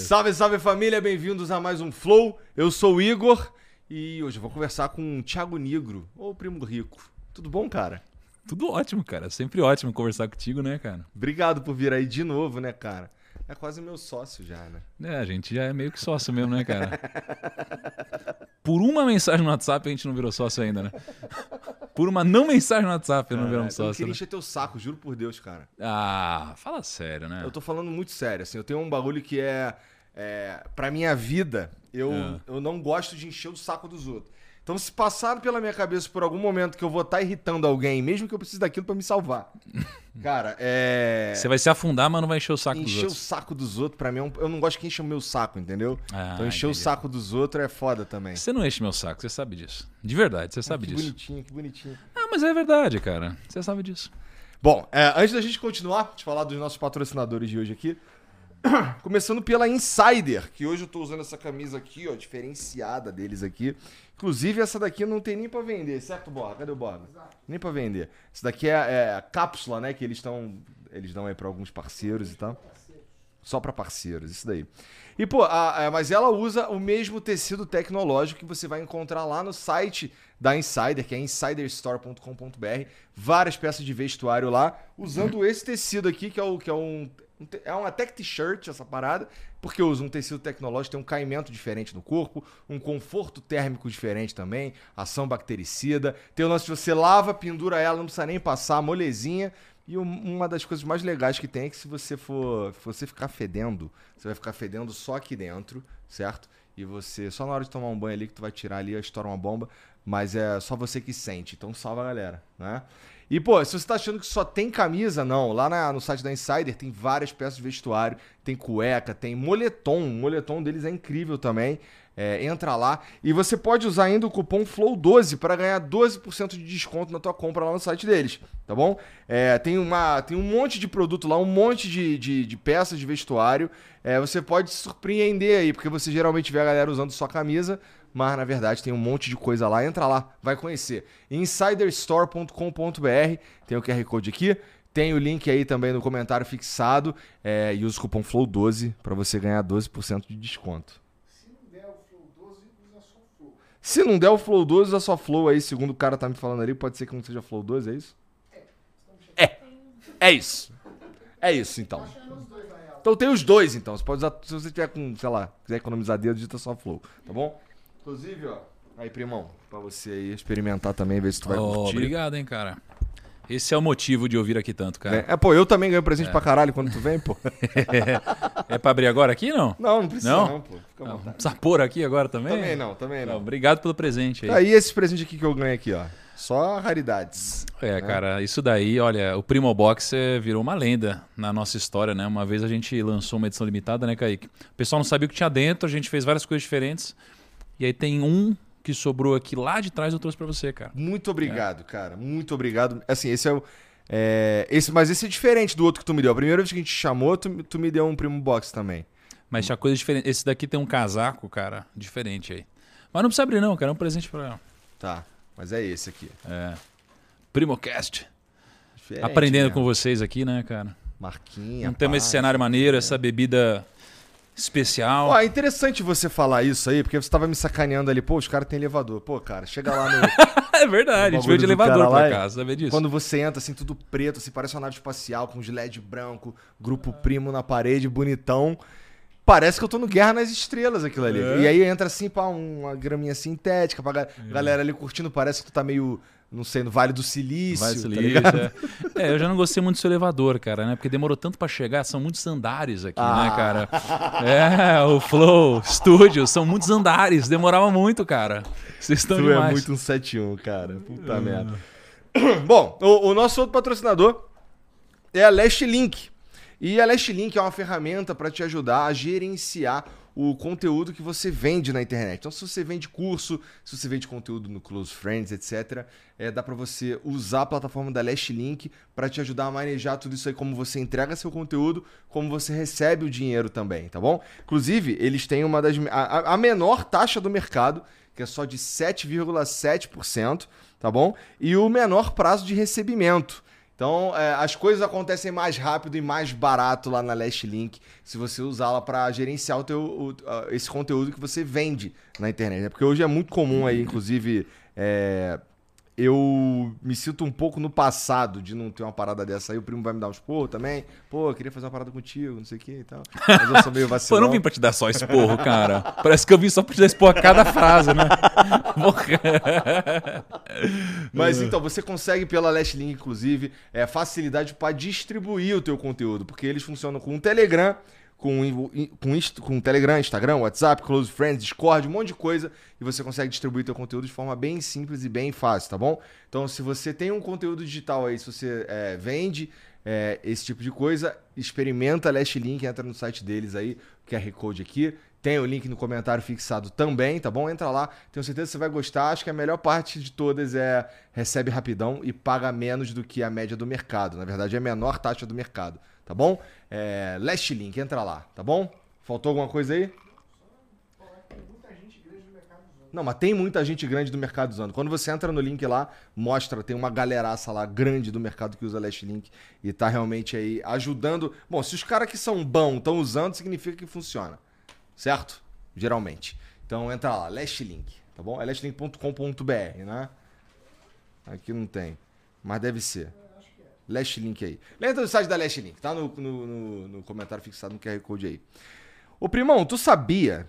Salve, salve família, bem-vindos a mais um Flow. Eu sou o Igor e hoje eu vou conversar com o Thiago Negro, ou primo do Rico. Tudo bom, cara? Tudo ótimo, cara. Sempre ótimo conversar contigo, né, cara? Obrigado por vir aí de novo, né, cara? É quase meu sócio já, né? É, a gente já é meio que sócio mesmo, né, cara? Por uma mensagem no WhatsApp a gente não virou sócio ainda, né? Por uma não mensagem no WhatsApp não viramos sócio. Eu queria né? encher teu saco, juro por Deus, cara. Ah, fala sério, né? Eu tô falando muito sério, assim. Eu tenho um bagulho que é é, pra minha vida, eu, é. eu não gosto de encher o saco dos outros. Então, se passar pela minha cabeça por algum momento que eu vou estar tá irritando alguém, mesmo que eu precise daquilo para me salvar. Cara, é. Você vai se afundar, mas não vai encher o saco encher dos outros. Encher o saco dos outros, pra mim, é eu não gosto que enche o meu saco, entendeu? Ah, então, encher entendi. o saco dos outros é foda também. Você não enche meu saco, você sabe disso. De verdade, você sabe ah, que disso. Que bonitinho, que bonitinho. Ah, mas é verdade, cara. Você sabe disso. Bom, é, antes da gente continuar, de falar dos nossos patrocinadores de hoje aqui, Começando pela Insider, que hoje eu tô usando essa camisa aqui, ó, diferenciada deles aqui. Inclusive, essa daqui não tem nem para vender, certo, Borra? Cadê o Borra? Nem para vender. Essa daqui é, é, a cápsula, né, que eles estão eles dão aí para alguns parceiros e tal. Só para parceiros, isso daí. E, pô, a, a, mas ela usa o mesmo tecido tecnológico que você vai encontrar lá no site da Insider, que é insiderstore.com.br. Várias peças de vestuário lá, usando esse tecido aqui, que é, o, que é um é uma tech t-shirt essa parada, porque usa um tecido tecnológico, tem um caimento diferente no corpo, um conforto térmico diferente também, ação bactericida. Tem o lance de você lava, pendura ela, não precisa nem passar, molezinha. E uma das coisas mais legais que tem é que se você for se você ficar fedendo, você vai ficar fedendo só aqui dentro, certo? E você, só na hora de tomar um banho ali que tu vai tirar ali, estoura uma bomba, mas é só você que sente. Então salva a galera, né? E, pô, se você tá achando que só tem camisa, não. Lá na, no site da Insider tem várias peças de vestuário, tem cueca, tem moletom. O moletom deles é incrível também. É, entra lá e você pode usar ainda o cupom FLOW12 para ganhar 12% de desconto na tua compra lá no site deles, tá bom? É, tem, uma, tem um monte de produto lá, um monte de, de, de peças de vestuário. É, você pode se surpreender aí, porque você geralmente vê a galera usando só camisa, mas na verdade tem um monte de coisa lá. Entra lá, vai conhecer. insiderstore.com.br, tem o QR Code aqui. Tem o link aí também no comentário fixado é, e usa o cupom FLOW12 para você ganhar 12% de desconto. Se não der o Flow 12, usa só Flow aí, segundo o cara tá me falando ali. Pode ser que não seja Flow 12, é isso? É. É isso. É isso, então. Então tem os dois, então. Você pode usar, se você tiver com, sei lá, quiser economizar dedo, digita só Flow, tá bom? Inclusive, ó. Aí, primão, pra você aí experimentar também, ver se tu vai oh, curtir. Obrigado, hein, cara. Esse é o motivo de ouvir aqui tanto, cara. É, é pô, eu também ganho presente é. pra caralho quando tu vem, pô. é, é pra abrir agora aqui, não? Não, não precisa não, não pô. Fica não, precisa pôr aqui agora também? Também não, também não. não. Obrigado pelo presente aí. Aí esse presente aqui que eu ganhei aqui, ó. Só raridades. É, né? cara, isso daí, olha, o Primo Box virou uma lenda na nossa história, né? Uma vez a gente lançou uma edição limitada, né, Kaique? O pessoal não sabia o que tinha dentro, a gente fez várias coisas diferentes. E aí tem um que sobrou aqui lá de trás eu trouxe para você, cara. Muito obrigado, é. cara. Muito obrigado. Assim, esse é o. É, esse, mas esse é diferente do outro que tu me deu. A primeira vez que a gente chamou, tu, tu me deu um primo box também. Mas tinha coisa diferente. Esse daqui tem um casaco, cara, diferente aí. Mas não precisa abrir, não, cara. É um presente pra ela. Tá, mas é esse aqui. É. Primocast. Diferente, Aprendendo mesmo. com vocês aqui, né, cara? Marquinha. Não temos esse cenário maneiro, é. essa bebida especial. Ó, é interessante você falar isso aí, porque você tava me sacaneando ali. Pô, os caras têm elevador. Pô, cara, chega lá no. é verdade, a gente veio de elevador pra casa, sabe disso? Quando você entra assim, tudo preto, assim, parece uma nave espacial, com os LED branco, grupo primo na parede, bonitão. Parece que eu tô no Guerra nas Estrelas aquilo ali. É. E aí entra assim, pá, uma graminha sintética, pra é. galera ali curtindo, parece que tu tá meio não sei, no Vale do Silício. Vale do tá Silício, tá é. é. eu já não gostei muito do seu elevador, cara, né? Porque demorou tanto para chegar, são muitos andares aqui, né, ah. né, cara? É, o Flow, Studio, são muitos andares, demorava muito, cara. Vocês estão tu é demais. é muito um 71, cara. Puta é. merda. Bom, o, o nosso outro patrocinador é a Last Link. E a Last Link é uma ferramenta para te ajudar a gerenciar o conteúdo que você vende na internet. Então, se você vende curso, se você vende conteúdo no Close Friends, etc., é, dá para você usar a plataforma da Last Link para te ajudar a manejar tudo isso aí, como você entrega seu conteúdo, como você recebe o dinheiro também, tá bom? Inclusive, eles têm uma das a, a menor taxa do mercado, que é só de 7,7%, tá bom? E o menor prazo de recebimento. Então, é, as coisas acontecem mais rápido e mais barato lá na Last Link se você usá-la para gerenciar o teu, o, esse conteúdo que você vende na internet. Né? Porque hoje é muito comum aí, inclusive, é, eu me sinto um pouco no passado de não ter uma parada dessa aí. O primo vai me dar uns porros também. Pô, eu queria fazer uma parada contigo, não sei o que e tal. Mas eu sou meio vacilão. Pô, eu não vim pra te dar só esporro, cara. Parece que eu vim só pra te dar esporro a cada frase, né? Mas então, você consegue pela Last Link, inclusive, é, facilidade para distribuir o teu conteúdo. Porque eles funcionam com o Telegram com, com, com Telegram, Instagram, WhatsApp, Close Friends, Discord, um monte de coisa e você consegue distribuir teu conteúdo de forma bem simples e bem fácil, tá bom? Então, se você tem um conteúdo digital aí, se você é, vende é, esse tipo de coisa, experimenta Last Link, entra no site deles aí, QR Code aqui. Tem o link no comentário fixado também, tá bom? Entra lá, tenho certeza que você vai gostar. Acho que a melhor parte de todas é recebe rapidão e paga menos do que a média do mercado. Na verdade, é a menor taxa do mercado tá bom? É, Last Link, entra lá, tá bom? Faltou alguma coisa aí? Não, mas tem muita gente grande do mercado usando. Quando você entra no link lá, mostra, tem uma galeraça lá grande do mercado que usa Last Link e tá realmente aí ajudando. Bom, se os caras que são bons estão usando, significa que funciona. Certo? Geralmente. Então entra lá, Last Link, tá bom? É lastlink.com.br, né? Aqui não tem, mas deve ser. Last Link aí. Lembra do site da Last Link, tá no, no, no, no comentário fixado no QR Code aí. Ô, primão, tu sabia?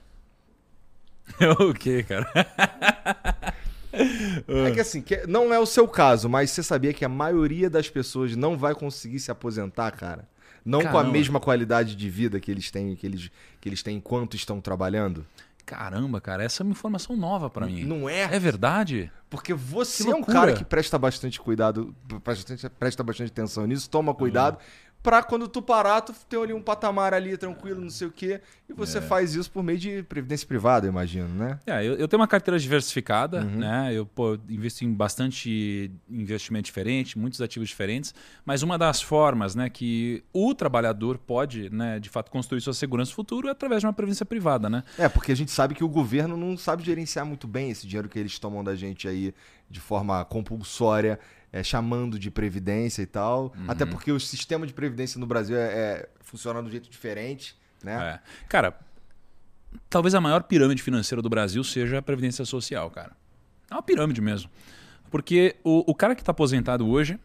o quê, cara? é que assim, que não é o seu caso, mas você sabia que a maioria das pessoas não vai conseguir se aposentar, cara? Não Caramba. com a mesma qualidade de vida que eles têm, que eles, que eles têm enquanto estão trabalhando? Caramba, cara, essa é uma informação nova para mim. Não é? É verdade? Porque você é um cara que presta bastante cuidado, presta, presta bastante atenção nisso, toma cuidado. Uhum pra quando tu parar, tu ter ali um patamar ali tranquilo, não sei o quê. E você é. faz isso por meio de previdência privada, eu imagino, né? É, eu, eu tenho uma carteira diversificada, uhum. né? Eu pô, invisto em bastante investimento diferente, muitos ativos diferentes, mas uma das formas né, que o trabalhador pode, né, de fato, construir sua segurança futuro é através de uma previdência privada, né? É, porque a gente sabe que o governo não sabe gerenciar muito bem esse dinheiro que eles tomam da gente aí de forma compulsória é, chamando de previdência e tal. Uhum. Até porque o sistema de previdência no Brasil é, é funciona de um jeito diferente, né? É. Cara, talvez a maior pirâmide financeira do Brasil seja a previdência social, cara. É uma pirâmide mesmo. Porque o, o cara que está aposentado hoje,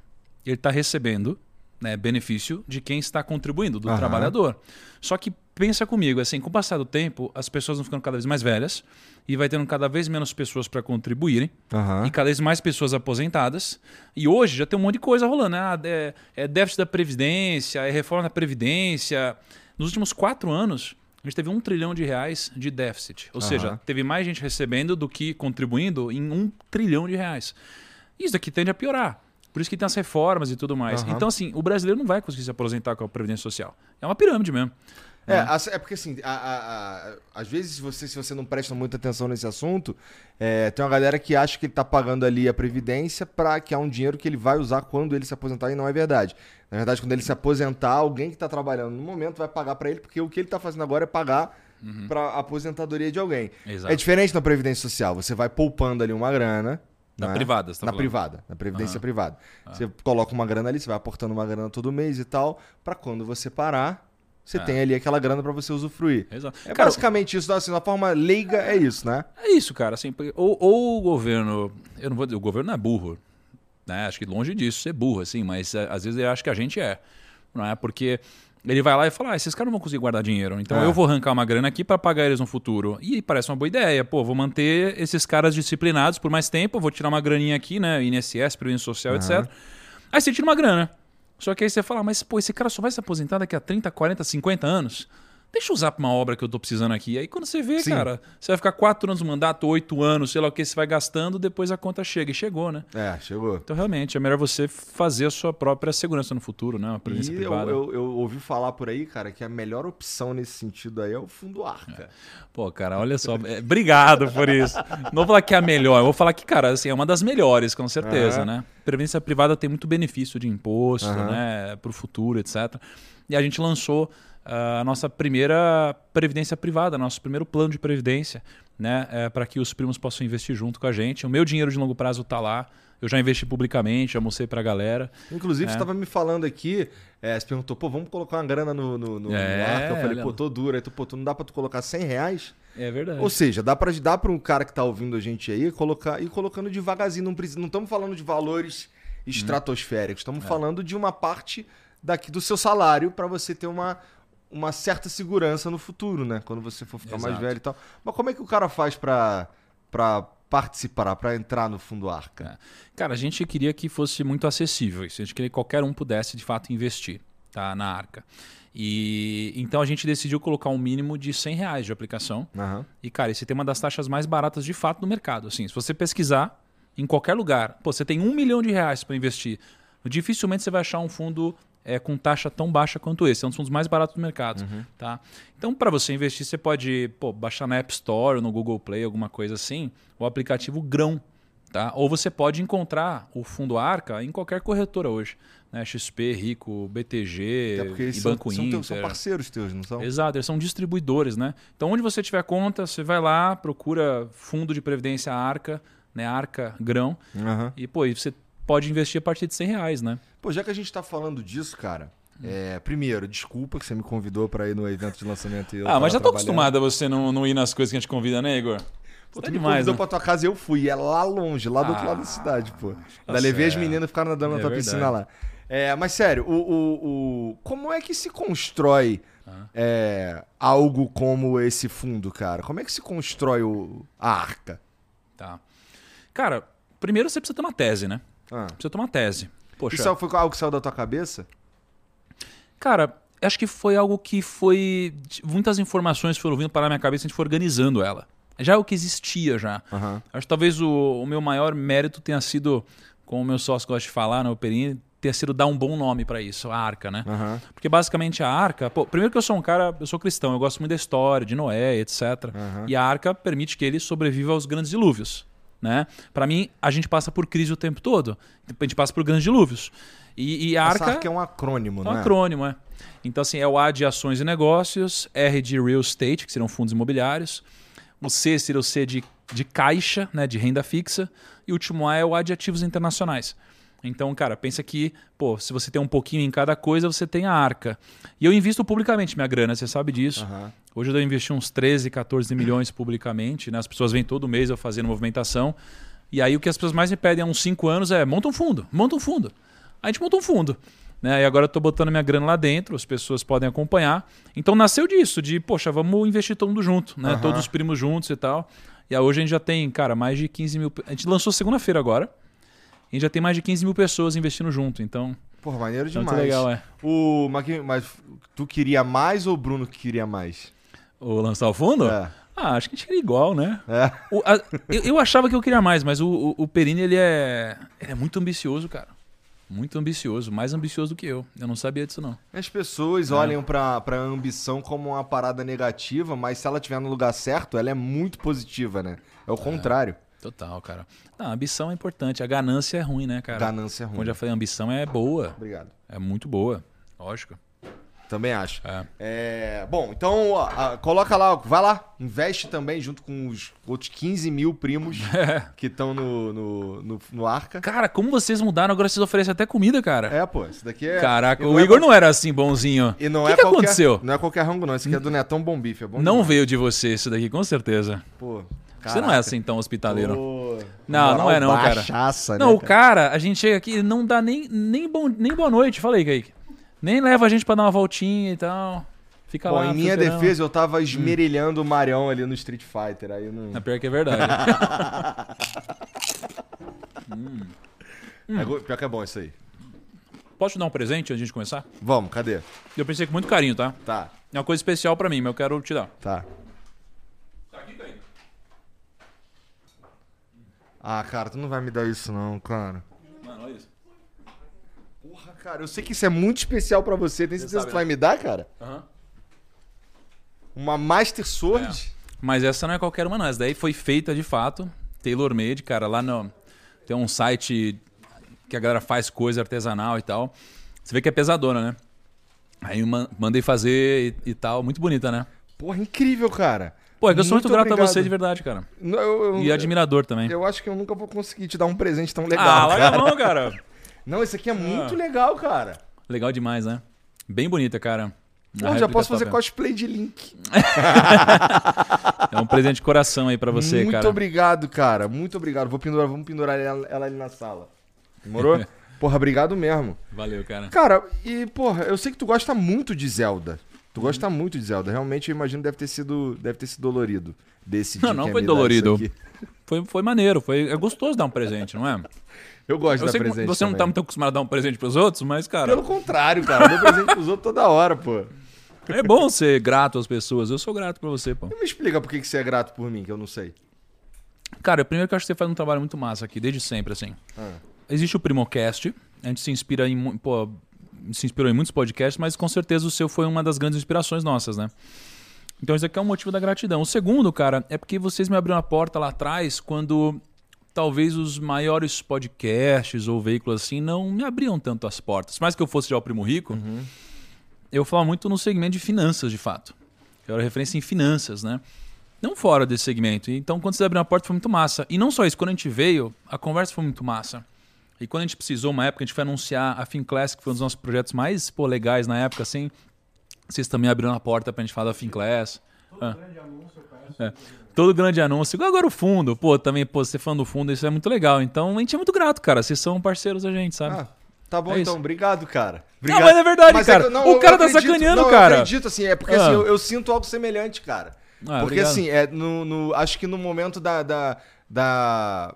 ele está recebendo né, benefício de quem está contribuindo, do uhum. trabalhador. Só que pensa comigo, assim, com o passar do tempo, as pessoas vão ficando cada vez mais velhas e vai tendo cada vez menos pessoas para contribuírem uhum. e cada vez mais pessoas aposentadas. E hoje já tem um monte de coisa rolando, né? Ah, é, é déficit da Previdência, é reforma da Previdência. Nos últimos quatro anos, a gente teve um trilhão de reais de déficit. Ou uhum. seja, teve mais gente recebendo do que contribuindo em um trilhão de reais. Isso aqui tende a piorar. Por isso que tem as reformas e tudo mais. Uhum. Então, assim, o brasileiro não vai conseguir se aposentar com a Previdência Social. É uma pirâmide mesmo. É, assim, é porque assim, a- a- a- às vezes você, se você não presta muita atenção nesse assunto, é, tem uma galera que acha que ele tá pagando ali a previdência pra que há um dinheiro que ele vai usar quando ele se aposentar e não é verdade. Na verdade, quando ele se aposentar, alguém que tá trabalhando no momento vai pagar pra ele, porque o que ele tá fazendo agora é pagar pra aposentadoria de alguém. Exato. É diferente na previdência social, você vai poupando ali uma grana. Na né? privada, você tá Na falando. privada, na previdência privada. Você coloca uma grana ali, você vai aportando uma grana todo mês e tal, pra quando você parar, você tem ali aquela grana pra você usufruir. Exato. É Cara, basicamente isso, assim, na forma leiga é isso, né? É isso, cara. Assim, ou, ou o governo. Eu não vou dizer, o governo não é burro. Né? Acho que longe disso ser burro, assim, mas é, às vezes ele acha que a gente é. Não é? Porque ele vai lá e fala: ah, esses caras não vão conseguir guardar dinheiro. Então É. eu vou arrancar uma grana aqui para pagar eles no futuro. E parece uma boa ideia. Pô, vou manter esses caras disciplinados por mais tempo, vou tirar uma graninha aqui, né? INSS, Previdência Social, etc. Aí você tira uma grana. Só que aí você fala, mas pô, esse cara só vai se aposentar daqui a 30, 40, 50 anos. Deixa eu usar pra uma obra que eu tô precisando aqui. Aí quando você vê, Sim. cara, você vai ficar quatro anos no mandato, oito anos, sei lá o que, você vai gastando, depois a conta chega. E chegou, né? É, chegou. Então, realmente, é melhor você fazer a sua própria segurança no futuro, né? Uma previdência E eu, privada. eu, eu ouvi falar por aí, cara, que a melhor opção nesse sentido aí é o fundo arca. Pô, cara, olha só. é, obrigado por isso. Não vou falar que é a melhor, eu vou falar que, cara, assim, é uma das melhores, com certeza, né? Previdência privada tem muito benefício de imposto, Aham. né? Pro futuro, etc. E a gente lançou a nossa primeira previdência privada, nosso primeiro plano de previdência, né? para que os primos possam investir junto com a gente. O meu dinheiro de longo prazo tá lá. Eu já investi publicamente, já mostrei pra galera. Inclusive, É. você tava me falando aqui, é, você perguntou, pô, vamos colocar uma grana no, no, no, É, arca? Eu falei, pô, tô dura. Aí tu, pô, tu não dá pra tu colocar 100 reais? É verdade. Ou seja, dá pra, dá pra um cara que tá ouvindo a gente aí colocar, ir colocando devagarzinho. Não precisa- não estamos falando de valores estratosféricos, estamos falando de uma parte daqui do seu salário pra você ter uma, uma certa segurança no futuro, né? Quando você for ficar mais Exato. velho e tal. Mas como é que o cara faz pra participar, pra entrar no fundo arca? Cara, a gente queria que fosse muito acessível isso. A gente queria que qualquer um pudesse de fato investir tá, na arca. E então a gente decidiu colocar um mínimo de 100 reais de aplicação. Aham. E, cara, esse tem uma das taxas mais baratas de fato do mercado. Assim, se você pesquisar em qualquer lugar, pô, você tem um milhão de reais para investir. Dificilmente você vai achar um fundo é, com taxa tão baixa quanto esse. É um dos fundos mais baratos do mercado. Tá? Então, para você investir, você pode pô, baixar na App Store ou no Google Play, alguma coisa assim, o aplicativo Grão. Tá? Ou você pode encontrar o fundo Arca em qualquer corretora hoje. Né? XP, Rico, BTG Até porque eles e Banco são, Inter. são parceiros teus, não são? Exato, eles são distribuidores, né? Então, onde você tiver conta, você vai lá, procura fundo de previdência Arca, né? Arca Grão, Aham. e pô, e você pode investir a partir de 100 reais, né? Pô, já que a gente tá falando disso, cara, é, primeiro, desculpa que você me convidou pra ir no evento de lançamento. e eu ah, mas já tô acostumado a você não, não ir nas coisas que a gente convida, né, Igor? Pô, Tá tu me demais, convidou né? pra tua casa e eu fui. E é lá longe, lá do outro Ah, lado da cidade, pô. tá Daí levei as meninas ficaram nadando na É tua verdade. piscina lá. É, mas sério, o, o, o- como é que se constrói Ah. é, algo como esse fundo, cara? Como é que se constrói o, a arca? Tá. Cara, primeiro você precisa ter uma tese, né? Ah. Precisa uma tese. Poxa, Isso foi algo que saiu da tua cabeça? Cara, acho que foi algo que foi. Muitas informações foram vindo para a minha cabeça e a gente foi organizando ela. Já é o que existia já. Aham. Acho que talvez o, o meu maior mérito tenha sido, como o meu sócio gosta de falar, né, o Perini, ter sido dar um bom nome para isso, a arca, né? Aham. Porque basicamente a arca. Pô, primeiro que eu sou um cara, eu sou cristão, eu gosto muito da história, de Noé, etc. Aham. E a arca permite que ele sobreviva aos grandes dilúvios. Né? Para mim, a gente passa por crise o tempo todo. A gente passa por grandes dilúvios. E, e arca. arca é um acrônimo, É né? um acrônimo, é. Então, assim, é o A de ações e negócios, R de real estate, que seriam fundos imobiliários, o C seria o C de, de caixa, né, de renda fixa, e o último A é o A de ativos internacionais. Então, cara, pensa que, pô, se você tem um pouquinho em cada coisa, você tem a arca. E eu invisto publicamente minha grana, você sabe disso. Aham. Hoje eu devo investir uns 13, 14 milhões publicamente, né? As pessoas vêm todo mês eu fazendo movimentação. E aí o que as pessoas mais me pedem há uns 5 anos é monta um fundo, monta um fundo. Aí a gente monta um fundo. Né? E agora eu tô botando minha grana lá dentro, as pessoas podem acompanhar. Então nasceu disso, de, poxa, vamos investir todo mundo junto, né? Aham. Todos os primos juntos e tal. E aí hoje a gente já tem, cara, mais de 15 mil. A gente lançou segunda-feira agora. A gente já tem mais de 15 mil pessoas investindo junto. Então, Porra, maneiro é demais. muito legal, é. O, mas, mas tu queria mais ou o Bruno que queria mais? O lançar o fundo? É. Ah, acho que a gente queria igual, né? É. O- a- eu, eu achava que eu queria mais, mas o, o, o Perini, ele é, ele é muito ambicioso, cara. Muito ambicioso, mais ambicioso do que eu. Eu não sabia disso, não. As pessoas É. olham pra, pra ambição como uma parada negativa, mas se ela estiver no lugar certo, ela é muito positiva, né? É o contrário. Total, cara. Não, a ambição é importante. A ganância é ruim, né, cara? Ganância é ruim. Como eu já falei, a ambição é boa. Obrigado. É muito boa. Lógico. Também acho. É. É, bom, então ó, coloca lá, vai lá, investe também junto com os outros 15 mil primos que estão no, no, no, no Arca. Cara, como vocês mudaram? Agora vocês oferecem até comida, cara. É, pô, esse daqui é. Caraca, o é Igor não era assim bonzinho. E não o que, é que qualquer, aconteceu? Não é qualquer rango, não. Esse aqui é do Netão Bom Bife. É bom Não demais. veio de você esse daqui, com certeza. Pô, Você não é assim tão hospitaleiro. Pô, Não, não é não, cara. baixaça, Não, né, o cara, a gente chega aqui e não dá nem, nem, bom, nem boa noite. Falei, Kaique. Nem leva a gente pra dar uma voltinha e tal. Fica Bom, lá. em minha defesa, eu tava esmerilhando o Marião ali no Street Fighter. Aí não. É pior que é verdade. É go- pior que é bom isso aí. Posso te dar um presente antes de começar? Vamos, cadê? Eu pensei com muito carinho, tá? Tá, É uma coisa especial pra mim, mas eu quero te dar. Tá aqui, Kaique. Ah, cara, tu não vai me dar isso não, cara. Mano, olha isso. Porra, cara, eu sei que isso é muito especial pra você. Tem certeza que tu vai me dar, cara? Aham. Uma Master Sword? Mas essa não é qualquer uma, não. Essa daí foi feita de fato, tailor-made, cara. Lá no. Tem um site que a galera faz coisa artesanal e tal. Você vê que é pesadona, né? Aí eu man- mandei fazer e, e tal. Muito bonita, né? Porra, incrível, cara. Pô, é que eu sou muito, grato obrigado. a você de verdade, cara. Não, eu, eu- E admirador também. eu acho que eu nunca vou conseguir te dar um presente tão legal, ah, larga a mão, cara. Não, esse aqui é muito Ah. legal, cara. Legal demais, né? Bem bonita, cara. Pô, já posso fazer top. cosplay de Link. É um presente de coração aí pra você, muito cara. obrigado, cara. Muito obrigado. Vou pendurar, vamos pendurar ela, ela ali na sala. Demorou? porra, obrigado mesmo. Valeu, cara. Cara, e porra, eu sei que tu gosta muito de Zelda. Tu gosta muito de Zelda. Realmente, eu imagino que deve ter sido, deve ter sido dolorido desse Não, não foi dolorido. Foi, foi maneiro, foi é gostoso dar um presente, não é? Eu gosto Eu da sei que presente você não tá também. muito acostumado a dar um presente pros outros, mas, cara, Pelo contrário, cara. Eu dou presente pros outros toda hora, pô. é bom ser grato às pessoas. Eu sou grato por você, pô. Me explica por que você é grato por mim, que eu não sei. Cara, primeiro que eu acho que você faz um trabalho muito massa aqui, desde sempre, assim. Ah. Existe o Primocast, a gente se inspira em, pô, se inspirou em muitos podcasts, mas com certeza o seu foi uma das grandes inspirações nossas, né? Então isso aqui é um motivo da gratidão. O segundo, cara, é porque vocês me abriram a porta lá atrás quando talvez os maiores podcasts ou veículos assim não me abriam tanto as portas. Mais que eu fosse já o Primo Rico, eu falava muito no segmento de finanças, de fato. Eu era referência em finanças, né? Não fora desse segmento. Então, quando vocês abriram a porta, foi muito massa. E não só isso, quando a gente veio, a conversa foi muito massa. E quando a gente precisou, uma época, a gente foi anunciar a FinClass, que foi um dos nossos projetos mais pô, legais na época, assim. Vocês também abriram a porta pra gente falar da FinClass. Ah. É. Todo grande anúncio. Igual agora o fundo. Pô, também, pô, ser fã do fundo, isso é muito legal. Então, a gente é muito grato, cara. Vocês são parceiros da gente, sabe? Ah, tá bom É então. isso. Obrigado, cara. Não, mas é verdade, cara. que eu- O cara tá acredito- sacaneando, não, cara. Eu acredito, assim, é porque Ah. assim, eu, eu sinto algo semelhante, cara. Ah, porque obrigado. assim, é no, no- acho que no momento da, da, da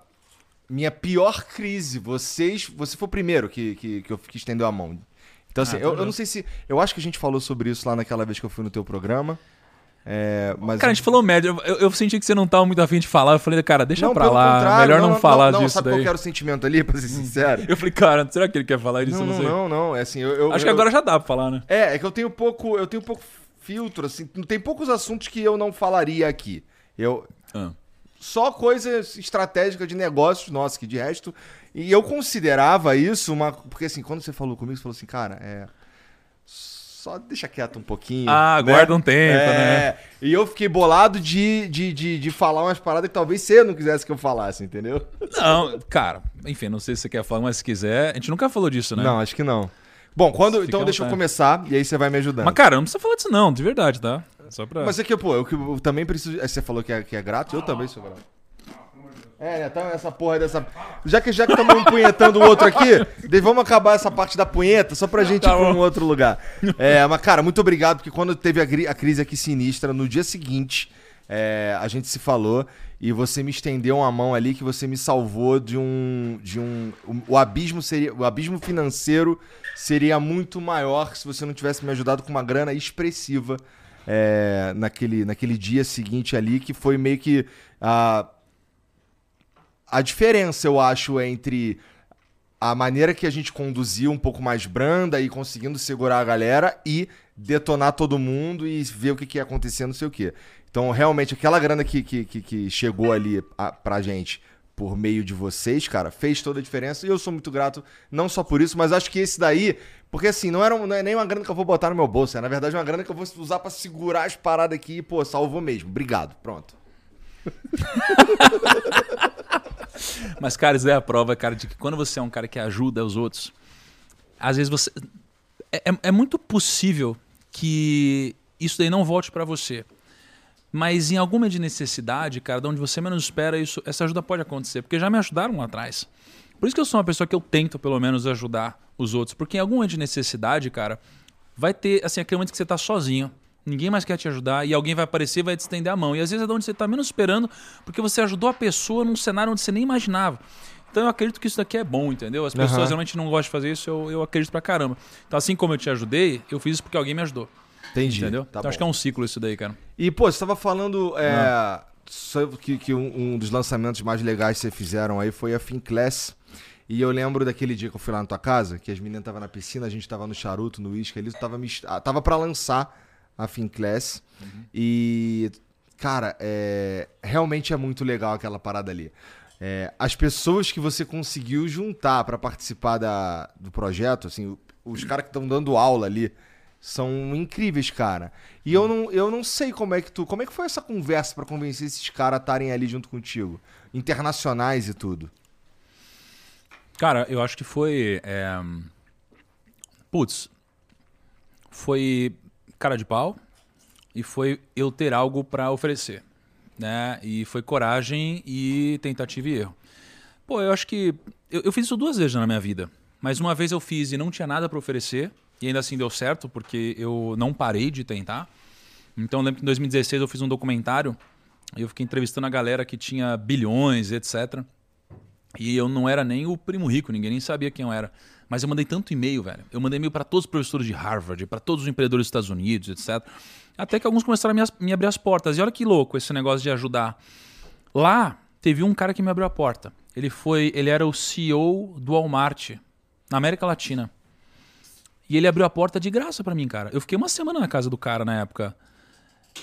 minha pior crise, vocês, você foi o primeiro que, que, que eu que estendeu a mão. Então assim, Ah, eu, tá eu não sei se, eu acho que a gente falou sobre isso lá naquela vez que eu fui no teu programa. É, mas Cara, a gente falou merda. Eu, eu- senti que você não tava muito afim de falar. Eu falei, cara, deixa não, pra lá. Melhor não, falar não, disso sabe daí. qual era o sentimento ali, pra ser sincero? Eu falei, cara, será que ele quer falar disso? Não, não, sei. não, não, é assim, eu, eu- Acho que agora já dá pra falar, né? É, é que eu tenho pouco, eu tenho pouco filtro, assim, tem poucos assuntos que eu não falaria aqui. Eu Ah. Só coisas estratégicas de negócios nossos, que de resto, e eu considerava isso uma, porque assim, quando você falou comigo, você falou assim, cara, é só deixa quieto um pouquinho. Ah, né? guarda um tempo, É, né? E eu fiquei bolado de, de, de, de falar umas paradas que talvez você não quisesse que eu falasse, entendeu? Não, cara, enfim, não sei se você quer falar, mas se quiser. A gente nunca falou disso, né? Não, acho que não. Bom, quando, Fica então deixa eu começar e aí você vai me ajudando. Mas, cara, não precisa falar disso, não, de verdade, tá? Só pra. Mas é que, pô, eu, que- eu também preciso. é, Você falou que é, que é grato, eu também sou grato. É, então essa porra dessa. Já que já que estamos um punhetando o outro aqui, vamos acabar essa parte da punheta só pra gente Tá ir pra um bom. outro lugar. É, mas, cara, muito obrigado, porque quando teve a, a crise aqui sinistra, no dia seguinte, é, a gente se falou e você me estendeu uma mão ali que você me salvou de um. de um. o- O abismo seria. O abismo financeiro seria muito maior se você não tivesse me ajudado com uma grana expressiva é, naquele, naquele dia seguinte ali, que foi meio que a, a diferença, eu acho, entre a maneira que a gente conduzia um pouco mais branda e conseguindo segurar a galera e detonar todo mundo e ver o que, que ia acontecer, não sei o quê. Então, realmente, aquela grana que, que, que, que chegou ali a, pra gente por meio de vocês, cara, fez toda a diferença. E eu sou muito grato, não só por isso, mas acho que esse daí. Porque assim, não, era, não é nem uma grana que eu vou botar no meu bolso, é na verdade uma grana que eu vou usar pra segurar as paradas aqui e, pô, salvou mesmo. Obrigado. Pronto. Mas, cara, isso é a prova, cara, de que quando você é um cara que ajuda os outros, às vezes você. É, é- é muito possível que isso daí não volte pra você. Mas em alguma de necessidade, cara, de onde você menos espera, isso, essa ajuda pode acontecer. Porque já me ajudaram lá atrás. Por isso que eu sou uma pessoa que eu tento, pelo menos, ajudar os outros. Porque em alguma de necessidade, cara, vai ter, assim, aquele momento que você tá sozinho. Ninguém mais quer te ajudar e alguém vai aparecer e vai te estender a mão. E às vezes é de onde você tá menos esperando, porque você ajudou a pessoa num cenário onde você nem imaginava. Então eu acredito que isso daqui é bom, entendeu? As pessoas Aham. realmente não gostam de fazer isso, eu, eu acredito pra caramba. Então, assim como eu te ajudei, eu fiz isso porque alguém me ajudou. Entendi. Entendeu? Tá então acho que é um ciclo isso daí, cara. E, pô, você tava falando é, sobre que, que um, um dos lançamentos mais legais que vocês fizeram aí foi a Finclass. E eu lembro daquele dia que eu fui lá na tua casa, que as meninas estavam na piscina, a gente tava no charuto, no uísque ali, tava, ah, tava pra lançar a Finclass. E, cara, é, realmente é muito legal aquela parada ali. É, as pessoas que você conseguiu juntar pra participar da, do projeto, assim, os caras que estão dando aula ali, são incríveis, cara. E eu não, eu não sei como é que tu. Como é que foi essa conversa pra convencer esses caras a estarem ali junto contigo? Internacionais e tudo. Cara, eu acho que foi. é, Putz. Foi cara de pau e foi eu ter algo pra oferecer. Né? E foi coragem e tentativa e erro. Pô, eu acho que. Eu, eu fiz isso duas vezes na minha vida. Mas uma vez eu fiz e não tinha nada pra oferecer. E ainda assim deu certo, porque eu não parei de tentar. Então eu lembro que em 2016 eu fiz um documentário. E eu fiquei entrevistando a galera que tinha bilhões, etc. E eu não era nem o primo rico, ninguém nem sabia quem eu era. Mas eu mandei tanto e-mail, velho. Eu mandei e-mail para todos os professores de Harvard, para todos os empreendedores dos Estados Unidos, etc. Até que alguns começaram a me, me abrir as portas. E olha que louco esse negócio de ajudar. Lá teve um cara que me abriu a porta. Ele foi, ele era o CEO do Walmart na América Latina. E ele abriu a porta de graça para mim, cara. Eu fiquei uma semana na casa do cara na época.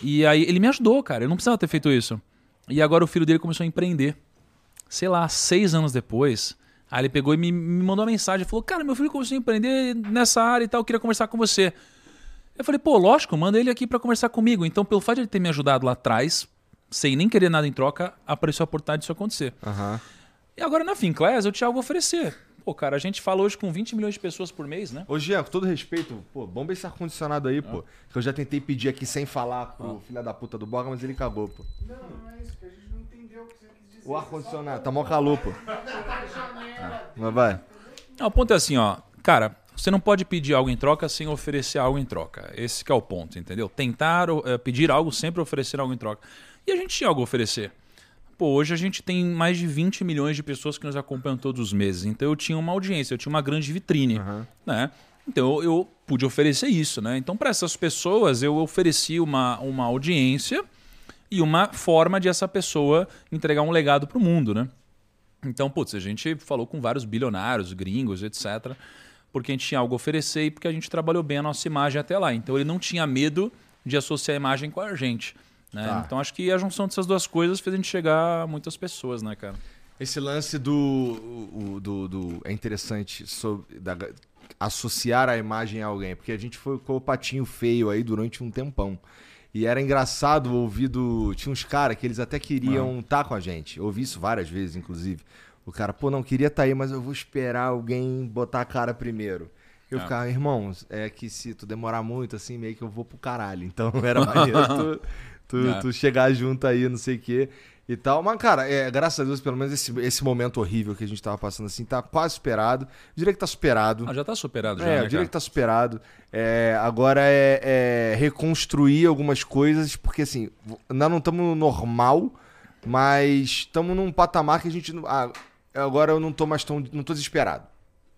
E aí ele me ajudou, cara. Eu não precisava ter feito isso. E agora o filho dele começou a empreender sei lá, seis anos depois, aí ele pegou e me, me mandou uma mensagem. Falou, cara, meu filho começou a empreender nessa área e tal, eu queria conversar com você. Eu falei, pô, lógico, manda ele aqui pra conversar comigo. Então, pelo fato de ele ter me ajudado lá atrás, sem nem querer nada em troca, apareceu a oportunidade disso acontecer. Aham. E agora na Finclass eu tinha algo a oferecer. Pô, cara, a gente fala hoje com 20 milhões de pessoas por mês, né? Ô, Jean, com todo respeito, pô, bomba esse ar-condicionado aí, pô. Que eu já tentei pedir aqui sem falar pro filho da puta do Borga, mas ele cagou, pô. Não, não é isso, que a gente não entendeu o que você quis dizer. O ar-condicionado, tá mó calor, pô. Mas vai. Não, o ponto é assim, ó. Cara, você não pode pedir algo em troca sem oferecer algo em troca. Esse que é o ponto, entendeu? Tentar eh, pedir algo, sempre oferecer algo em troca. E a gente tinha algo a oferecer. Pô, hoje a gente tem mais de 20 milhões de pessoas que nos acompanham todos os meses. Então eu tinha uma audiência, eu tinha uma grande vitrine, né? Então eu, eu pude oferecer isso, né? Então para essas pessoas eu ofereci uma, uma audiência e uma forma de essa pessoa entregar um legado para o mundo, né? Então, putz, a gente falou com vários bilionários, gringos, etc. Porque a gente tinha algo a oferecer e porque a gente trabalhou bem a nossa imagem até lá. Então ele não tinha medo de associar a imagem com a gente. Né? Tá. Então acho que a junção dessas duas coisas fez a gente chegar a muitas pessoas, né, cara? Esse lance do. do, do- é interessante sobre, da- associar a imagem a alguém, porque a gente foi com o patinho feio aí durante um tempão. E era engraçado ouvir do. Tinha uns caras que eles até queriam estar com a gente. Eu ouvi isso várias vezes, inclusive. O cara, pô, não queria estar aí, mas eu vou esperar alguém botar a cara primeiro. Eu É. ficava, irmãos, é que se tu demorar muito, assim, meio que eu vou pro caralho. Então era maneiro tu, tu, É. tu chegar junto aí, não sei o quê e tal. Mas, cara, é, graças a Deus, pelo menos esse, esse momento horrível que a gente tava passando assim, tá quase superado. Eu diria que tá superado. Ah, já tá superado já, é, né, eu diria cara? que tá superado. É, agora é, é reconstruir algumas coisas, porque assim, ainda não estamos no normal, mas estamos num patamar que a gente. Ah, agora eu não tô mais tão. não tô desesperado.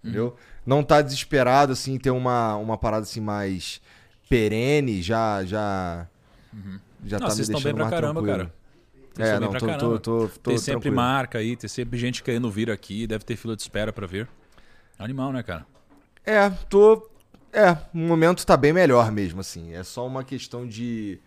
Entendeu? Não tá desesperado, assim, ter uma, uma parada assim mais perene, já. Já, já Não, tá me vocês estão bem deixando pra mais caramba, tranquilo. cara. Vocês É, não, tô, tô, tô, tô tem sempre tranquilo. marca aí, tem sempre gente querendo vir aqui, deve ter fila de espera pra vir. Animal, né, cara? É, tô. É, o momento tá bem melhor mesmo, assim. É só uma questão de.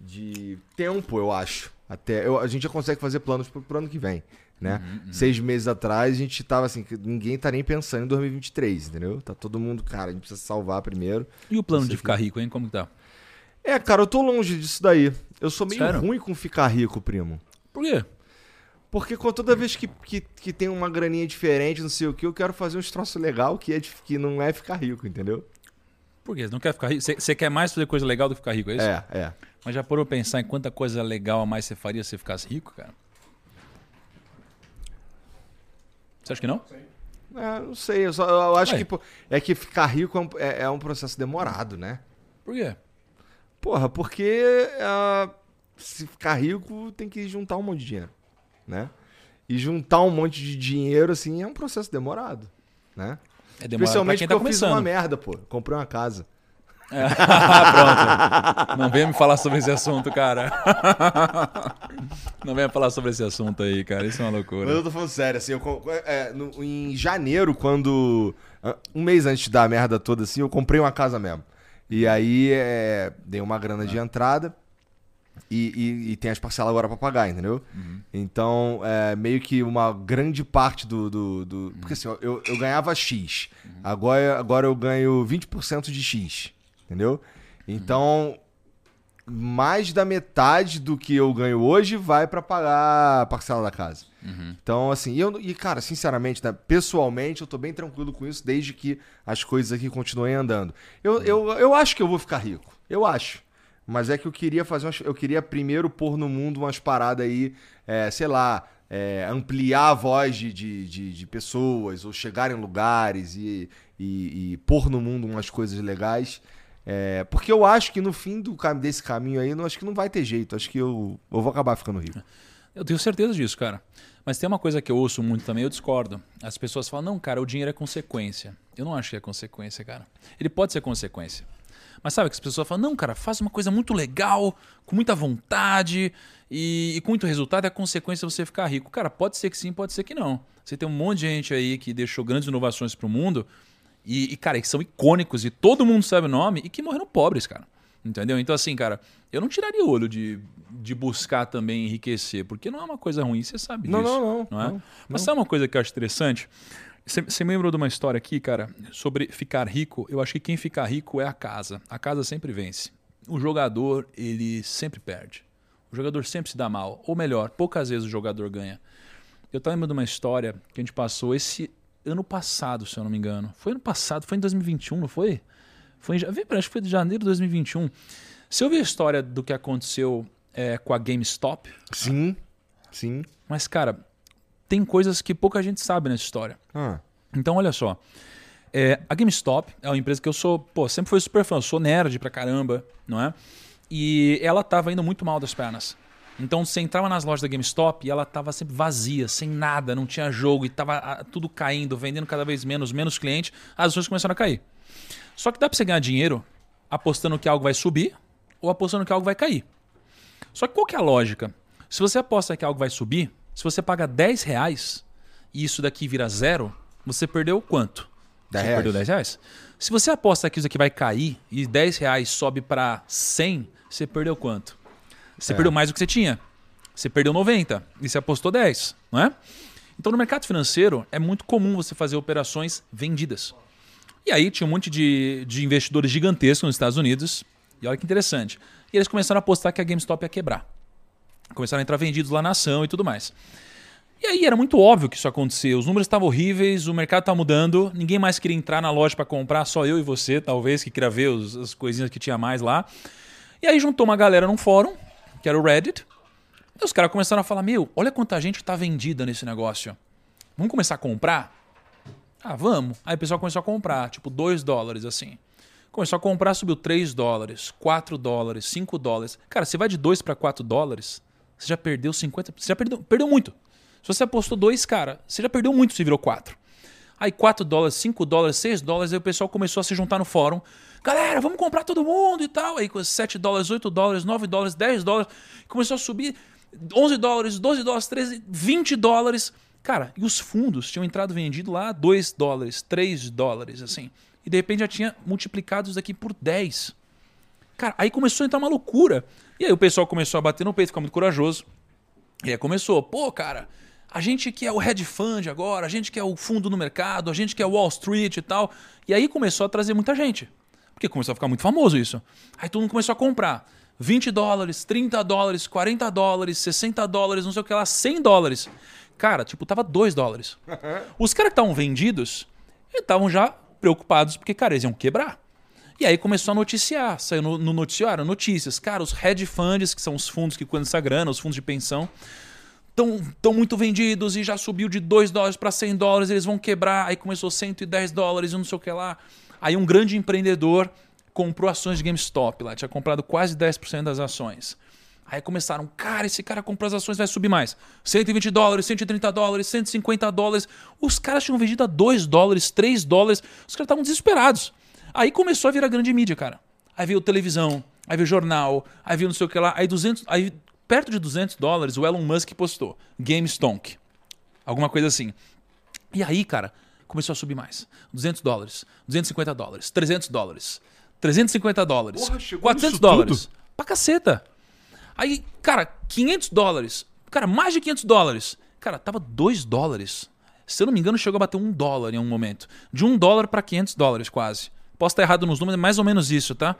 de tempo, eu acho. Até. eu- a gente já consegue fazer planos pro, pro ano que vem, né? Seis meses atrás a gente tava assim, ninguém tá nem pensando em 2023, entendeu? Tá todo mundo, cara, a gente precisa salvar primeiro. E o plano de ficar rico, hein? Como que tá? É, cara, eu tô longe disso daí. Eu sou meio Sério? ruim com ficar rico, primo. Por quê? Porque com toda vez que, que, que tem uma graninha diferente, não sei o que, eu quero fazer uns troços legal que, é de- que não é ficar rico, entendeu? Por quê? Você não quer ficar rico? Você- quer mais fazer coisa legal do que ficar rico, é isso? É, é. Mas já parou pra pensar em quanta coisa legal a mais você faria se você ficasse rico, cara? Você acha que não? É, não sei, eu, só, eu acho Ué. que é que ficar rico é um, é- é um processo demorado, né? Por quê? Porra, porque ah, se ficar rico tem que juntar um monte de dinheiro, né? E juntar um monte de dinheiro, assim, é um processo demorado, né? É demorado Especialmente quem tá porque eu fiz uma merda, pô. Comprei uma casa. Pronto. Não venha me falar sobre esse assunto, cara. Não venha falar sobre esse assunto aí, cara. Isso é uma Mas loucura. eu tô falando sério, assim, eu, é, no- em janeiro, quando. Um mês antes da merda toda, assim, eu comprei uma casa mesmo. E aí é, dei uma grana de entrada e, e- e tem as parcelas agora pra pagar, entendeu? Então, é, meio que uma grande parte do. do, do- porque assim, eu, eu ganhava X. Agora, agora eu ganho 20% de X. Entendeu? Então, mais da metade do que eu ganho hoje vai pra pagar a parcela da casa. Então, assim, e eu, e cara, sinceramente, né, pessoalmente, eu tô bem tranquilo com isso desde que as coisas aqui continuem andando. Eu, eu, eu acho que eu vou ficar rico. Eu acho. Mas é que eu queria fazer umas, Eu queria primeiro pôr no mundo umas paradas aí, é, sei lá, é, ampliar a voz de, de, de, de pessoas, ou chegar em lugares e, e, e pôr no mundo umas coisas legais. É, porque eu acho que no fim do, desse caminho aí, eu acho que não vai ter jeito. Acho que eu, eu vou acabar ficando rico. Eu tenho certeza disso, cara. Mas tem uma coisa que eu ouço muito também, eu discordo. As pessoas falam, não, cara, o dinheiro é consequência. Eu não acho que é consequência, cara. Ele pode ser consequência. Mas sabe que as pessoas falam, não, cara, faz uma coisa muito legal, com muita vontade e, e com muito resultado, é consequência você ficar rico. Cara, pode ser que sim, pode ser que não. Você tem um monte de gente aí que deixou grandes inovações pro mundo e, e, cara, que são icônicos e todo mundo sabe o nome e que morreram pobres, cara. Entendeu? Então, assim, cara, eu não tiraria o olho de, de buscar também enriquecer, porque não é uma coisa ruim, você sabe Não, disso. não, não, é? não, Mas sabe uma coisa que eu acho interessante? Você, me lembrou de uma história aqui, cara, sobre ficar rico? Eu acho que quem fica rico é a casa. A casa sempre vence. O jogador, ele sempre perde. O jogador sempre se dá mal. Ou melhor, poucas vezes o jogador ganha. Eu tô lembrando de uma história que a gente passou esse ano passado, se eu não me engano. Foi ano passado, foi em 2021, não foi? Foi em, acho que foi de janeiro de 2021. Você ouviu a história do que aconteceu é, com a GameStop? Sim, sim. Mas, cara, tem coisas que pouca gente sabe nessa história. Ah, Então, olha só. É, a GameStop é uma empresa que eu sou, pô, sempre fui super fã, eu sou nerd pra caramba, não é? E ela tava indo muito mal das pernas. Então você entrava nas lojas da GameStop e ela tava sempre vazia, sem nada, não tinha jogo e tava ah, tudo caindo, vendendo cada vez menos, menos cliente, as ações começaram a cair. Só que dá pra você ganhar dinheiro apostando que algo vai subir ou apostando que algo vai cair. Só que qual que é a lógica? Se você aposta que algo vai subir, se você paga 10 reais e isso daqui vira zero, você perdeu quanto? 10 você reais. perdeu 10 reais? Se você aposta que isso aqui vai cair e 10 reais sobe para 100, você perdeu quanto? Você É. perdeu mais do que você tinha. Você perdeu 90 e você apostou 10, não é? Então no mercado financeiro é muito comum você fazer operações vendidas. E aí tinha um monte de, de investidores gigantescos nos Estados Unidos. E olha que interessante. E eles começaram a apostar que a GameStop ia quebrar. Começaram a entrar vendidos lá na ação e tudo mais. E aí era muito óbvio que isso aconteceu. Os números estavam horríveis, o mercado estava mudando, ninguém mais queria entrar na loja para comprar, só eu e você, talvez, que queria ver os- as coisinhas que tinha mais lá. E aí juntou uma galera num fórum, que era o Reddit. E os caras começaram a falar: Meu, olha quanta gente está vendida nesse negócio. Vamos começar a comprar? Ah, vamos. Aí o pessoal começou a comprar, tipo 2 dólares assim. Começou a comprar, subiu 3 dólares, 4 dólares, 5 dólares. Cara, você vai de 2 para 4 dólares, você já perdeu 50%. Você já perdeu, perdeu muito. Se você apostou 2, cara, você já perdeu muito se virou 4. Aí 4 dólares, 5 dólares, 6 dólares, aí o pessoal começou a se juntar no fórum. Galera, vamos comprar todo mundo e tal. Aí com 7 dólares, 8 dólares, 9 dólares, 10 dólares. Começou a subir 11 dólares, 12 dólares, 13, 20 dólares. Cara, e os fundos tinham entrado vendido lá 2 dólares, 3 dólares, assim. E de repente já tinha multiplicado isso daqui por 10. Cara, aí começou a entrar uma loucura. E aí o pessoal começou a bater no peito, ficar muito corajoso. E aí começou, pô, cara, a gente que é o hedge fund agora, a gente que é o fundo no mercado, a gente que é Wall Street e tal. E aí começou a trazer muita gente. Porque começou a ficar muito famoso isso. Aí todo mundo começou a comprar. 20 dólares, 30 dólares, 40 dólares, 60 dólares, não sei o que lá, 100 dólares. Cara, tipo, tava 2 dólares. Os caras que estavam vendidos estavam já preocupados porque, cara, eles iam quebrar. E aí começou a noticiar, saiu no, no noticiário notícias. Cara, os hedge funds, que são os fundos que cuidam dessa grana, os fundos de pensão, estão muito vendidos e já subiu de 2 dólares para 100 dólares, eles vão quebrar. Aí começou 110 dólares e não sei o que lá. Aí um grande empreendedor comprou ações de GameStop lá, tinha comprado quase 10% das ações. Aí começaram, cara, esse cara comprou as ações, vai subir mais. 120 dólares, 130 dólares, 150 dólares. Os caras tinham vendido a 2 dólares, 3 dólares. Os caras estavam desesperados. Aí começou a virar grande mídia, cara. Aí veio televisão, aí veio jornal, aí veio não sei o que lá. Aí 200, aí perto de 200 dólares o Elon Musk postou GameStonk. Alguma coisa assim. E aí, cara, começou a subir mais. 200 dólares, 250 dólares, 300 dólares, 350 dólares, Porra, chegou 400 nisso dólares. tudo? Pra caceta. Aí, cara, 500 dólares. Cara, mais de 500 dólares. Cara, tava 2 dólares. Se eu não me engano, chegou a bater um dólar em um momento. De um dólar para 500 dólares, quase. Posso estar errado nos números, é mais ou menos isso, tá?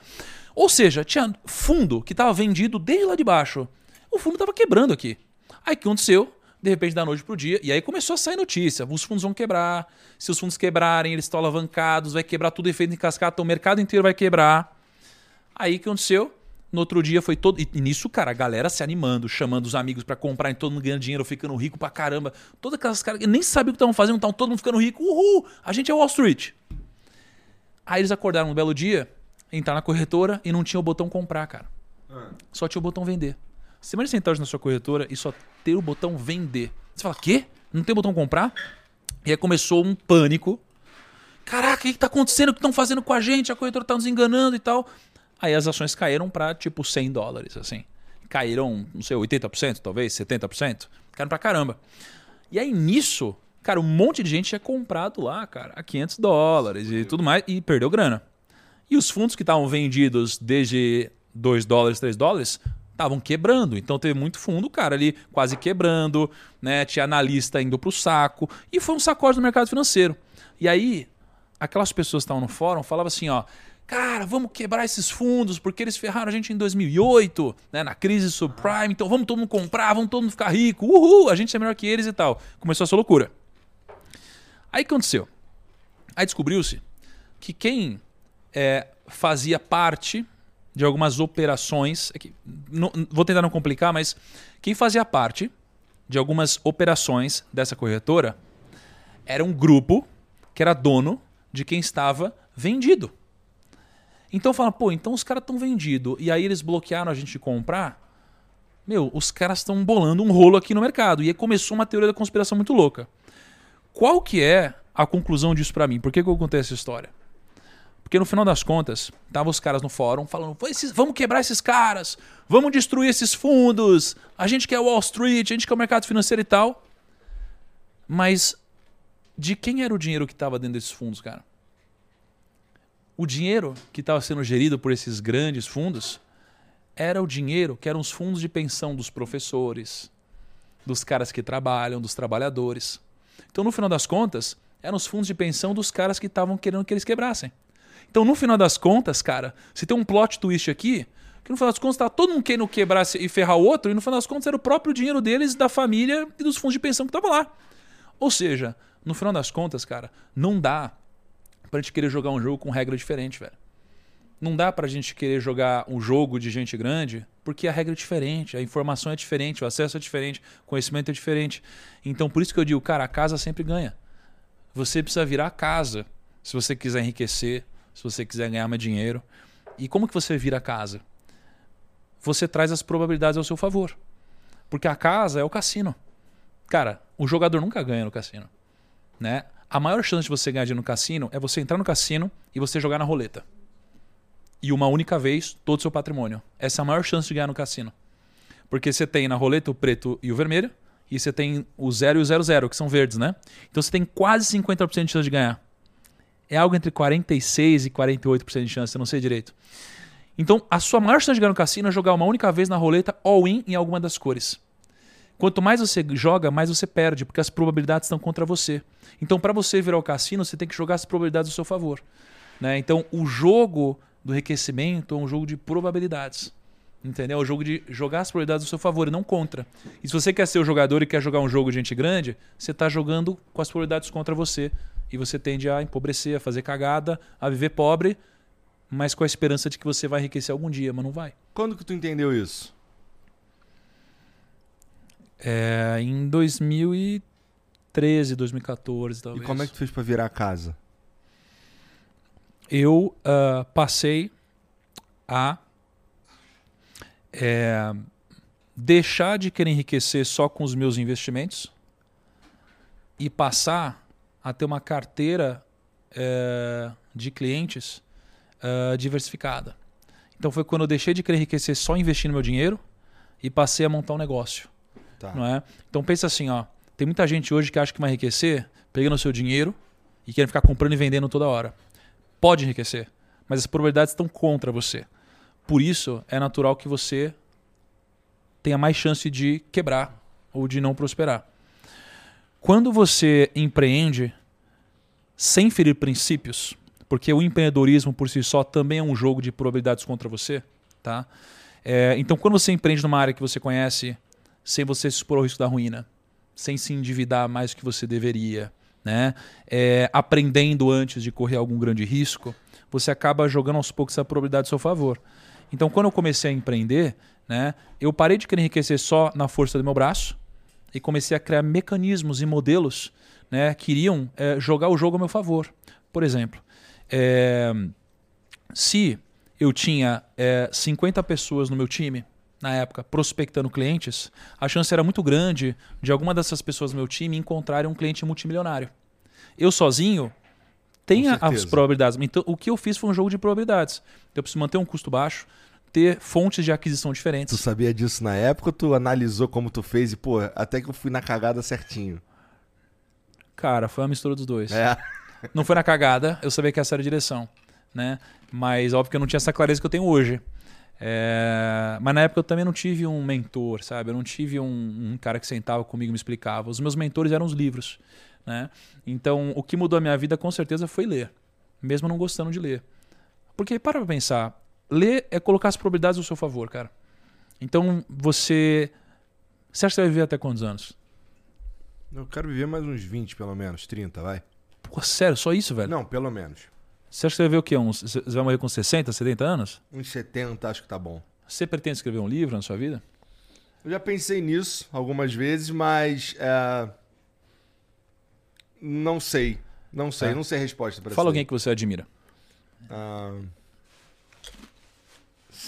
Ou seja, tinha fundo que tava vendido desde lá de baixo. O fundo tava quebrando aqui. Aí o que aconteceu? De repente, da noite pro dia. E aí começou a sair notícia. Os fundos vão quebrar. Se os fundos quebrarem, eles estão alavancados. Vai quebrar tudo efeito em cascata. O mercado inteiro vai quebrar. Aí o que aconteceu? No outro dia foi todo. E nisso, cara, a galera se animando, chamando os amigos pra comprar, e todo mundo ganhando dinheiro, ficando rico pra caramba. Todas aquelas caras que nem sabiam o que estavam fazendo, estavam todo mundo ficando rico. Uhul! A gente é Wall Street. Aí eles acordaram um belo dia, entraram na corretora e não tinha o botão comprar, cara. Só tinha o botão vender. Você entrar hoje na sua corretora e só ter o botão vender. Você fala, quê? Não tem botão comprar? E aí começou um pânico. Caraca, o que está acontecendo? O que estão fazendo com a gente? A corretora está nos enganando e tal. Aí as ações caíram para tipo 100 dólares, assim. Caíram, não sei, 80%, talvez, 70%. Caíram pra caramba. E aí nisso, cara, um monte de gente tinha comprado lá, cara, a 500 dólares e tudo mais e perdeu grana. E os fundos que estavam vendidos desde 2 dólares, 3 dólares, estavam quebrando. Então teve muito fundo, cara, ali quase quebrando, né? Tinha analista indo pro saco. E foi um sacode no mercado financeiro. E aí, aquelas pessoas que estavam no fórum falavam assim, ó. Cara, vamos quebrar esses fundos porque eles ferraram a gente em 2008, né, na crise subprime. Então vamos todo mundo comprar, vamos todo mundo ficar rico. Uhul, a gente é melhor que eles e tal. Começou essa loucura. Aí o que aconteceu? Aí descobriu-se que quem é, fazia parte de algumas operações. aqui, não- vou tentar não complicar, mas quem fazia parte de algumas operações dessa corretora era um grupo que era dono de quem estava vendido. Então fala, pô, então os caras estão vendidos e aí eles bloquearam a gente de comprar. Meu, os caras estão bolando um rolo aqui no mercado. E aí começou uma teoria da conspiração muito louca. Qual que é a conclusão disso pra mim? Por que, que eu contei essa história? Porque no final das contas, estavam os caras no fórum falando: "Pô, esses- vamos quebrar esses caras, vamos destruir esses fundos, a gente quer Wall Street, a gente quer o mercado financeiro e tal. Mas de quem era o dinheiro que estava dentro desses fundos, cara? O dinheiro que estava sendo gerido por esses grandes fundos era o dinheiro que eram os fundos de pensão dos professores, dos caras que trabalham, dos trabalhadores. Então, no final das contas, eram os fundos de pensão dos caras que estavam querendo que eles quebrassem. Então, no final das contas, cara, você tem um plot twist aqui, que no final das contas tá todo mundo querendo quebrar e ferrar o outro, e no final das contas era o próprio dinheiro deles, da família e dos fundos de pensão que estavam lá. Ou seja, no final das contas, cara, não dá pra gente querer jogar um jogo com regra diferente, velho. Não dá pra gente querer jogar um jogo de gente grande, porque a regra é diferente, a informação é diferente, o acesso é diferente, o conhecimento é diferente. Então, por isso que eu digo, cara, a casa sempre ganha. Você precisa virar a casa se você quiser enriquecer, se você quiser ganhar mais dinheiro. E como que você vira a casa? Você traz as probabilidades ao seu favor. Porque a casa é o cassino. Cara, o jogador nunca ganha no cassino. Né? A maior chance de você ganhar dinheiro no cassino é você entrar no cassino e você jogar na roleta. E uma única vez todo o seu patrimônio. Essa é a maior chance de ganhar no cassino. Porque você tem na roleta o preto e o vermelho, e você tem o 0 e o 00, que são verdes, né? Então você tem quase 50% de chance de ganhar. É algo entre 46 e 48% de chance, eu não sei direito. Então, a sua maior chance de ganhar no cassino é jogar uma única vez na roleta all-in em alguma das cores. Quanto mais você joga, mais você perde, porque as probabilidades estão contra você. Então, para você virar o cassino, você tem que jogar as probabilidades ao seu favor. Né? Então, o jogo do enriquecimento é um jogo de probabilidades. Entendeu? É o jogo de jogar as probabilidades ao seu favor e não contra. E se você quer ser o jogador e quer jogar um jogo de gente grande, você está jogando com as probabilidades contra você. E você tende a empobrecer, a fazer cagada, a viver pobre, mas com a esperança de que você vai enriquecer algum dia, mas não vai. Quando que tu entendeu isso? É, em 2013, 2014, talvez. E como é que tu fez pra virar a casa? eu uh, passei a é, deixar de querer enriquecer só com os meus investimentos e passar a ter uma carteira é, de clientes uh, diversificada. Então foi quando eu deixei de querer enriquecer só investindo meu dinheiro e passei a montar um negócio. Tá. Não é? Então pensa assim, ó, tem muita gente hoje que acha que vai enriquecer pegando o seu dinheiro e querendo ficar comprando e vendendo toda hora pode enriquecer, mas as probabilidades estão contra você. Por isso, é natural que você tenha mais chance de quebrar ou de não prosperar. Quando você empreende sem ferir princípios, porque o empreendedorismo por si só também é um jogo de probabilidades contra você, tá? É, então, quando você empreende numa área que você conhece, sem você se expor ao risco da ruína, sem se endividar mais do que você deveria, né? É, aprendendo antes de correr algum grande risco, você acaba jogando aos poucos essa probabilidade a seu favor. Então, quando eu comecei a empreender, né, eu parei de querer enriquecer só na força do meu braço e comecei a criar mecanismos e modelos né, que iriam é, jogar o jogo a meu favor. Por exemplo, é, se eu tinha é, 50 pessoas no meu time, na época, prospectando clientes, a chance era muito grande de alguma dessas pessoas do meu time encontrarem um cliente multimilionário. Eu sozinho tenho as probabilidades. Então, o que eu fiz foi um jogo de probabilidades. Eu preciso manter um custo baixo, ter fontes de aquisição diferentes. Tu sabia disso na época? Tu analisou como tu fez e, pô, até que eu fui na cagada certinho. Cara, foi uma mistura dos dois. É. Não foi na cagada, eu sabia que essa era a direção. Né? Mas óbvio que eu não tinha essa clareza que eu tenho hoje. É... Mas na época eu também não tive um mentor, sabe? Eu não tive um, um, cara que sentava comigo e me explicava. Os meus mentores eram os livros. Né? Então, o que mudou a minha vida com certeza foi ler, mesmo não gostando de ler. Porque, para pra pensar, ler é colocar as probabilidades ao seu favor, cara. Então, você. Você acha que você vai viver até quantos anos? Eu quero viver mais uns 20, pelo menos, 30, vai. Pô, sério, só isso, velho? Não, pelo menos. Você acha que você vai ver o quê? Uns, você vai morrer com 60, 70 anos? Uns 70, acho que tá bom. Você pretende escrever um livro na sua vida? Eu já pensei nisso algumas vezes, mas. É... Não sei. Não sei, é. não sei a resposta para Fala alguém que você admira. Ah,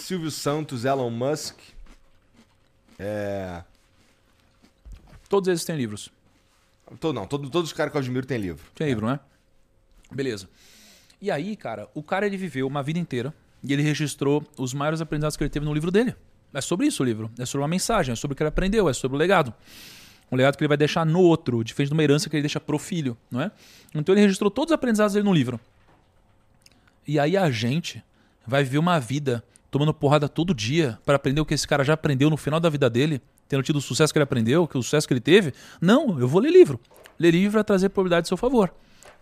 Silvio Santos, Elon Musk. É... Todos eles têm livros. Todo, não, todo, todos os caras que eu admiro têm livro. Tem livro, né? Beleza. E aí, cara, o cara ele viveu uma vida inteira e ele registrou os maiores aprendizados que ele teve no livro dele. É sobre isso o livro. É sobre uma mensagem, é sobre o que ele aprendeu, é sobre o legado. Um legado que ele vai deixar no outro, diferente de uma herança que ele deixa pro filho, não é? Então ele registrou todos os aprendizados dele no livro. E aí a gente vai viver uma vida tomando porrada todo dia para aprender o que esse cara já aprendeu no final da vida dele, tendo tido o sucesso que ele aprendeu, que o sucesso que ele teve. Não, eu vou ler livro. Ler livro vai trazer probabilidade a seu favor.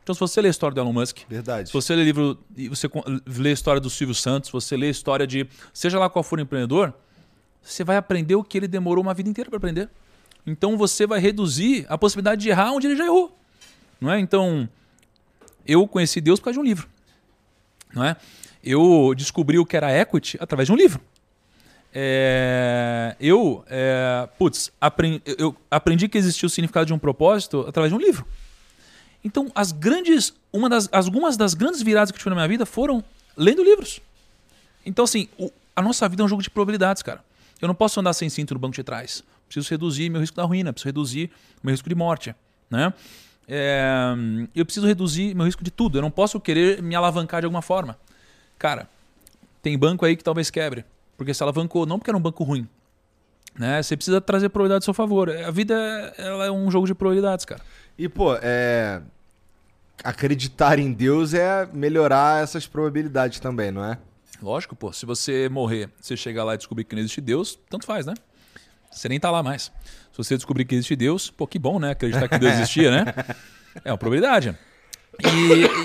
Então, se você ler a história do Elon Musk, Verdade. se você ler livro e você lê a história do Silvio Santos, você lê a história de seja lá qual for o empreendedor, você vai aprender o que ele demorou uma vida inteira para aprender. Então você vai reduzir a possibilidade de errar onde ele já errou. Não é? Então, eu conheci Deus por causa de um livro. Não é? Eu descobri o que era equity através de um livro. É, eu, é, putz, aprendi, eu aprendi que existia o significado de um propósito através de um livro. Então, as grandes, uma das, algumas das grandes viradas que eu tive na minha vida foram lendo livros. Então, assim, o, a nossa vida é um jogo de probabilidades, cara. Eu não posso andar sem cinto no banco de trás. Preciso reduzir meu risco da ruína, preciso reduzir meu risco de morte, né? É, eu preciso reduzir meu risco de tudo. Eu não posso querer me alavancar de alguma forma. Cara, tem banco aí que talvez quebre, porque se alavancou não porque era um banco ruim, Né? Você precisa trazer prioridade ao seu favor. A vida ela é um jogo de prioridades, cara. E, pô, é. Acreditar em Deus é melhorar essas probabilidades também, não é? Lógico, pô. Se você morrer, você chegar lá e descobrir que não existe Deus, tanto faz, né? Você nem tá lá mais. Se você descobrir que existe Deus, pô, que bom, né? Acreditar que Deus existia, né? É uma probabilidade.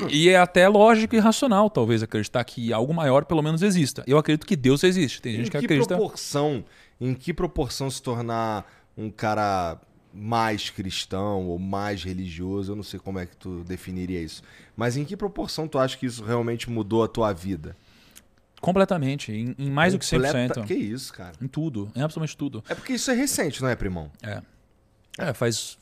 E, e, é até lógico e racional, talvez, acreditar que algo maior pelo menos exista. Eu acredito que Deus existe. Tem gente em que, que acredita. Proporção, em que proporção se tornar um cara mais cristão ou mais religioso? Eu não sei como é que tu definiria isso. Mas em que proporção tu acha que isso realmente mudou a tua vida? Completamente. Em, em mais Completa... do que 100%. Que isso, cara? Em tudo. Em absolutamente tudo. É porque isso é recente, não é, primão? É. É, faz.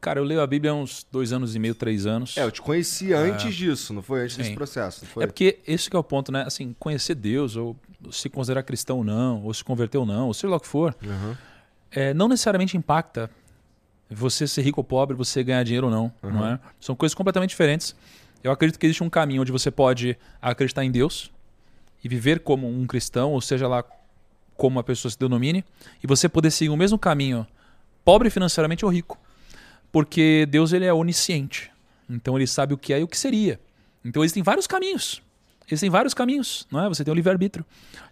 Cara, eu leio a Bíblia há uns dois anos e meio, três anos. É, eu te conheci antes disso, não foi? Antes Sim. desse processo. É porque esse que é o ponto, né? Assim, conhecer Deus, ou se considerar cristão ou não, ou se converter ou não, ou seja lá o que for, Uhum. é, não necessariamente impacta você ser rico ou pobre, você ganhar dinheiro ou não, não é? São coisas completamente diferentes. Eu acredito que existe um caminho onde você pode acreditar em Deus e viver como um cristão, ou seja lá como uma pessoa se denomine, e você poder seguir o mesmo caminho, pobre financeiramente ou rico. Porque Deus ele é onisciente. Então ele sabe o que é e o que seria. Então existem vários caminhos. Existem vários caminhos, não é? Você tem o livre-arbítrio,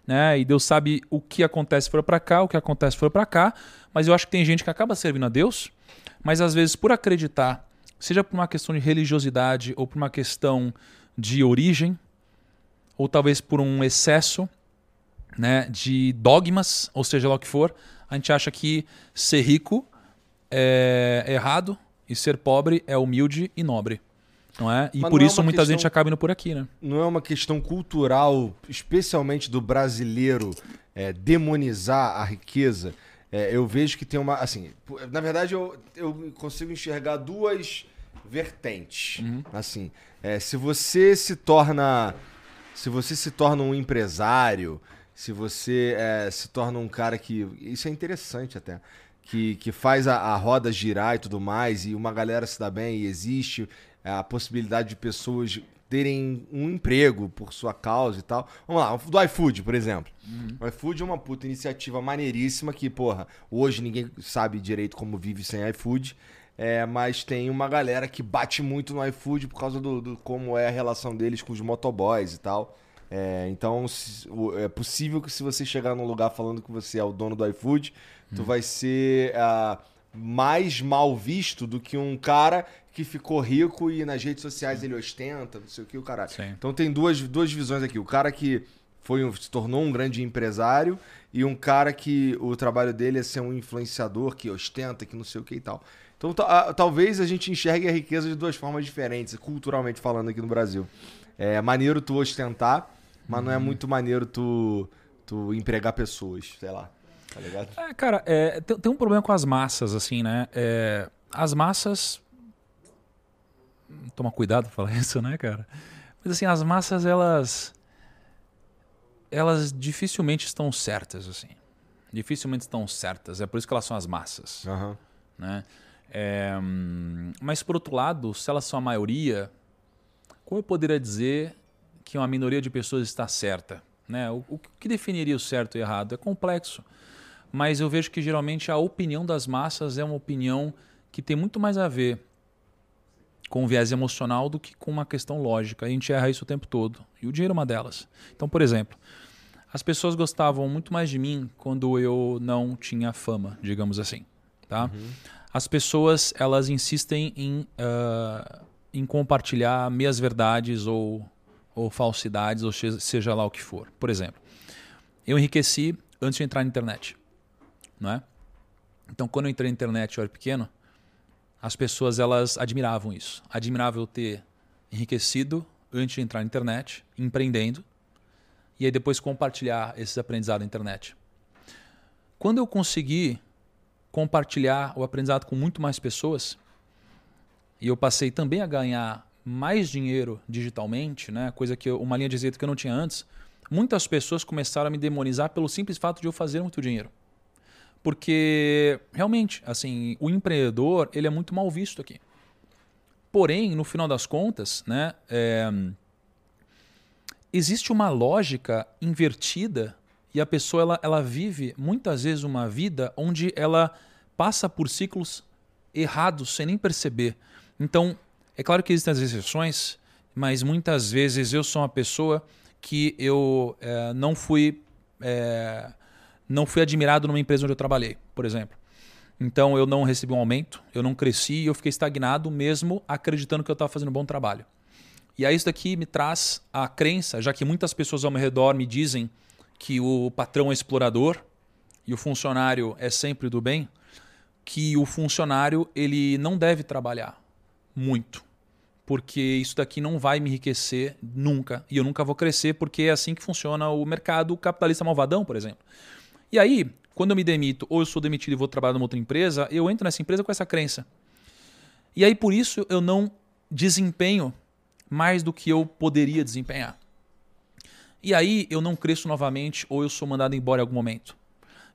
né? E Deus sabe o que acontece se for para cá, o que acontece se for para cá, mas eu acho que tem gente que acaba servindo a Deus, mas às vezes por acreditar, seja por uma questão de religiosidade ou por uma questão de origem, ou talvez por um excesso, né, de dogmas, ou seja lá o que for, a gente acha que ser rico é errado e ser pobre é humilde e nobre. Não é? E Mas por é isso uma muita questão- gente acaba indo por aqui, né? Não é uma questão cultural, especialmente do brasileiro, é, demonizar a riqueza? É, eu vejo que tem uma. Assim, na verdade, eu, eu consigo enxergar duas vertentes. Assim, é, se você se torna. Se você se torna um empresário, se você é, se torna um cara que. Isso é interessante até. Que, que faz a, a roda girar e tudo mais, e uma galera se dá bem e existe a possibilidade de pessoas terem um emprego por sua causa e tal. Vamos lá, do iFood, por exemplo. O iFood é uma puta iniciativa maneiríssima que, porra, hoje ninguém sabe direito como vive sem iFood. É, mas tem uma galera que bate muito no iFood por causa do, do como é a relação deles com os motoboys e tal. É, então, se- o- é possível que se você chegar num lugar falando que você é o dono do iFood, tu vai ser ah, mais mal visto do que um cara que ficou rico e nas redes sociais ele ostenta, não sei o que, o caralho. Sim. Então tem duas, duas visões aqui. O cara que foi um- se tornou um grande empresário e um cara que o trabalho dele é ser um influenciador que ostenta, que não sei o que e tal. Então a- talvez a gente enxergue a riqueza de duas formas diferentes, culturalmente falando aqui no Brasil. É maneiro tu ostentar, mas não é muito maneiro tu, tu empregar pessoas, sei lá. Tá ligado? É, cara, é, tem, tem um problema com as massas, assim, né? É, as massas. Toma cuidado pra falar isso, né, cara? Mas assim, as massas, elas. Elas dificilmente estão certas, assim. Dificilmente estão certas. É por isso que elas são as massas, Aham. né? É, mas por outro lado, se elas são a maioria, como eu poderia dizer que uma minoria de pessoas está certa? Né? O, o que definiria o certo e o errado? É complexo. Mas eu vejo que geralmente a opinião das massas é uma opinião que tem muito mais a ver com um viés emocional do que com uma questão lógica. A gente erra isso o tempo todo. E o dinheiro é uma delas. Então, por exemplo, as pessoas gostavam muito mais de mim quando eu não tinha fama, digamos assim. Tá? As pessoas elas insistem em, ah, em compartilhar meias verdades ou, ou falsidades, ou seja, lá o que for. Por exemplo, eu enriqueci antes de entrar na internet. Não é? Então, quando eu entrei na internet, eu era pequeno, as pessoas elas admiravam isso. Admiravam eu ter enriquecido antes de entrar na internet, empreendendo, e aí depois compartilhar esses aprendizados na internet. Quando eu consegui compartilhar o aprendizado com muito mais pessoas, e eu passei também a ganhar mais dinheiro digitalmente, né? coisa que eu, uma linha de receita que eu não tinha antes, muitas pessoas começaram a me demonizar pelo simples fato de eu fazer muito dinheiro. Porque realmente, assim, o empreendedor ele é muito mal visto aqui. Porém, no final das contas, né, é, existe uma lógica invertida e a pessoa ela, ela vive muitas vezes uma vida onde ela passa por ciclos errados sem nem perceber. Então, é claro que existem as exceções, mas muitas vezes eu sou uma pessoa que eu é, não fui é, não fui admirado numa empresa onde eu trabalhei, por exemplo. Então eu não recebi um aumento, eu não cresci e eu fiquei estagnado mesmo acreditando que eu estava fazendo um bom trabalho. E aí isso daqui me traz a crença, já que muitas pessoas ao meu redor me dizem que o patrão é explorador e o funcionário é sempre do bem, que o funcionário ele não deve trabalhar muito, porque isso daqui não vai me enriquecer nunca e eu nunca vou crescer porque é assim que funciona o mercado capitalista malvadão, por exemplo. E aí, quando eu me demito ou eu sou demitido e vou trabalhar numa outra empresa, eu entro nessa empresa com essa crença. E aí por isso eu não desempenho mais do que eu poderia desempenhar. E aí eu não cresço novamente ou eu sou mandado embora em algum momento.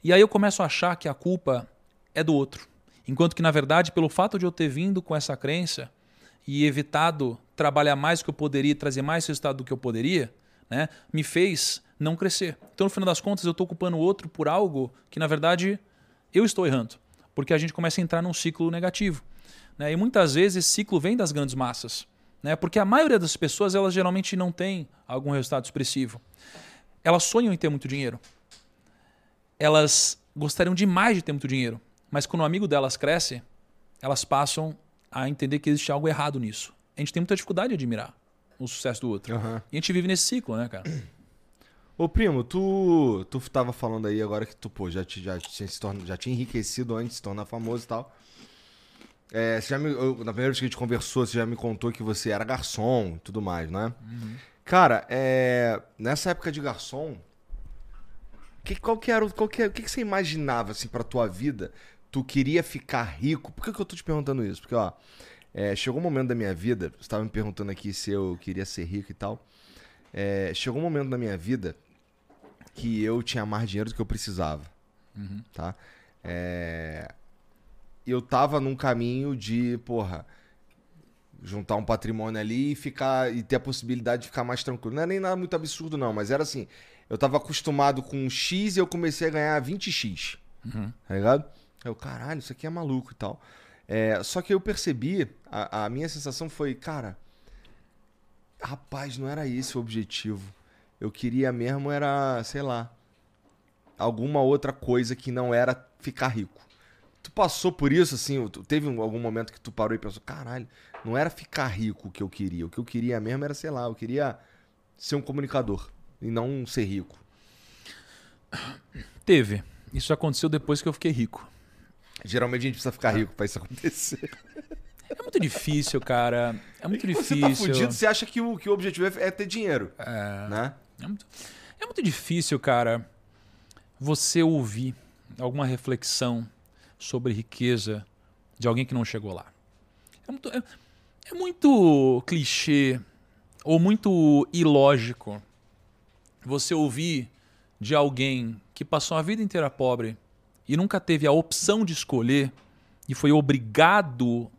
E aí eu começo a achar que a culpa é do outro. Enquanto que, na verdade, pelo fato de eu ter vindo com essa crença e evitado trabalhar mais do que eu poderia, trazer mais resultado do que eu poderia, né, me fez não crescer. Então, no final das contas, eu estou ocupando o outro por algo que, na verdade, eu estou errando. Porque a gente começa a entrar num ciclo negativo. Né? E muitas vezes esse ciclo vem das grandes massas. Né? Porque a maioria das pessoas, elas geralmente não tem algum resultado expressivo. Elas sonham em ter muito dinheiro. Elas gostariam demais de ter muito dinheiro. Mas quando o um amigo delas cresce, elas passam a entender que existe algo errado nisso. A gente tem muita dificuldade de admirar o sucesso do outro. Uhum. E a gente vive nesse ciclo, né, cara? Ô, primo, tu, tu tava falando aí agora que tu, pô, já, te, já, tinha, se torna, já tinha enriquecido antes de se tornar famoso e tal. É, você já me, eu, na primeira vez que a gente conversou, você já me contou que você era garçom e tudo mais, né? Uhum. Cara, é, nessa época de garçom, que, qual que era, qual que, o que, que você imaginava, assim, pra tua vida? Tu queria ficar rico? Por que, que eu tô te perguntando isso? Porque, ó, é, chegou um momento da minha vida, você estava me perguntando aqui se eu queria ser rico e tal. É, chegou um momento da minha vida que eu tinha mais dinheiro do que eu precisava. Uhum. Tá? É... Eu tava num caminho de, porra, juntar um patrimônio ali e ficar e ter a possibilidade de ficar mais tranquilo. Não é nem nada muito absurdo, não, mas era assim. Eu tava acostumado com X e eu comecei a ganhar 20X. Uhum. Tá ligado? Eu, caralho, isso aqui é maluco e tal. É, só que eu percebi, a, a minha sensação foi, cara, rapaz, não era esse o objetivo. Eu queria mesmo era, sei lá, alguma outra coisa que não era ficar rico. Tu passou por isso, assim, teve algum momento que tu parou e pensou, caralho, não era ficar rico o que eu queria. O que eu queria mesmo era, sei lá, eu queria ser um comunicador e não ser rico. Teve. Isso aconteceu depois que eu fiquei rico. Geralmente a gente precisa ficar rico para isso acontecer. É muito difícil, cara. É muito difícil. Você tá fudido, você acha que o, que o objetivo é, é ter dinheiro. É. Né? É muito, é muito difícil, cara, você ouvir alguma reflexão sobre riqueza de alguém que não chegou lá. É muito, é, é muito clichê ou muito ilógico você ouvir de alguém que passou a vida inteira pobre e nunca teve a opção de escolher e foi obrigado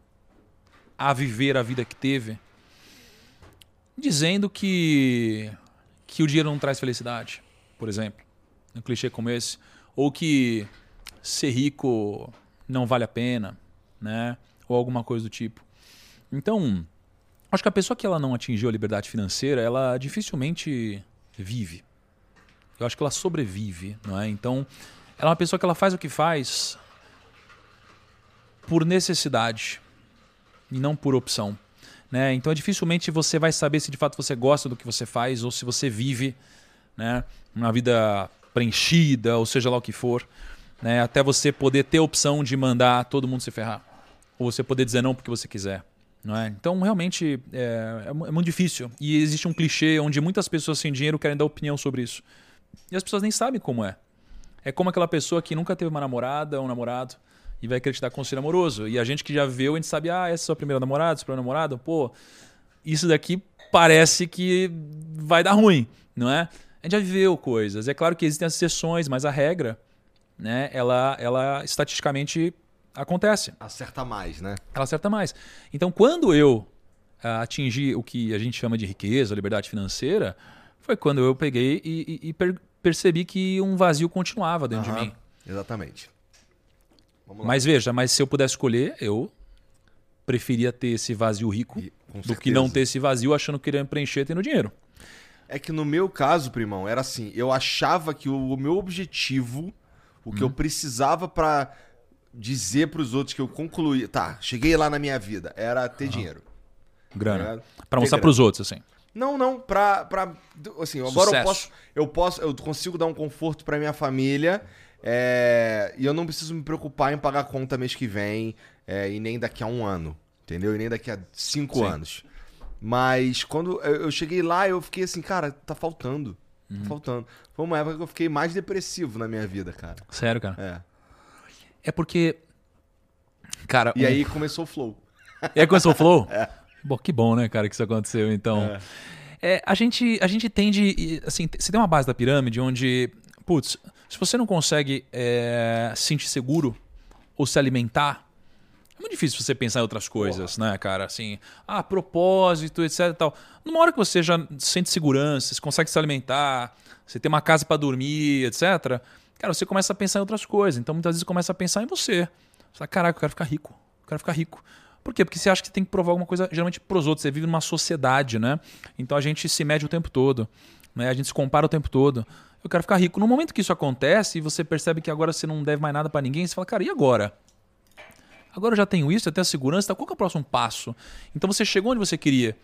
a viver a vida que teve, dizendo que que o dinheiro não traz felicidade, por exemplo. Um clichê como esse. Ou que ser rico não vale a pena, né? Ou alguma coisa do tipo. Então, acho que a pessoa que ela não atingiu a liberdade financeira, ela dificilmente vive. Eu acho que ela sobrevive, não é? Então, ela é uma pessoa que ela faz o que faz por necessidade e não por opção. Né? Então, dificilmente você vai saber se de fato você gosta do que você faz ou se você vive né, uma vida preenchida, ou seja lá o que for, né, até você poder ter a opção de mandar todo mundo se ferrar. Ou você poder dizer não porque você quiser. Não é? Então, realmente, é, é, é muito difícil. E existe um clichê onde muitas pessoas sem dinheiro querem dar opinião sobre isso. E as pessoas nem sabem como é. É como aquela pessoa que nunca teve uma namorada ou um namorado e vai acreditar conselho amoroso. E a gente que já viu, a gente sabe, ah, essa é a sua primeira namorada, seu primeiro namorado, pô, isso daqui parece que vai dar ruim, não é? A gente já viveu coisas. É claro que existem as exceções, mas a regra, né, ela, ela estatisticamente acontece. Acerta mais, né? Ela acerta mais. Então, quando eu uh, atingi o que a gente chama de riqueza, liberdade financeira, foi quando eu peguei e, e, e percebi que um vazio continuava dentro de mim. Exatamente. Mas veja, mas se eu pudesse escolher, eu preferia ter esse vazio rico E- do que não ter esse vazio achando que iria preencher tendo dinheiro. É que no meu caso, primão, era assim, eu achava que o meu objetivo, o Uhum. que eu precisava pra dizer pros outros que eu concluí, tá, cheguei lá na minha vida, era ter dinheiro. Grana. Tá? Pra mostrar Ter pros outros, assim. Não, não, pra, pra assim, agora eu Sucesso. posso, eu posso, eu consigo dar um conforto pra minha família, é, e eu não preciso me preocupar em pagar conta mês que vem, é, e nem daqui a um ano, entendeu? E nem daqui a cinco Sim. anos. Mas quando eu cheguei lá, eu fiquei assim, cara, tá faltando, Uhum. tá faltando. Foi uma época que eu fiquei mais depressivo na minha vida, cara. Sério, cara. É. É porque. Cara, E um- aí começou o flow. E aí começou o flow? Bom, que bom, né, cara, que isso aconteceu, então. É, a, gente, a gente tende. Assim, você tem uma base da pirâmide onde. Putz, se você não consegue é, se sentir seguro ou se alimentar. É muito difícil você pensar em outras coisas, né, cara? Assim, ah, propósito, etc tal. Numa hora que você já sente segurança, você consegue se alimentar, você tem uma casa pra dormir, etc. Cara, você começa a pensar em outras coisas. Então, muitas vezes, você começa a pensar em você. Você fala, caraca, eu quero ficar rico. Eu quero ficar rico. Por quê? Porque você acha que tem que provar alguma coisa, geralmente, pros outros. Você vive numa sociedade, né? Então, a gente se mede o tempo todo. Né? A gente se compara o tempo todo. Eu quero ficar rico. No momento que isso acontece e você percebe que agora você não deve mais nada pra ninguém, você fala, cara, e agora? Agora eu já tenho isso, eu tenho a segurança, tá? qual que é o próximo passo? Então você chegou onde você queria.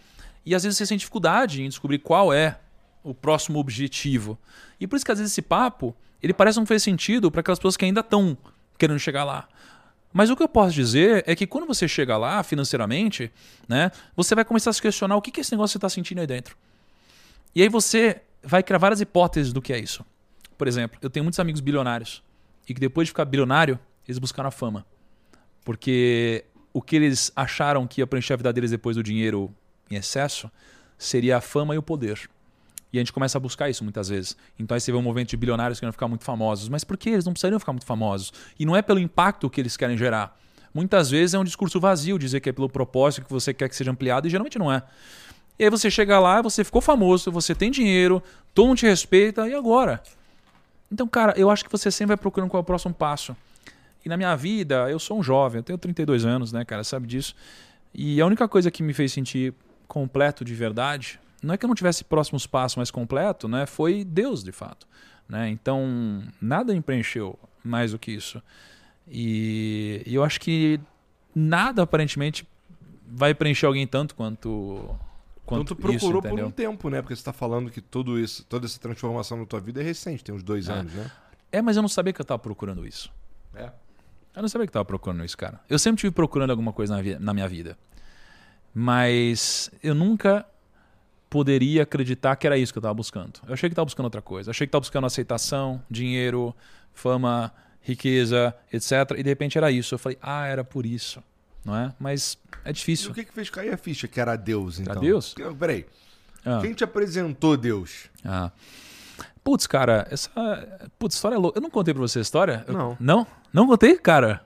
E às vezes você sente dificuldade em descobrir qual é o próximo objetivo. E por isso que às vezes esse papo, ele parece não fez sentido para aquelas pessoas que ainda estão querendo chegar lá. Mas o que eu posso dizer é que quando você chega lá financeiramente, né, você vai começar a se questionar o que, que esse negócio você está sentindo aí dentro. E aí você vai criar várias hipóteses do que é isso. Por exemplo, eu tenho muitos amigos bilionários e que depois de ficar bilionário, eles buscaram a fama. Porque o que eles acharam que ia preencher a vida deles depois do dinheiro em excesso seria a fama e o poder. E a gente começa a buscar isso muitas vezes. Então aí você vê um movimento de bilionários querendo ficar muito famosos. Mas por que eles não precisariam ficar muito famosos? E não é pelo impacto que eles querem gerar. Muitas vezes é um discurso vazio dizer que é pelo propósito que você quer que seja ampliado e geralmente não é. E aí você chega lá, você ficou famoso, você tem dinheiro, todo mundo te respeita, e agora? Então, cara, eu acho que você sempre vai procurando qual é o próximo passo. E na minha vida, eu sou um jovem, eu tenho 32 anos, né, cara, sabe disso. E a única coisa que me fez sentir completo de verdade, não é que eu não tivesse próximos passos mais completo, né, foi Deus, de fato. Né? Então, nada me preencheu mais do que isso. E, e eu acho que nada, aparentemente, vai preencher alguém tanto quanto. Então quanto tu procurou isso, por um tempo, né? Porque você tá falando que tudo isso, toda essa transformação na tua vida é recente, tem uns dois É. anos, né? É, mas eu não sabia que eu tava procurando isso. É. Eu não sabia que eu tava procurando isso, cara. Eu sempre tive procurando alguma coisa na, na minha vida. Mas eu nunca poderia acreditar que era isso que eu tava buscando. Eu achei que tava buscando outra coisa. Eu achei que tava buscando aceitação, dinheiro, fama, riqueza, etc. E de repente era isso. Eu falei, ah, era por isso. Não é? Mas é E difícil. o que que fez cair a ficha? Que era Deus, então? Deus? Que- Peraí, Ah. quem te apresentou Deus? Ah. Putz, cara, essa. Putz, história é louca. Eu não contei pra você a história? Eu- Não. Não? Não contei, cara?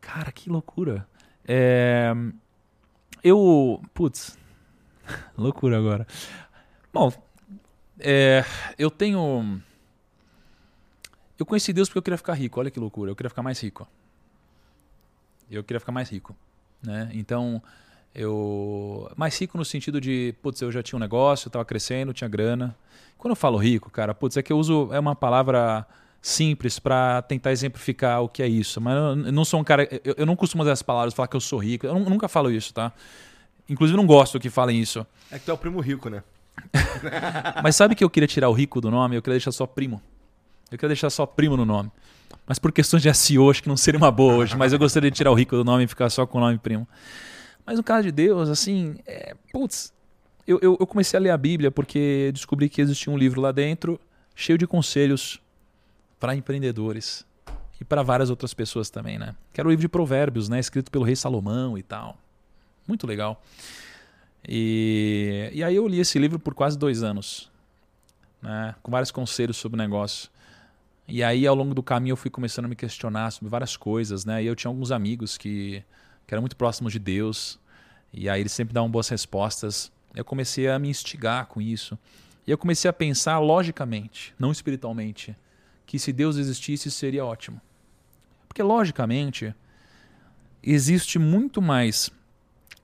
Cara, que loucura. É... Eu. Putz. loucura agora. Bom, é, eu tenho. Eu conheci Deus porque eu queria ficar rico. Olha que loucura. Eu queria ficar mais rico. Eu queria ficar mais rico. Né? Então, eu. Mais rico no sentido de, putz, eu já tinha um negócio, eu tava crescendo, tinha grana. Quando eu falo rico, cara, putz, é que eu uso. É uma palavra simples para tentar exemplificar o que é isso. Mas eu eu não sou um cara. Eu, eu não costumo usar as palavras, falar que eu sou rico. Eu nu- nunca falo isso, tá? Inclusive, não gosto que falem isso. É que tu é o primo rico, né? Mas sabe que eu queria tirar o rico do nome? Eu queria deixar só primo. Eu queria deixar só primo no nome. Mas por questões de SEO, acho que não seria uma boa hoje. Mas eu gostaria de tirar o rico do nome e ficar só com o nome primo. Mas no caso de Deus, assim, é, putz, eu, eu, eu comecei a ler a Bíblia porque descobri que existia um livro lá dentro cheio de conselhos para empreendedores e para várias outras pessoas também, né? Que era o livro de Provérbios, né? Escrito pelo rei Salomão e tal. Muito legal. E, e aí eu li esse livro por quase dois anos, né? com vários conselhos sobre o negócio. E aí, ao longo do caminho, eu fui começando a me questionar sobre várias coisas, né? E eu tinha alguns amigos que, que eram muito próximos de Deus, e aí eles sempre davam boas respostas. Eu comecei a me instigar com isso. E eu comecei a pensar logicamente, não espiritualmente, que se Deus existisse seria ótimo. Porque logicamente existe muito mais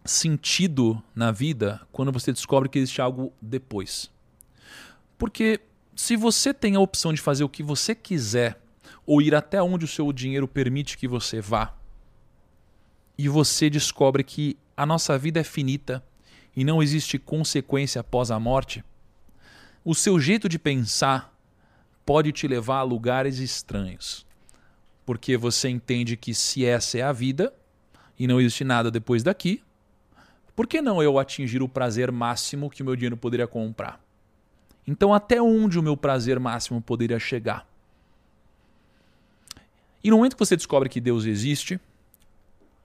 sentido na vida quando você descobre que existe algo depois. Porque se você tem a opção de fazer o que você quiser ou ir até onde o seu dinheiro permite que você vá, e você descobre que a nossa vida é finita e não existe consequência após a morte, o seu jeito de pensar pode te levar a lugares estranhos. Porque você entende que se essa é a vida e não existe nada depois daqui, por que não eu atingir o prazer máximo que o meu dinheiro poderia comprar? Então, até onde o meu prazer máximo poderia chegar? E no momento que você descobre que Deus existe,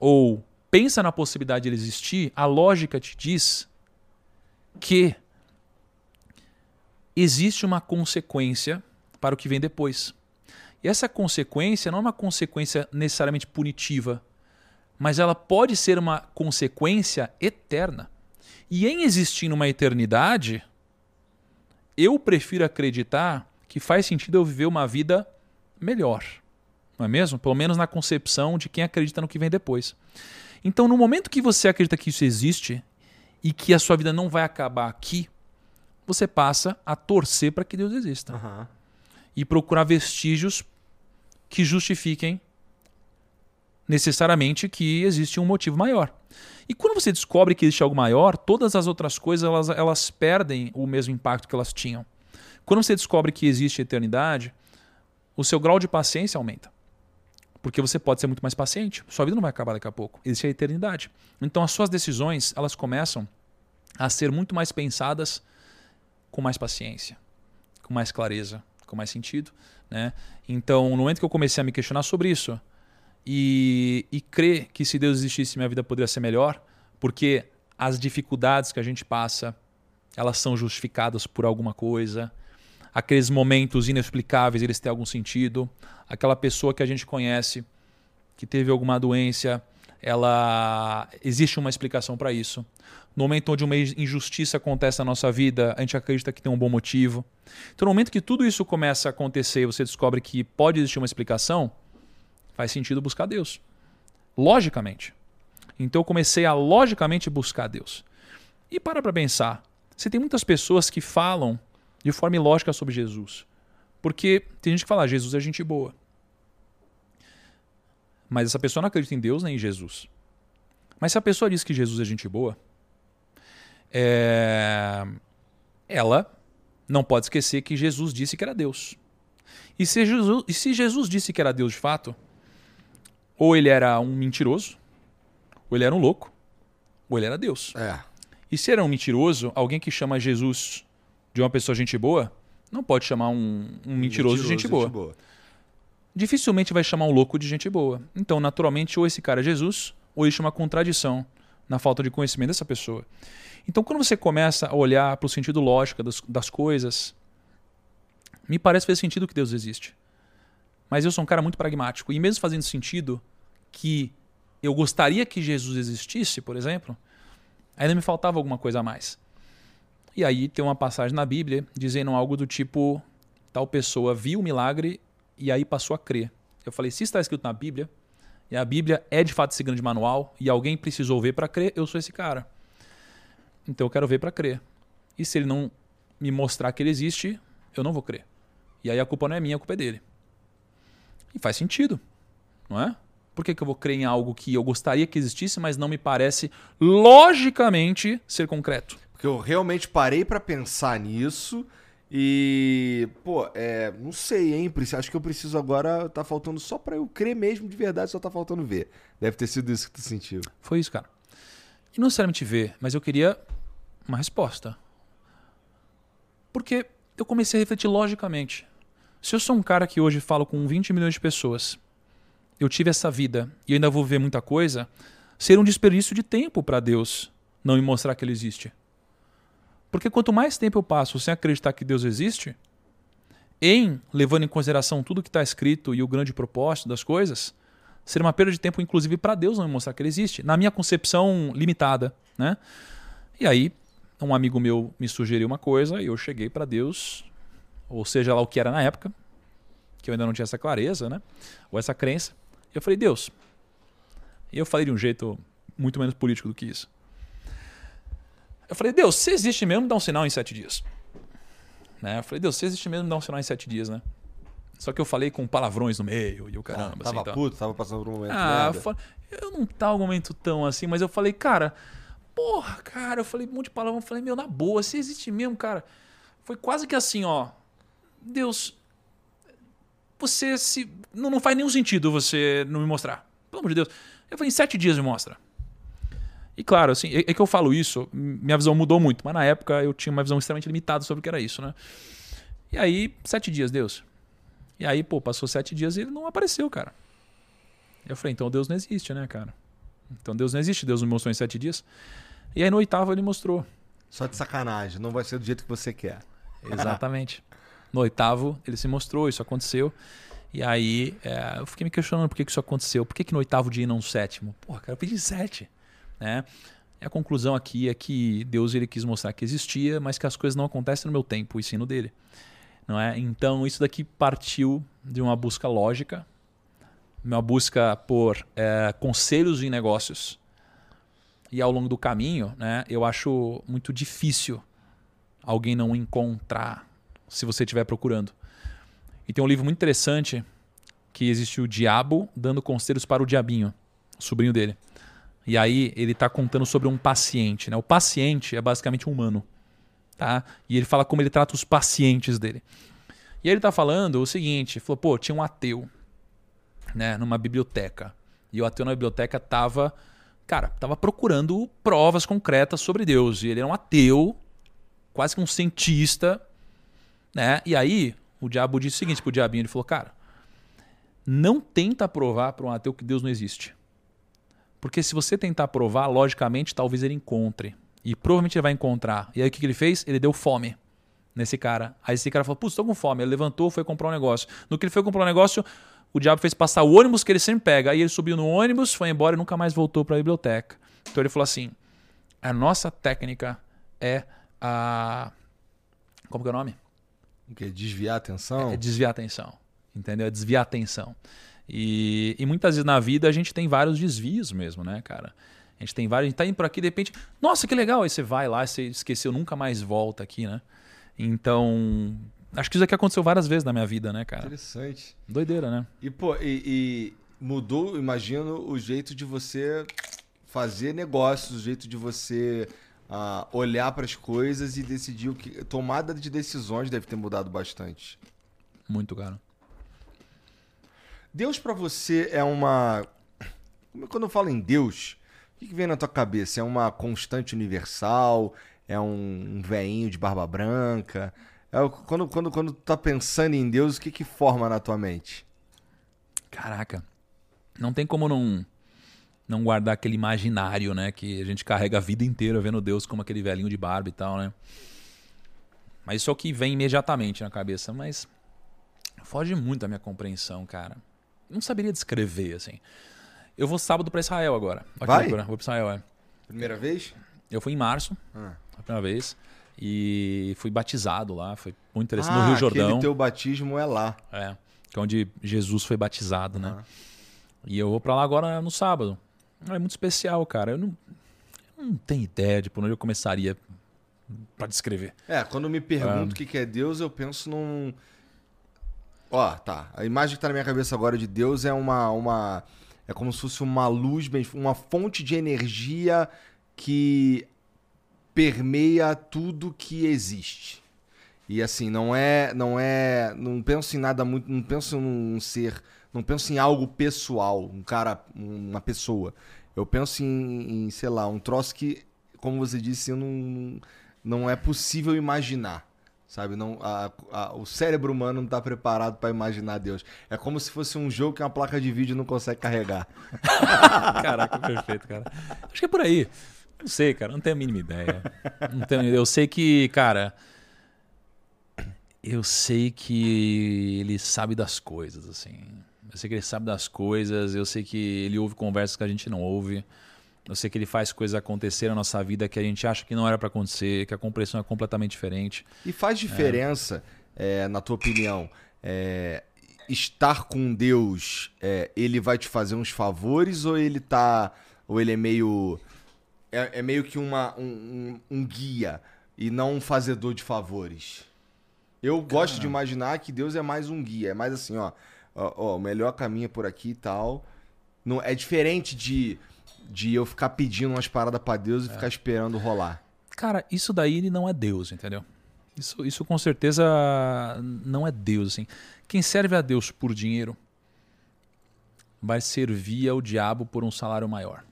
ou pensa na possibilidade de ele existir, a lógica te diz que existe uma consequência para o que vem depois. E essa consequência não é uma consequência necessariamente punitiva, mas ela pode ser uma consequência eterna. E em existir uma eternidade, eu prefiro acreditar que faz sentido eu viver uma vida melhor. Não é mesmo? Pelo menos na concepção de quem acredita no que vem depois. Então, no momento que você acredita que isso existe e que a sua vida não vai acabar aqui, você passa a torcer para que Deus exista. Aham. E procurar vestígios que justifiquem necessariamente que existe um motivo maior. E quando você descobre que existe algo maior, todas as outras coisas elas, elas perdem o mesmo impacto que elas tinham. Quando você descobre que existe eternidade, o seu grau de paciência aumenta. Porque você pode ser muito mais paciente. Sua vida não vai acabar daqui a pouco. Existe a eternidade. Então as suas decisões, elas começam a ser muito mais pensadas com mais paciência, com mais clareza, com mais sentido, né? Então, no momento que eu comecei a me questionar sobre isso e, e crer que se Deus existisse minha vida poderia ser melhor, porque as dificuldades que a gente passa, elas são justificadas por alguma coisa, aqueles momentos inexplicáveis, eles têm algum sentido. Aquela pessoa que a gente conhece que teve alguma doença, ela existe uma explicação para isso. No momento onde uma injustiça acontece na nossa vida, a gente acredita que tem um bom motivo. Então, no momento que tudo isso começa a acontecer você descobre que pode existir uma explicação, faz sentido buscar Deus. Logicamente. Então, eu comecei a logicamente buscar Deus. E para para pensar, você tem muitas pessoas que falam de forma ilógica sobre Jesus. Porque tem gente que fala, ah, Jesus é gente boa. Mas essa pessoa não acredita em Deus nem em Jesus. Mas se a pessoa diz que Jesus é gente boa, é... ela não pode esquecer que Jesus disse que era Deus. E se, Jesus, e se Jesus disse que era Deus de fato, ou ele era um mentiroso, ou ele era um louco, ou ele era Deus. É. E se era um mentiroso, alguém que chama Jesus de uma pessoa gente boa, não pode chamar um, um mentiroso, de gente boa. Dificilmente vai chamar um louco de gente boa. Então, naturalmente, ou esse cara é Jesus, ou existe uma contradição na falta de conhecimento dessa pessoa. Então, quando você começa a olhar para o sentido lógico das, das coisas, me parece fazer sentido que Deus existe. Mas eu sou um cara muito pragmático. E mesmo fazendo sentido que eu gostaria que Jesus existisse, por exemplo, ainda me faltava alguma coisa a mais. E aí tem uma passagem na Bíblia dizendo algo do tipo: tal pessoa viu o milagre e aí passou a crer. Eu falei: se está escrito na Bíblia, e a Bíblia é de fato esse grande manual, e alguém precisou ver para crer, eu sou esse cara. Então eu quero ver para crer. E se ele não me mostrar que ele existe, eu não vou crer. E aí a culpa não é minha, a culpa é dele. E faz sentido, não é? Por que, que eu vou crer em algo que eu gostaria que existisse, mas não me parece logicamente ser concreto? Porque eu realmente parei pra pensar nisso e, pô, é, não sei, hein? Acho que eu preciso agora. Tá faltando só pra eu crer mesmo de verdade, só tá faltando ver. Deve ter sido isso que tu sentiu. Foi isso, cara. E não necessariamente ver, mas eu queria uma resposta. Porque eu comecei a refletir logicamente. Se eu sou um cara que hoje falo com 20 milhões de pessoas, eu tive essa vida e ainda vou ver muita coisa, seria um desperdício de tempo para Deus não me mostrar que Ele existe. Porque quanto mais tempo eu passo sem acreditar que Deus existe, em levando em consideração tudo que está escrito e o grande propósito das coisas, seria uma perda de tempo, inclusive, para Deus não me mostrar que Ele existe, na minha concepção limitada. Né? E aí um amigo meu me sugeriu uma coisa e eu cheguei para Deus, ou seja lá o que era na época, que eu ainda não tinha essa clareza, né? Ou essa crença. E eu falei, Deus. Eu falei de um jeito muito menos político do que isso. Eu falei, Deus, se existe mesmo, dá um sinal em sete dias. Né? Eu falei, Deus, se existe mesmo, dá um sinal em sete dias, né? Só que eu falei com palavrões no meio e o caramba. Ah, tava assim, puto, tava passando por um momento. ah, eu, merda. fa- eu não tava um momento tão assim, mas eu falei, cara, porra, cara, eu falei um monte de palavrão, eu falei, meu, na boa, se existe mesmo, cara. Foi quase que assim, ó. Deus, você se. Não, não faz nenhum sentido você não me mostrar. Pelo amor de Deus. Eu falei, em sete dias me mostra. E claro, assim, é, é que eu falo isso, minha visão mudou muito, mas na época eu tinha uma visão extremamente limitada sobre o que era isso, né? E aí, sete dias, Deus. E aí, pô, passou sete dias e ele não apareceu, cara. Eu falei, então Deus não existe, né, cara? Então Deus não existe, Deus não me mostrou em sete dias. E aí no oitavo ele mostrou. Só de sacanagem, não vai ser do jeito que você quer. Exatamente. No oitavo ele se mostrou, isso aconteceu. E aí é, eu fiquei me questionando por que, que isso aconteceu. Por que, que no oitavo dia e não no sétimo? Porra, cara, eu pedi sete. Né? E a conclusão aqui é que Deus ele quis mostrar que existia, mas que as coisas não acontecem no meu tempo, e sim no dele. Não é? Então isso daqui partiu de uma busca lógica, uma busca por é, conselhos em negócios. E ao longo do caminho, né, eu acho muito difícil alguém não encontrar se você estiver procurando. E tem um livro muito interessante que existe o diabo dando conselhos para o diabinho, o sobrinho dele. E aí ele está contando sobre um paciente. Né? O paciente é basicamente um humano. Tá? E ele fala como ele trata os pacientes dele. E aí ele está falando o seguinte: falou, pô, tinha um ateu né, numa biblioteca. E o ateu na biblioteca estava, cara, tava procurando provas concretas sobre Deus. E ele era um ateu, quase que um cientista, né? E aí o diabo disse o seguinte pro diabinho, ele falou, cara, não tenta provar para um ateu que Deus não existe. Porque se você tentar provar, logicamente, talvez ele encontre. E provavelmente ele vai encontrar. E aí o que que ele fez? Ele deu fome nesse cara. Aí esse cara falou, putz, tô com fome. Ele levantou, foi comprar um negócio. No que ele foi comprar um negócio, o diabo fez passar o ônibus que ele sempre pega. Aí ele subiu no ônibus, foi embora e nunca mais voltou para a biblioteca. Então ele falou assim: a nossa técnica é a. Como que é o nome? O quê? Desviar a atenção? É desviar a atenção. Entendeu? É desviar a atenção. E, e muitas vezes na vida a gente tem vários desvios mesmo, né, cara? A gente tem vários, a gente tá indo por aqui, de repente, nossa, que legal! Aí você vai lá, você esqueceu, nunca mais volta aqui, né? Então, acho que isso aqui aconteceu várias vezes na minha vida, né, cara? Interessante. Doideira, né? E, pô, e, e mudou, imagino, o jeito de você fazer negócios, o jeito de você ah, olhar para as coisas e decidir o que. Tomada de decisões deve ter mudado bastante. Muito, cara. Deus pra você é uma. Como- Quando eu falo em Deus, o que, vem na tua cabeça? É uma constante universal? É um, um veinho de barba branca? É quando, quando, quando tu tá pensando em Deus, o que, que forma na tua mente? Caraca. Não tem como não não guardar aquele imaginário, né, que a gente carrega a vida inteira vendo Deus como aquele velhinho de barba e tal, né? Mas isso é o que vem imediatamente na cabeça, mas foge muito da minha compreensão, cara. Não saberia descrever assim. Eu vou sábado pra Israel agora. Olha Vai? loucura. Vou pra Israel, é. Primeira vez? Eu fui em março, Ah. a primeira vez, e fui batizado lá, foi muito interessante Ah, no Rio Jordão. aquele teu batismo é lá. É, que é onde Jesus foi batizado, né? Ah. E eu vou pra lá agora no sábado. É muito especial, cara. Eu não, eu não tenho ideia de por onde eu começaria pra descrever. É, quando me pergunto o que, que é Deus, eu penso num. Ó, tá. A imagem que tá na minha cabeça agora de Deus é uma. uma... É como se fosse uma luz, uma fonte de energia que permeia tudo que existe. E assim, não é. Não é. Não penso em nada muito. Não penso num ser. Não penso em algo pessoal, um cara, uma pessoa. Eu penso em, em sei lá, um troço que, como você disse, não, não é possível imaginar. Sabe? Não, a- a- o cérebro humano não está preparado para imaginar Deus. É como se fosse um jogo que uma placa de vídeo não consegue carregar. Caraca, perfeito, cara. Acho que é por aí. Não sei, cara. Não tenho a mínima ideia. Não tenho, eu sei que, cara. Eu sei que ele sabe das coisas, assim. Eu sei que ele sabe das coisas. Eu sei que ele ouve conversas que a gente não ouve. Eu sei que ele faz coisas acontecer na nossa vida que a gente acha que não era para acontecer, que a compreensão é completamente diferente. E faz diferença, é, na tua opinião, é, estar com Deus, é, ele vai te fazer uns favores ou ele tá. Ou ele é meio. É, é meio que uma, um, um- um guia e não um fazedor de favores? Eu gosto de imaginar que Deus é mais um guia. É mais assim, ó. Ó, ó, o melhor caminho é por aqui e tal. Não, é diferente de, de eu ficar pedindo umas paradas pra Deus e ficar esperando rolar. Cara, isso daí ele não é Deus, entendeu? Isso, isso com certeza não é Deus, assim. Quem serve a Deus por dinheiro vai servir ao diabo por um salário maior.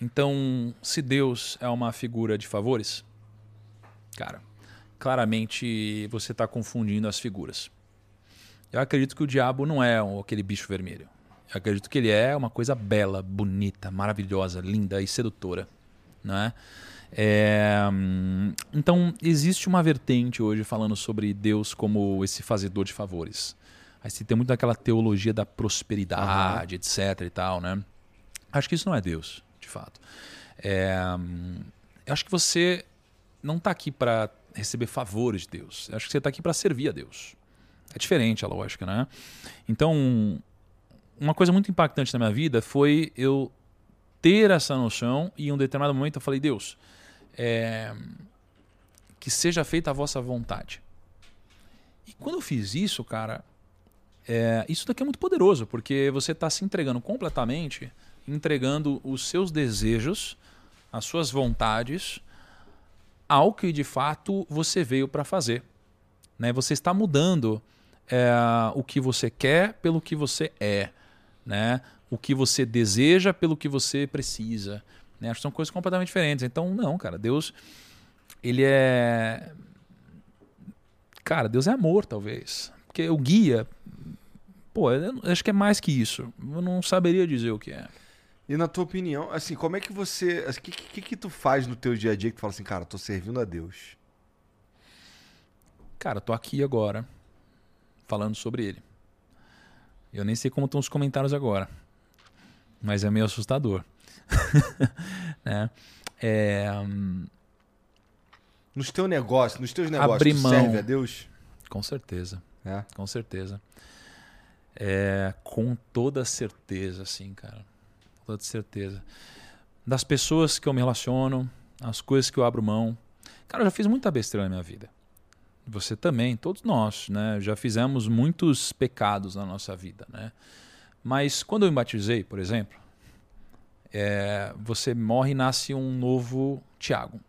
Então, se Deus é uma figura de favores, cara, claramente você está confundindo as figuras. Eu acredito que o diabo não é aquele bicho vermelho. Eu acredito que ele é uma coisa bela, bonita, maravilhosa, linda e sedutora, não é? Então, existe uma vertente hoje falando sobre Deus como esse fazedor de favores. Aí você tem muito daquela teologia da prosperidade, etc e tal, né? Acho que isso não é Deus, de fato. É, eu acho que você não está aqui para receber favores de Deus. Eu acho que você está aqui para servir a Deus. É diferente a lógica, né? Então, uma coisa muito impactante na minha vida foi eu ter essa noção e em um determinado momento eu falei, Deus, é, que seja feita a vossa vontade. E quando eu fiz isso, cara, é, isso daqui é muito poderoso, porque você está se entregando completamente, entregando os seus desejos, as suas vontades, ao que de fato você veio para fazer. Né? Você está mudando é, o que você quer pelo que você é. Né? O que você deseja pelo que você precisa. Né? Acho que são coisas completamente diferentes. Então, não, cara, Deus, ele é. Cara, Deus é amor, talvez. Porque o guia, pô, acho que é mais que isso. Eu não saberia dizer o que é. E na tua opinião, assim, como é que você. O que, que, que tu faz no teu dia a dia que tu fala assim, cara, tô servindo a Deus? Cara, tô aqui agora falando sobre ele. Eu nem sei como estão os comentários agora, mas é meio assustador. né? É, hum, Nos teus negócios, nos teus negócios, Abrir mão. serve a Deus? com certeza, É. com certeza. É, com toda certeza, sim, cara. Com toda certeza. Das pessoas que eu me relaciono, as coisas que eu abro mão. Cara, eu já fiz muita besteira na minha vida. Você também, todos nós, né? Já fizemos muitos pecados na nossa vida, né? Mas quando eu me batizei, por exemplo, é, você morre e nasce um novo Tiago,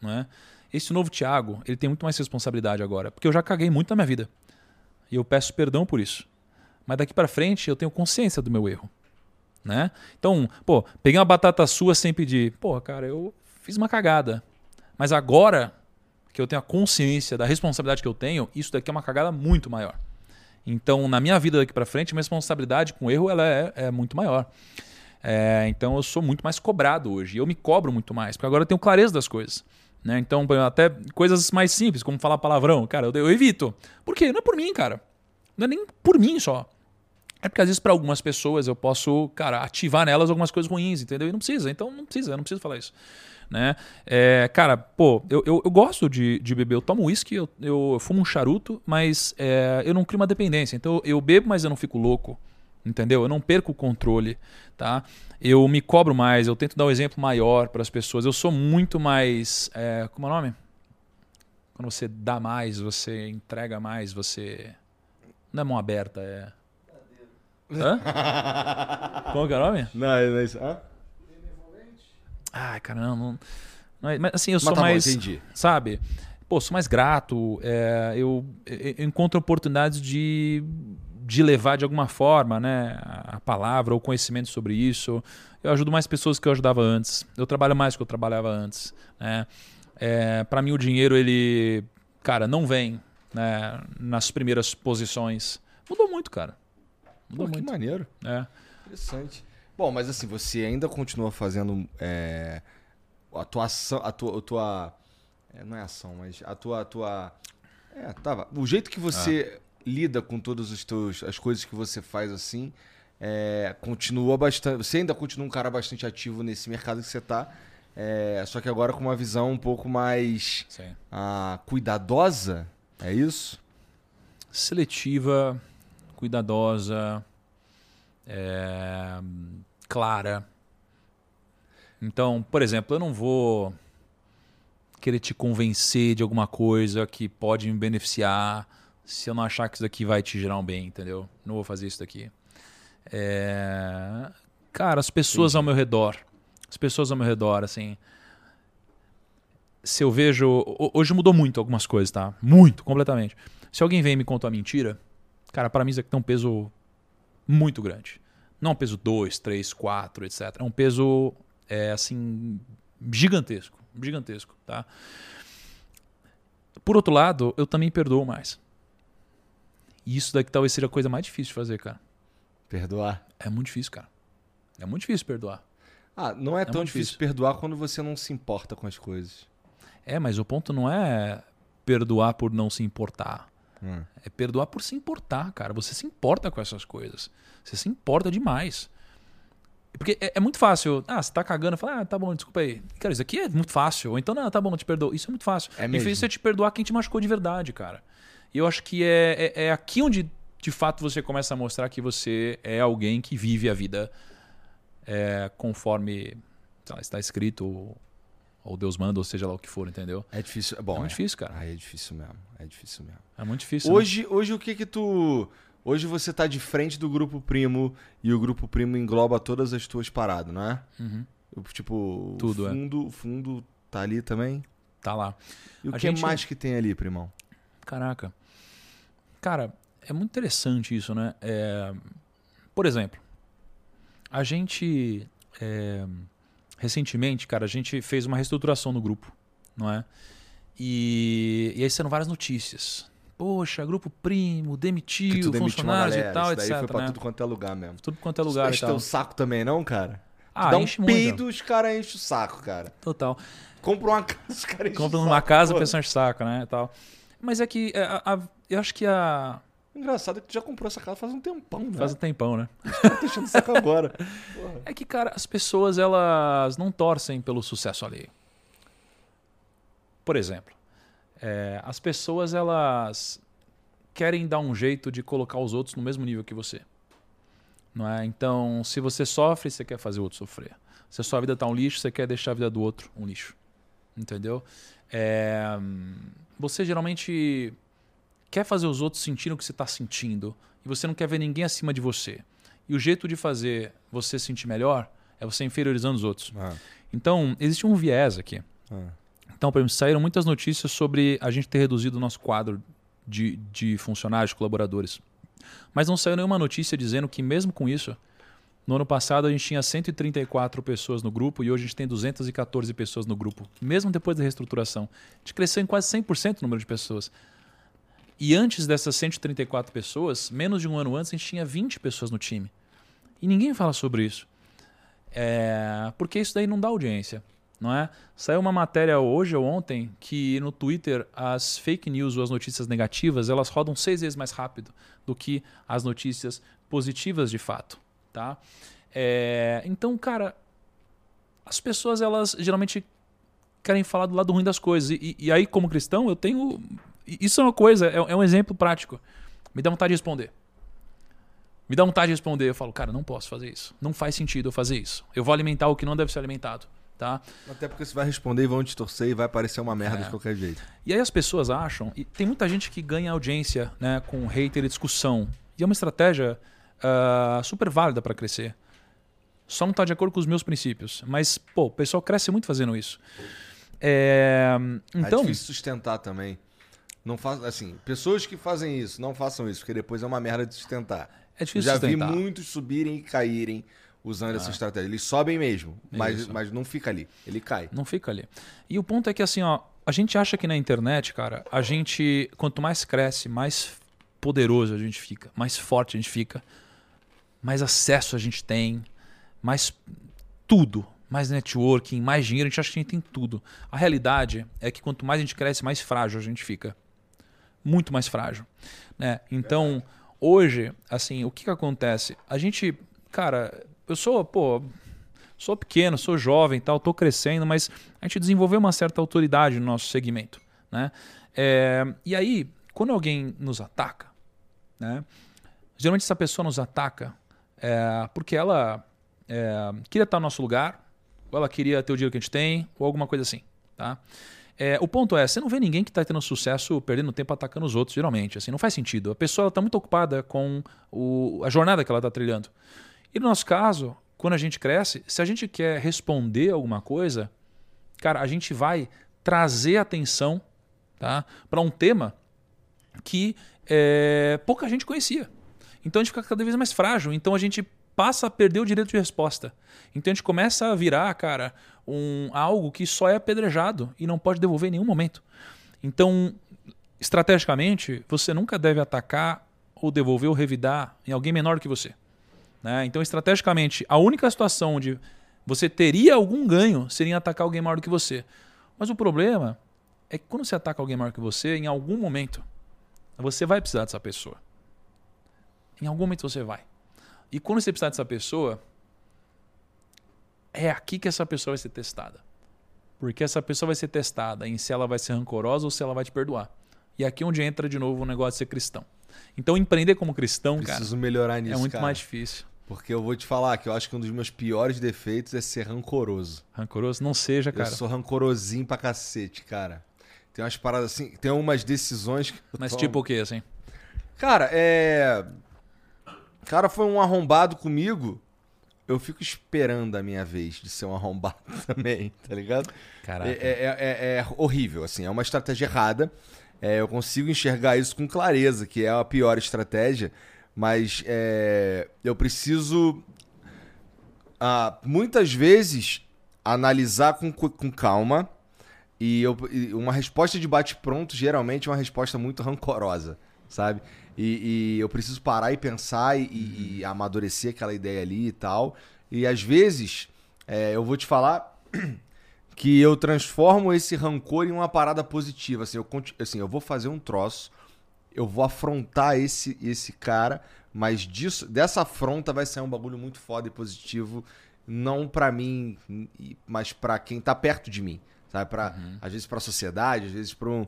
né? Esse novo Tiago, ele tem muito mais responsabilidade agora, porque eu já caguei muito na minha vida. E eu peço perdão por isso. Mas daqui para frente eu tenho consciência do meu erro, né? Então, pô, peguei uma batata sua sem pedir. Pô, cara, eu fiz uma cagada. Mas agora que eu tenho a consciência da responsabilidade que eu tenho, isso daqui é uma cagada muito maior. Então, na minha vida daqui para frente, minha responsabilidade com o erro ela é, é muito maior. É, então, eu sou muito mais cobrado hoje. Eu me cobro muito mais, porque agora eu tenho clareza das coisas. Né? Então, até coisas mais simples, como falar palavrão, cara, eu, eu evito. Por quê? Não é por mim, cara. Não é nem por mim só. É porque às vezes para algumas pessoas eu posso, cara, ativar nelas algumas coisas ruins, entendeu? E não precisa, então não precisa, eu não preciso falar isso. Né? É, cara, pô, eu, eu, eu gosto de, de beber, eu tomo uísque, eu, eu fumo um charuto, mas é, eu não crio uma dependência. Então eu bebo, mas eu não fico louco, entendeu? Eu não perco o controle, tá? Eu me cobro mais, eu tento dar um exemplo maior para as pessoas. Eu sou muito mais, é, como é o nome? Quando você dá mais, você entrega mais, você não é mão aberta, é Hã? Como que é o nome? Não, não é isso. Hã? Ai, caramba. Não, não é- mas assim, eu Mas sou tá bom, mais. entendi. sabe? Pô, sou mais grato. é, eu, eu- encontro oportunidades de, de levar de alguma forma né, a palavra ou conhecimento sobre isso. Eu ajudo mais pessoas que eu ajudava antes. Eu trabalho mais do que eu trabalhava antes. Né? É, para mim, o dinheiro, ele. Cara, não vem né, nas primeiras posições. Mudou muito, cara. Mudou Pô, que muito. maneiro. É. Interessante. Bom, mas assim, você ainda continua fazendo é, a tua ação, a tua, a tua é, não é ação, mas a tua, a tua, é, tava. O jeito que você lida com todas os teus, as coisas que você faz assim, é, continua bastante. Você ainda continua um cara bastante ativo nesse mercado que você tá. é, só que agora com uma visão um pouco mais ah, cuidadosa. É isso? Seletiva, cuidadosa, é, clara. Então, por exemplo, eu não vou querer te convencer de alguma coisa que pode me beneficiar se eu não achar que isso daqui vai te gerar um bem, entendeu? Não vou fazer isso daqui. É, Cara, as pessoas ao meu redor, as pessoas ao meu redor, assim, se eu vejo, ho- hoje mudou muito algumas coisas, tá? Muito, completamente. Se alguém vem e me conta uma mentira, cara, para mim isso aqui tem um peso muito grande. Não um peso 2, 3, 4, etc. É um peso, é, assim, gigantesco. Gigantesco, tá? Por outro lado, eu também perdoo mais. E isso daqui talvez seja a coisa mais difícil de fazer, cara. Perdoar. É muito difícil, cara. É muito difícil perdoar. Ah, não é, tão muito difícil difícil. perdoar quando você não se importa com as coisas. É, mas o ponto não é perdoar por não se importar. Hum. É perdoar por se importar, cara. Você se importa com essas coisas. Você se importa demais. Porque é, é muito fácil. Ah, você tá cagando, fala, ah, tá bom, desculpa aí. Cara, isso aqui é muito fácil. Ou então, não, tá bom, eu te perdoo. Isso é muito fácil. É mesmo. Difícil é te perdoar quem te machucou de verdade, cara. E eu acho que é, é, é aqui onde, de fato, você começa a mostrar que você é alguém que vive a vida é, conforme lá, está escrito, ou, ou Deus manda, ou seja lá o que for, entendeu? É difícil. Bom, é muito difícil, cara. Ah, é difícil mesmo. É difícil mesmo. É muito difícil. né? Hoje, hoje o que que tu. Hoje você tá de frente do grupo primo e o grupo primo engloba todas as tuas paradas, não é? Uhum. Tipo, Tudo, o é. fundo, o fundo tá ali também. Tá lá. E o A que gente- mais que tem ali, primão? Caraca. Cara, é muito interessante isso, né? É, Por exemplo, a gente. é, Recentemente, cara, a gente fez uma reestruturação no grupo, não é? E, e aí saíram várias notícias. Poxa, grupo primo, demitiu, tu demitiu uma funcionários galera. e tal, Isso daí etc. foi pra né? tudo quanto é lugar mesmo. Tudo quanto é lugar Enche e tal. teu saco também, não, cara? Ah, Dá um enche peido, os caras enchem o saco, cara. Total. Compra uma casa, os caras enchem Compra o numa saco, casa, o pessoal enche o saco, né? Tal. Mas é que é, a- a- eu acho que a. Engraçado é que tu já comprou essa casa faz um tempão, né? Faz um tempão, né? Tá enchendo o saco agora. Porra. É que, cara, as pessoas elas não torcem pelo sucesso alheio. Por exemplo, é, as pessoas elas querem dar um jeito de colocar os outros no mesmo nível que você. Não é? Então, se você sofre, você quer fazer o outro sofrer. Se a sua vida tá um lixo, você quer deixar a vida do outro um lixo. Entendeu? É, você geralmente quer fazer os outros sentirem o que você está sentindo e você não quer ver ninguém acima de você. E o jeito de fazer você se sentir melhor é você inferiorizando os outros. Ah, Então, existe um viés aqui. ah. Então, por exemplo, saíram muitas notícias sobre a gente ter reduzido o nosso quadro de, de funcionários, colaboradores. Mas não saiu nenhuma notícia dizendo que, mesmo com isso, no ano passado a gente tinha 134 pessoas no grupo e hoje a gente tem 214 pessoas no grupo, mesmo depois da reestruturação. A gente cresceu em quase 100% o número de pessoas. E antes dessas 134 pessoas, menos de um ano antes, a gente tinha 20 pessoas no time. E ninguém fala sobre isso. É, porque isso daí não dá audiência, não é? Saiu uma matéria hoje ou ontem que no Twitter as fake news ou as notícias negativas elas rodam seis vezes mais rápido do que as notícias positivas de fato, tá? É, então, cara, as pessoas elas geralmente querem falar do lado ruim das coisas e, e aí como cristão eu tenho isso é uma coisa é, é um exemplo prático. Me dá vontade de responder. Me dá vontade de responder. Eu falo, cara, não posso fazer isso. Não faz sentido eu fazer isso. Eu vou alimentar o que não deve ser alimentado, tá? Até porque você vai responder e vão te torcer e vai parecer uma merda É. de qualquer jeito. E aí as pessoas acham, e tem muita gente que ganha audiência né, com hater e discussão. E é uma estratégia ah, super válida para crescer. Só não está de acordo com os meus princípios. Mas, pô, o pessoal cresce muito fazendo isso. É, então, é difícil sustentar também. Não faz, assim, pessoas que fazem isso, não façam isso, porque depois é uma merda de sustentar. é difícil já vi sustentar. muitos subirem e caírem usando essa estratégia. Eles sobem mesmo, mas, Isso. mas não fica ali. Ele cai. Não fica ali. E o ponto é que assim, ó, a gente acha que na internet, cara, a gente, quanto mais cresce, mais poderoso a gente fica, mais forte a gente fica, mais acesso a gente tem, mais tudo, mais networking, mais dinheiro, a gente acha que a gente tem tudo. A realidade é que quanto mais a gente cresce, mais frágil a gente fica. Muito mais frágil. Né? Então, hoje, assim, o que, que acontece? A gente, cara, eu sou, pô, sou pequeno, sou jovem tal, tô crescendo, mas a gente desenvolveu uma certa autoridade no nosso segmento, né? É, e aí, quando alguém nos ataca, né? Geralmente essa pessoa nos ataca é, porque ela é, queria estar no nosso lugar, ou ela queria ter o dinheiro que a gente tem, ou alguma coisa assim, tá? É, o ponto é, você não vê ninguém que está tendo sucesso perdendo tempo atacando os outros, geralmente. Assim, não faz sentido. A pessoa está muito ocupada com o, a jornada que ela está trilhando. E no nosso caso, quando a gente cresce, se a gente quer responder alguma coisa, cara, a gente vai trazer atenção tá, para um tema que é, pouca gente conhecia. Então a gente fica cada vez mais frágil. Então a gente passa a perder o direito de resposta. Então a gente começa a virar, cara, um algo que só é apedrejado e não pode devolver em nenhum momento. Então, estrategicamente, você nunca deve atacar ou devolver ou revidar em alguém menor que você. Né? Então, estrategicamente, a única situação onde você teria algum ganho seria em atacar alguém maior que você. Mas o problema é que quando você ataca alguém maior que você, em algum momento, você vai precisar dessa pessoa. Em algum momento você vai. E quando você precisar dessa pessoa, é aqui que essa pessoa vai ser testada. Porque essa pessoa vai ser testada em se ela vai ser rancorosa ou se ela vai te perdoar. E aqui é onde entra de novo o negócio de ser cristão. Então, empreender como cristão, Preciso cara, Preciso melhorar nisso, é muito cara. mais difícil. Porque eu vou te falar que eu acho que um dos meus piores defeitos é ser rancoroso. Rancoroso? Não seja, cara. Eu sou rancorosinho pra cacete, cara. Tem umas paradas assim, tem umas decisões que Mas tomo. tipo o quê, assim? Cara, é. O cara foi um arrombado comigo. Eu fico esperando a minha vez de ser um arrombado também, tá ligado? Caraca. É, é, é, é horrível, assim. É uma estratégia errada. É, eu consigo enxergar isso com clareza, que é a pior estratégia. Mas é, eu preciso, ah, muitas vezes, analisar com, com calma. E, eu, e uma resposta de bate-pronto, geralmente, é uma resposta muito rancorosa, sabe? E, e, eu preciso parar e pensar e, e, e, amadurecer aquela ideia ali e tal. E às vezes, é, eu vou te falar que eu transformo esse rancor em uma parada positiva. Assim eu, assim, eu vou fazer um troço, eu vou afrontar esse, esse cara, mas disso, dessa afronta vai sair um bagulho muito foda e positivo, não para mim, mas para quem tá perto de mim. Sabe? Pra, uhum. Às vezes para a sociedade, às vezes para um,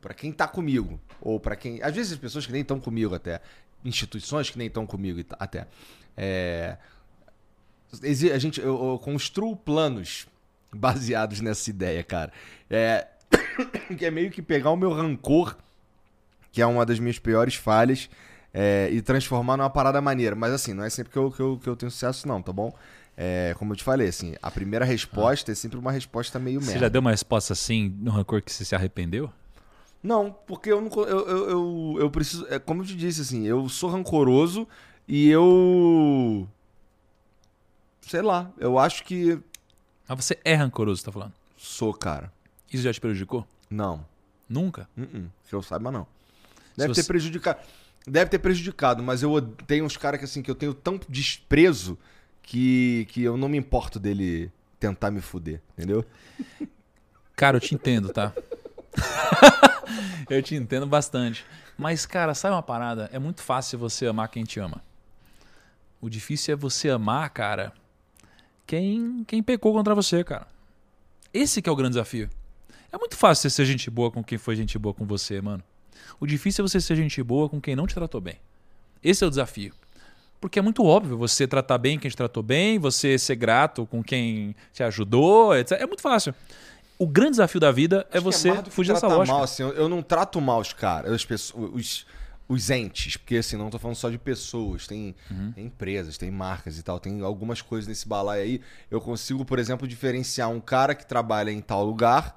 para quem está comigo ou para quem às vezes as pessoas que nem estão comigo até instituições que nem estão comigo até é, a gente eu, eu, construo planos baseados nessa ideia cara. É, que é meio que pegar o meu rancor que é uma das minhas piores falhas é, e transformar numa parada maneira. Mas assim não é sempre que eu, que eu, que eu tenho sucesso não tá bom é, como eu te falei, assim, a primeira resposta ah. é sempre uma resposta meio merda. Você já deu uma resposta assim, no rancor que você se arrependeu? Não, porque eu não. Eu, eu, eu, eu preciso. É, como eu te disse, assim, eu sou rancoroso e eu. Sei lá, eu acho que. Mas você é rancoroso, tá falando? Sou, cara. Isso já te prejudicou? Não. Nunca? Uh -uh, que eu saiba, não. Deve ter prejudicado. Deve ter prejudicado, mas eu tenho uns caras que assim, que eu tenho tanto desprezo que, que eu não me importo dele tentar me fuder, entendeu? Cara, eu te entendo, tá? eu te entendo bastante. Mas, cara, sabe uma parada? É muito fácil você amar quem te ama. O difícil é você amar, cara, quem, quem pecou contra você, cara. Esse que é o grande desafio. É muito fácil você ser gente boa com quem foi gente boa com você, mano. O difícil é você ser gente boa com quem não te tratou bem. Esse é o desafio. Porque é muito óbvio você tratar bem quem te tratou bem, você ser grato com quem te ajudou, etc. É muito fácil. O grande desafio da vida é Acho é você é fugir dessa lógica. Mal, assim, eu não trato mal os caras, as pessoas, os, os entes, porque assim, não estou falando só de pessoas, tem, uhum. tem, empresas, tem marcas e tal, tem algumas coisas nesse balaio aí. Eu consigo, por exemplo, diferenciar um cara que trabalha em tal lugar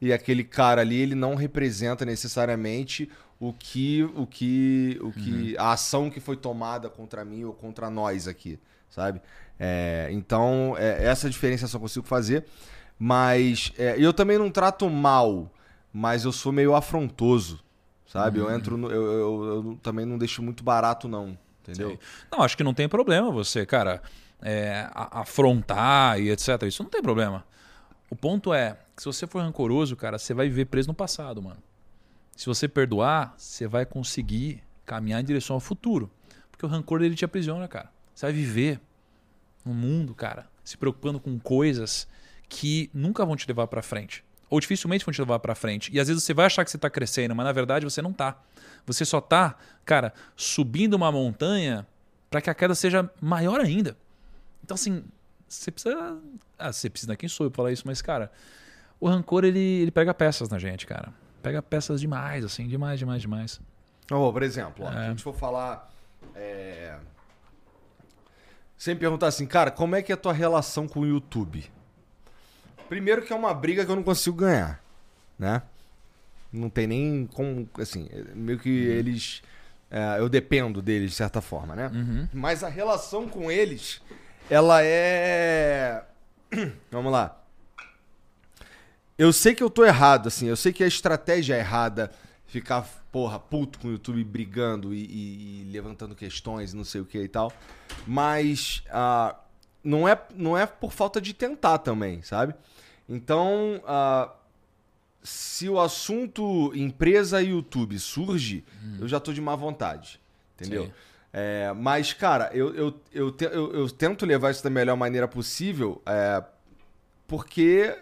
e aquele cara ali, ele não representa necessariamente o que o que o que uhum. a ação que foi tomada contra mim ou contra nós aqui, sabe? É, então é, essa diferenciação eu consigo fazer, mas é, eu também não trato mal, mas eu sou meio afrontoso, sabe? Uhum. Eu entro no, eu, eu, eu, também não deixo muito barato não, entendeu? Sim. Não, acho que não tem problema você, cara, é, afrontar e etc. Isso não tem problema. O ponto é que se você for rancoroso, cara, você vai viver preso no passado, mano. Se você perdoar, você vai conseguir caminhar em direção ao futuro. Porque o rancor ele te aprisiona, cara. Você vai viver no mundo, cara, se preocupando com coisas que nunca vão te levar para frente. Ou dificilmente vão te levar para frente. E às vezes você vai achar que você tá crescendo, mas na verdade você não tá. Você só tá, cara, subindo uma montanha para que a queda seja maior ainda. Então assim, você precisa, ah, você precisa, quem sou eu pra falar isso, mas cara, o rancor ele, ele pega peças na gente, cara. Pega peças demais, assim, demais, demais, demais. Ó, por exemplo, ó, É. se a gente for falar. É... Sem perguntar assim, cara, como é que é a tua relação com o YouTube? Primeiro que é uma briga que eu não consigo ganhar, né? Não tem nem como, assim, é meio que eles... é, eu dependo deles, de certa forma, né? Uhum. Mas a relação com eles, ela é... Vamos lá. Eu sei que eu tô errado, assim. Eu sei que a estratégia é errada. Ficar, porra, puto com o YouTube brigando e, e- e levantando questões e não sei o que e tal. Mas ah, não, é, não é por falta de tentar também, sabe? Então, ah, se o assunto empresa e YouTube surge, eu já tô de má vontade. Entendeu? Sim. É, mas, cara, eu, eu, eu, te- eu- eu tento levar isso da melhor maneira possível, é, porque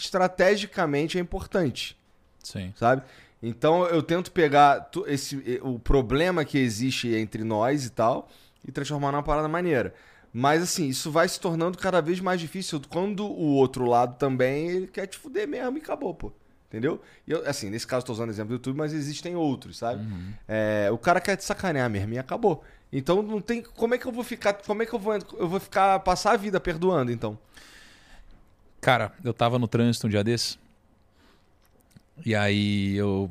estrategicamente é importante, Sim. sabe? Então eu tento pegar esse, o problema que existe entre nós e tal e transformar numa parada maneira. Mas assim, isso vai se tornando cada vez mais difícil quando o outro lado também ele quer te fuder mesmo e acabou, pô. Entendeu? E eu, assim, nesse caso eu tô usando o exemplo do YouTube, mas existem outros, sabe? É, o cara quer te sacanear mesmo e acabou. Então não tem. Como é que eu vou ficar. Como é que eu vou. Eu vou ficar. passar a vida perdoando, então? Cara, eu tava no trânsito um dia desse. E aí eu.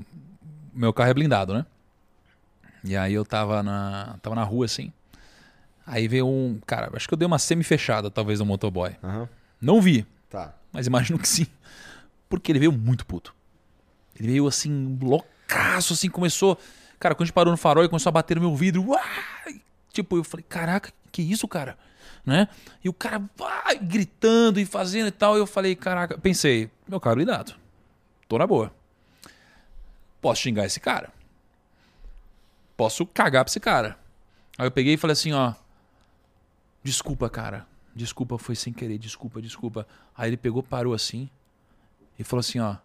Meu carro é blindado, né? E aí eu tava na. Tava na rua assim. Aí veio um. Cara, acho que eu dei uma semi-fechada, talvez, no motoboy. Aham. Não vi, Tá. mas imagino que sim. Porque ele veio muito puto. Ele veio assim, loucaço, assim, começou. Cara, quando a gente parou no farol, ele começou a bater no meu vidro. Uai! Tipo, eu falei, caraca, que isso, cara? Né? E o cara vai gritando e fazendo e tal. E eu falei, caraca, pensei, meu cara, lidado. Tô na boa. Posso xingar esse cara? Posso cagar pra esse cara. Aí eu peguei e falei assim, ó. Desculpa, cara. Desculpa, foi sem querer. Desculpa, desculpa. Aí ele pegou, parou assim e falou assim, ó.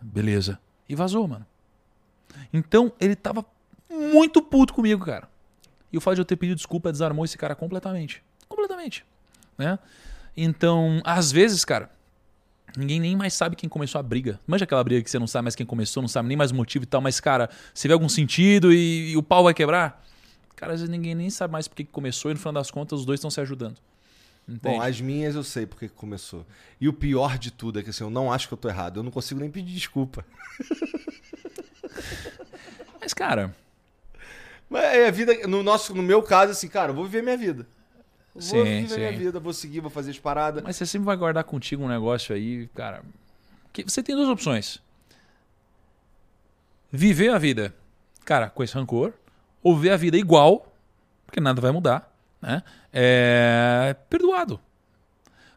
Beleza. E vazou, mano. Então, ele tava muito puto comigo, cara. E o fato de eu ter pedido desculpa desarmou esse cara completamente. Completamente. Né? Então, às vezes, cara, ninguém nem mais sabe quem começou a briga. Manja aquela briga que você não sabe mais quem começou, não sabe nem mais o motivo e tal, mas, cara, você vê algum sentido e, e o pau vai quebrar? Cara, às vezes ninguém nem sabe mais por que começou e no final das contas os dois estão se ajudando. Entende? Bom, as minhas eu sei porque que começou. E o pior de tudo é que assim, eu não acho que eu tô errado. Eu não consigo nem pedir desculpa. Mas, cara, Mas é a vida. No, nosso, no meu caso, assim, cara, eu vou viver minha vida. Vou Sim, viver sim. minha vida, vou seguir, vou fazer as paradas. Mas você sempre vai guardar contigo um negócio aí, cara. Que você tem duas opções. Viver a vida, cara, com esse rancor, ou ver a vida igual, porque nada vai mudar, né? É, perdoado.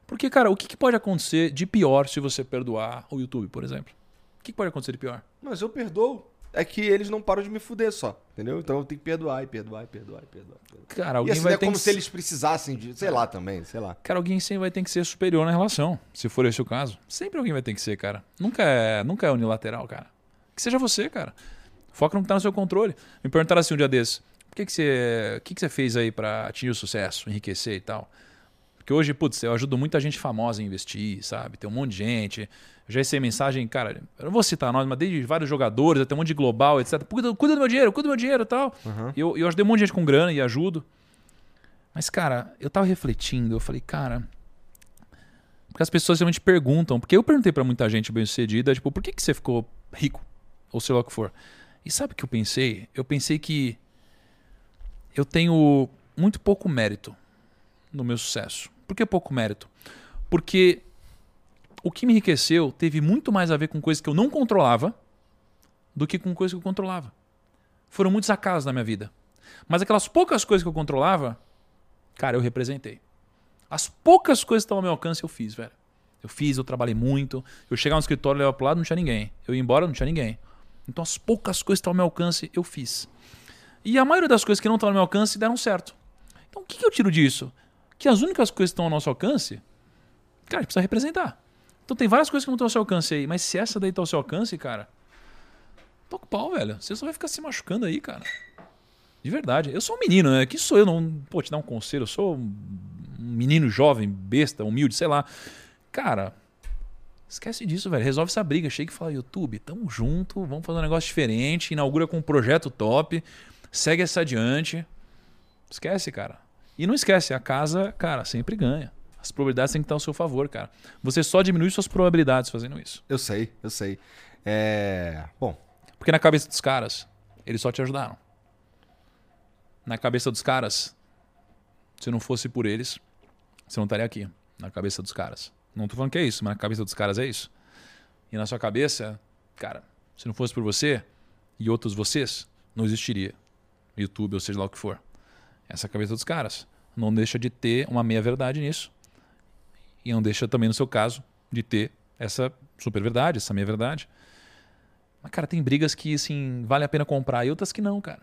Porque, cara, o que, que pode acontecer de pior se você perdoar o YouTube, por exemplo? O que, que pode acontecer de pior? Mas eu perdoo. É que eles não param de me fuder só, entendeu? Então eu tenho que perdoar e perdoar e perdoar e perdoar. e perdoar. Cara, E alguém assim, vai é ter como que se eles precisassem de. Sei lá também, sei lá. Cara, alguém sempre vai ter que ser superior na relação, se for esse o caso. Sempre alguém vai ter que ser, cara. Nunca é, nunca é unilateral, cara. Que seja você, cara. Foca no que tá no seu controle. Me perguntaram assim um dia desses, o que, que, você, o que, que você fez aí pra atingir o sucesso, enriquecer e tal? Porque hoje, putz, eu ajudo muita gente famosa a investir, sabe? Tem um monte de gente. Eu já recebi mensagem, cara, eu não vou citar nós, mas desde vários jogadores, até um monte de global, etc. Cuida, cuida do meu dinheiro, cuida do meu dinheiro e tal. E eu, eu ajudei um monte de gente com grana e ajudo. Mas, cara, eu tava refletindo, eu falei, cara. Porque as pessoas realmente perguntam. Porque eu perguntei pra muita gente bem-sucedida, tipo, por que, que você ficou rico? Ou sei lá o que for. E sabe o que eu pensei? Eu pensei que eu tenho muito pouco mérito no meu sucesso. Por que pouco mérito? Porque o que me enriqueceu teve muito mais a ver com coisas que eu não controlava do que com coisas que eu controlava. Foram muitos acasos na minha vida. Mas aquelas poucas coisas que eu controlava, cara, eu representei. As poucas coisas que estavam ao meu alcance eu fiz, velho. Eu fiz, eu trabalhei muito. Eu chegava no escritório, olhava pro lado, não tinha ninguém. Eu ia embora, não tinha ninguém. Então as poucas coisas que estão ao meu alcance, eu fiz. E a maioria das coisas que não estão ao meu alcance deram certo. Então o que, que eu tiro disso? Que as únicas coisas que estão ao nosso alcance, cara, a gente precisa representar. Então tem várias coisas que não estão ao seu alcance aí, mas se essa daí está ao seu alcance, cara, toca o pau, velho. Você só vai ficar se machucando aí, cara. De verdade. Eu sou um menino, né? Que sou eu? Não, pô, te dar um conselho. Eu sou um menino jovem, besta, humilde, sei lá. Cara, esquece disso, velho. Resolve essa briga. Chega e fala, YouTube, tamo junto, vamos fazer um negócio diferente. Inaugura com um projeto top. Segue essa adiante. Esquece, cara. E não esquece, a casa, cara, sempre ganha. As probabilidades têm que estar ao seu favor, cara. Você só diminui suas probabilidades fazendo isso. Eu sei, eu sei. É. Bom, Porque na cabeça dos caras, eles só te ajudaram. Na cabeça dos caras, se não fosse por eles, você não estaria aqui. Na cabeça dos caras. Não tô falando que é isso, mas na cabeça dos caras é isso. E na sua cabeça, cara, se não fosse por você e outros vocês, não existiria. YouTube, ou seja lá o que for. Essa é a cabeça dos caras. Não deixa de ter uma meia-verdade nisso. E não deixa também, no seu caso, de ter essa super verdade, essa meia-verdade. Mas, cara, tem brigas que, assim, vale a pena comprar e outras que não, cara.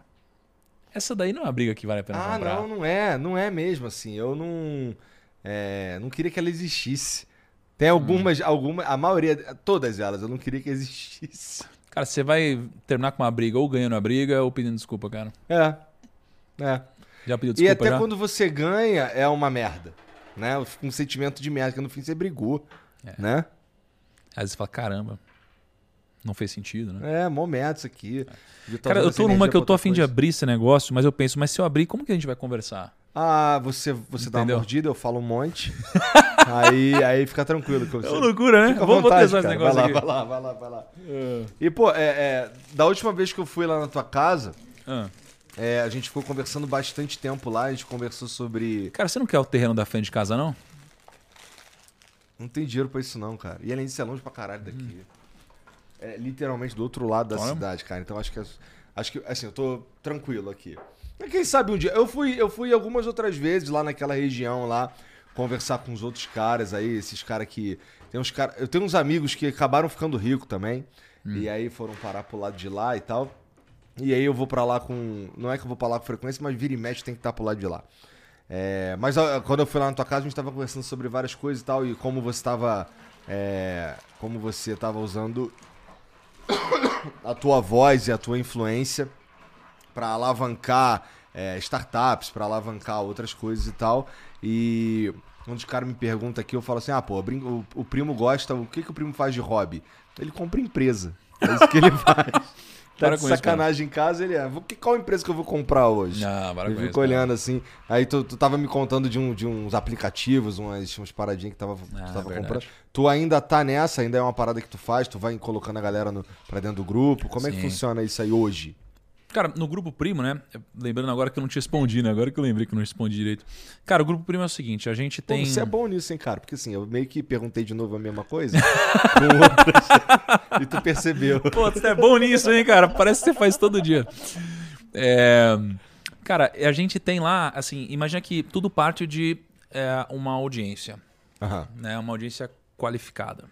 Essa daí não é uma briga que vale a pena Ah, comprar. não, não é. Não é mesmo, assim. Eu não. é, não queria que ela existisse. Tem algumas, alguma, a maioria, todas elas, eu não queria que existisse. Cara, você vai terminar com uma briga ou ganhando a briga ou pedindo desculpa, cara. É. É. Já pediu E desculpa até já? quando você ganha, é uma merda. Né? Um sentimento de merda, que no fim você brigou. É. Né? Às vezes você fala, caramba, não fez sentido, né? É, momento isso aqui. Cara, eu tô numa que eu tô afim de abrir esse negócio, mas eu penso, mas se eu abrir, como que a gente vai conversar? Ah, você, você dá uma mordida, eu falo um monte. aí, aí fica tranquilo. Que eu, É uma loucura, né? Vamos testar esse negócio vai aqui. lá, vai lá, vai lá, vai lá. E, pô, é, é, da última vez que eu fui lá na tua casa, Ah. É, a gente ficou conversando bastante tempo lá. A gente conversou sobre. Cara, você não quer o terreno da frente de casa, não? Não tem dinheiro pra isso, não, cara. E além disso, é longe pra caralho daqui. É literalmente do outro lado da Olha. cidade, cara. Então acho que. é- Acho que, assim, eu tô tranquilo aqui. Mas quem sabe um dia. Eu fui, eu fui algumas outras vezes lá naquela região lá, conversar com os outros caras aí, esses caras que. Tem uns caras. Eu tenho uns amigos que acabaram ficando ricos também. E aí foram parar pro lado de lá e tal. E aí eu vou pra lá com. Não é que eu vou pra lá com frequência, mas vira e mexe tem que estar pro lado de lá. É, mas quando eu fui lá na tua casa, a gente tava conversando sobre várias coisas e tal, e como você tava. é, como você tava usando a tua voz e a tua influência pra alavancar é, startups, pra alavancar outras coisas e tal. E quando os caras me perguntam aqui, eu falo assim: ah, pô, o, o primo gosta, o que, que o primo faz de hobby? Ele compra empresa. É isso que ele faz. Tá Para de com isso, sacanagem em casa, ele é. "Vou- que- Qual empresa que eu vou comprar hoje? Não, para com cara. olhando assim. Aí tu, tu tava me contando de, um, de uns aplicativos, umas, umas paradinhas que tava, tu Ah, tava verdade. comprando. Tu ainda tá nessa? Ainda é uma parada que tu faz? Tu vai colocando a galera no, pra dentro do grupo? Como é que Sim. funciona isso aí hoje? Cara, no grupo primo, né? Lembrando agora que eu não te respondi, né? Agora que eu lembrei que eu não respondi direito. Cara, o grupo primo é o seguinte: a gente Pô, tem. você é bom nisso, hein, cara? Porque assim, eu meio que perguntei de novo a mesma coisa com outras. e tu percebeu. Pô, você é bom nisso, hein, cara? Parece que você faz todo dia. É, Cara, a gente tem lá, assim, imagina que tudo parte de é, uma audiência, né? Uma audiência qualificada.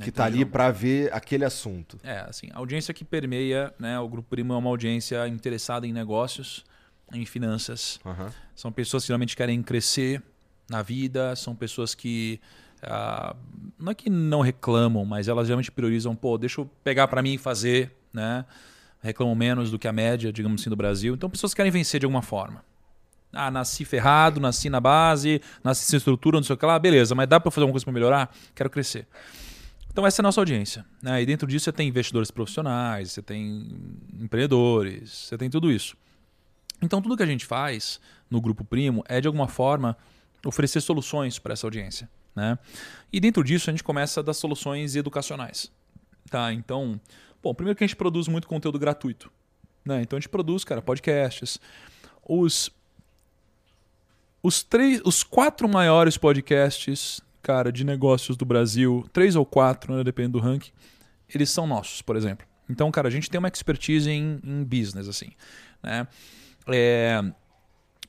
Que tá ali pra ver aquele assunto. É, assim, a audiência que permeia, né? O Grupo Primo é uma audiência interessada em negócios, em finanças. Aham. São pessoas que realmente querem crescer na vida, são pessoas que ah, não é que não reclamam, mas elas realmente priorizam, pô, deixa eu pegar para mim e fazer, né? Reclamam menos do que a média, digamos assim, do Brasil. Então, pessoas que querem vencer de alguma forma. Ah, nasci ferrado, nasci na base, nasci sem estrutura, não sei o que lá, beleza, mas dá para fazer alguma coisa para melhorar? Quero crescer. Então essa é a nossa audiência. Né? E dentro disso você tem investidores profissionais, você tem empreendedores, você tem tudo isso. Então tudo que a gente faz no Grupo Primo é de alguma forma oferecer soluções para essa audiência. Né? E dentro disso a gente começa das soluções educacionais. Tá? Então, bom, primeiro que a gente produz muito conteúdo gratuito. Né? Então a gente produz, cara, podcasts. Os, os, três, os quatro maiores podcasts, cara, de negócios do Brasil, três ou quatro, né, depende do ranking, eles são nossos, por exemplo. Então, cara, a gente tem uma expertise em, em business, assim, né? É,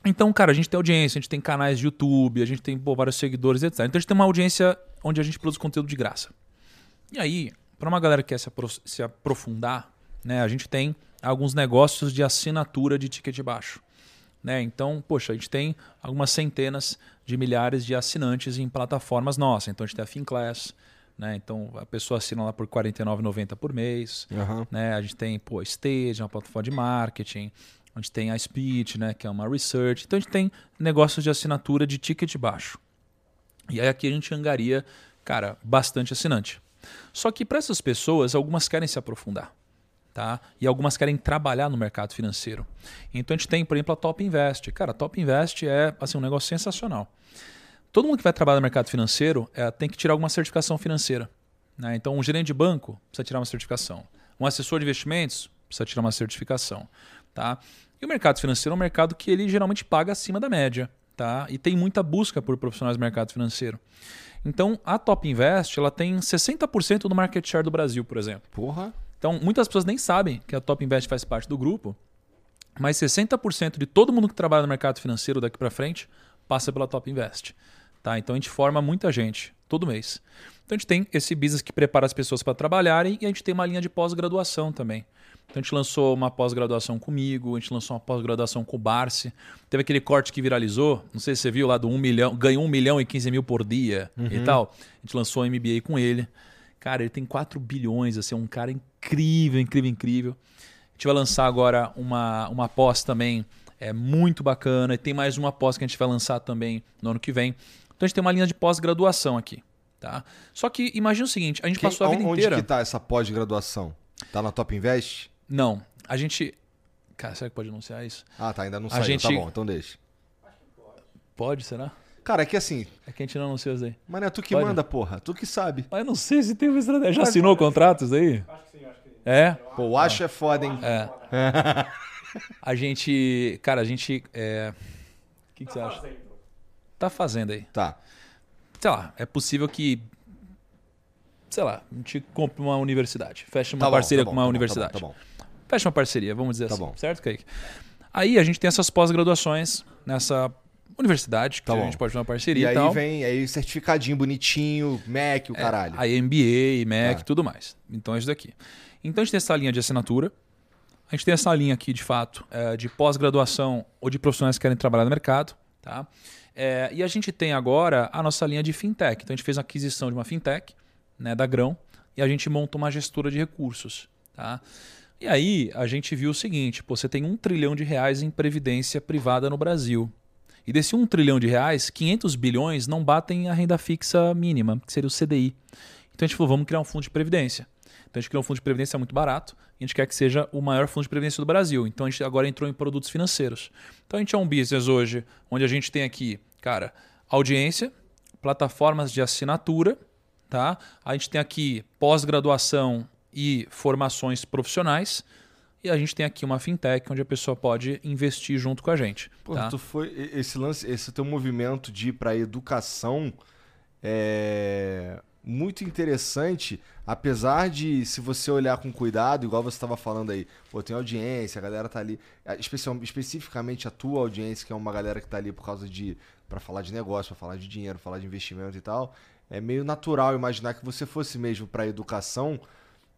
Então, cara, a gente tem audiência, a gente tem canais de YouTube, a gente tem pô, vários seguidores, etc. Então a gente tem uma audiência onde a gente produz conteúdo de graça. E aí, para uma galera que quer se, se aprofundar né, a gente tem alguns negócios de assinatura de ticket baixo. Né? Então, poxa, a gente tem algumas centenas de milhares de assinantes em plataformas nossas. Então, a gente tem a FinClass, né? então a pessoa assina lá por R$ 49,90 por mês. Aham. Né? A gente tem pô, Stage, uma plataforma de marketing. A gente tem a Speech, né? que é uma research. Então, a gente tem negócios de assinatura de ticket baixo. E aí aqui a gente angaria, cara, bastante assinante. Só que para essas pessoas, algumas querem se aprofundar. Tá? E algumas querem trabalhar no mercado financeiro. Então a gente tem, por exemplo, a Top Invest. Cara, a Top Invest é assim, um negócio sensacional. Todo mundo que vai trabalhar no mercado financeiro é, tem que tirar alguma certificação financeira. né? Então, um gerente de banco precisa tirar uma certificação. Um assessor de investimentos precisa tirar uma certificação. Tá? E o mercado financeiro é um mercado que ele geralmente paga acima da média. Tá? E tem muita busca por profissionais do mercado financeiro. Então, a Top Invest ela tem 60% do market share do Brasil, por exemplo. Porra. Então, muitas pessoas nem sabem que a Top Invest faz parte do grupo, mas 60% de todo mundo que trabalha no mercado financeiro daqui para frente passa pela Top Invest. Tá? Então, a gente forma muita gente todo mês. Então, a gente tem esse business que prepara as pessoas para trabalharem e a gente tem uma linha de pós-graduação também. Então, a gente lançou uma pós-graduação comigo, a gente lançou uma pós-graduação com o Barsi. Teve aquele corte que viralizou, não sei se você viu lá do 1 milhão, ganhou 1 milhão e 15 mil por dia e tal. A gente lançou um MBA com ele. Cara, ele tem 4 bilhões, assim, é um cara incrível, incrível, incrível. A gente vai lançar agora uma, uma pós também é muito bacana. E tem mais uma pós que a gente vai lançar também no ano que vem. Então a gente tem uma linha de pós-graduação aqui. Tá? Só que imagina o seguinte: a gente Quem- passou a vida onde inteira. que tá essa pós-graduação? Tá na Top Invest? Não, a gente. Cara, será que pode anunciar isso? Ah, tá, ainda não A saiu. gente- Tá bom, então deixa. Pode, será? Cara, é que assim, É que a gente não anunciou isso aí. mas é tu que Pode. manda, porra. Tu que sabe. Mas eu não sei se tem uma estratégia. Já assinou o contrato isso aí? Acho que sim, acho que sim. É? Pô, o acho é foda, hein? É. A gente. Cara, a gente. é, O que, que você acha? Fazendo. Tá fazendo aí. Tá. Sei lá, é possível que. Sei lá, a gente compre uma universidade. Feche uma Tá bom, parceria tá com bom, uma tá bom, universidade. Tá bom, tá bom. Fecha uma parceria, vamos dizer Tá assim. bom. Certo, Kaique? Aí a gente tem essas pós-graduações nessa universidade, que Tá a gente pode fazer uma E parceria e, aí tal. vem aí certificadinho bonitinho, Mac, o caralho. Aí MBA, Mac, Tá. tudo mais. Então é isso daqui. Então a gente tem essa linha de assinatura. A gente tem essa linha aqui, de fato, é, de pós-graduação ou de profissionais que querem trabalhar no mercado. Tá? É, e a gente tem agora a nossa linha de fintech. Então a gente fez a aquisição de uma fintech, né, da Grão, e a gente montou uma gestora de recursos. Tá? E aí a gente viu o seguinte: pô, você tem um trilhão de reais em previdência privada no Brasil. E desse um trilhão de reais, 500 bilhões não batem a renda fixa mínima, que seria o CDI. Então a gente falou, vamos criar um fundo de previdência. Então a gente criou um fundo de previdência muito barato a gente quer que seja o maior fundo de previdência do Brasil. Então a gente agora entrou em produtos financeiros. Então a gente é um business hoje onde a gente tem aqui, cara, audiência, plataformas de assinatura, tá? A gente tem aqui pós-graduação e formações profissionais. E a gente tem aqui uma fintech onde a pessoa pode investir junto com a gente. Pô, tá? foi. Esse lance, esse teu movimento de ir pra educação é muito interessante, apesar de, se você olhar com cuidado, igual você estava falando aí, pô, tem audiência, a galera tá ali, especial, especificamente a tua audiência, que é uma galera que tá ali por causa de, para falar de negócio, para falar de dinheiro, falar de investimento e tal, é meio natural imaginar que você fosse mesmo pra educação,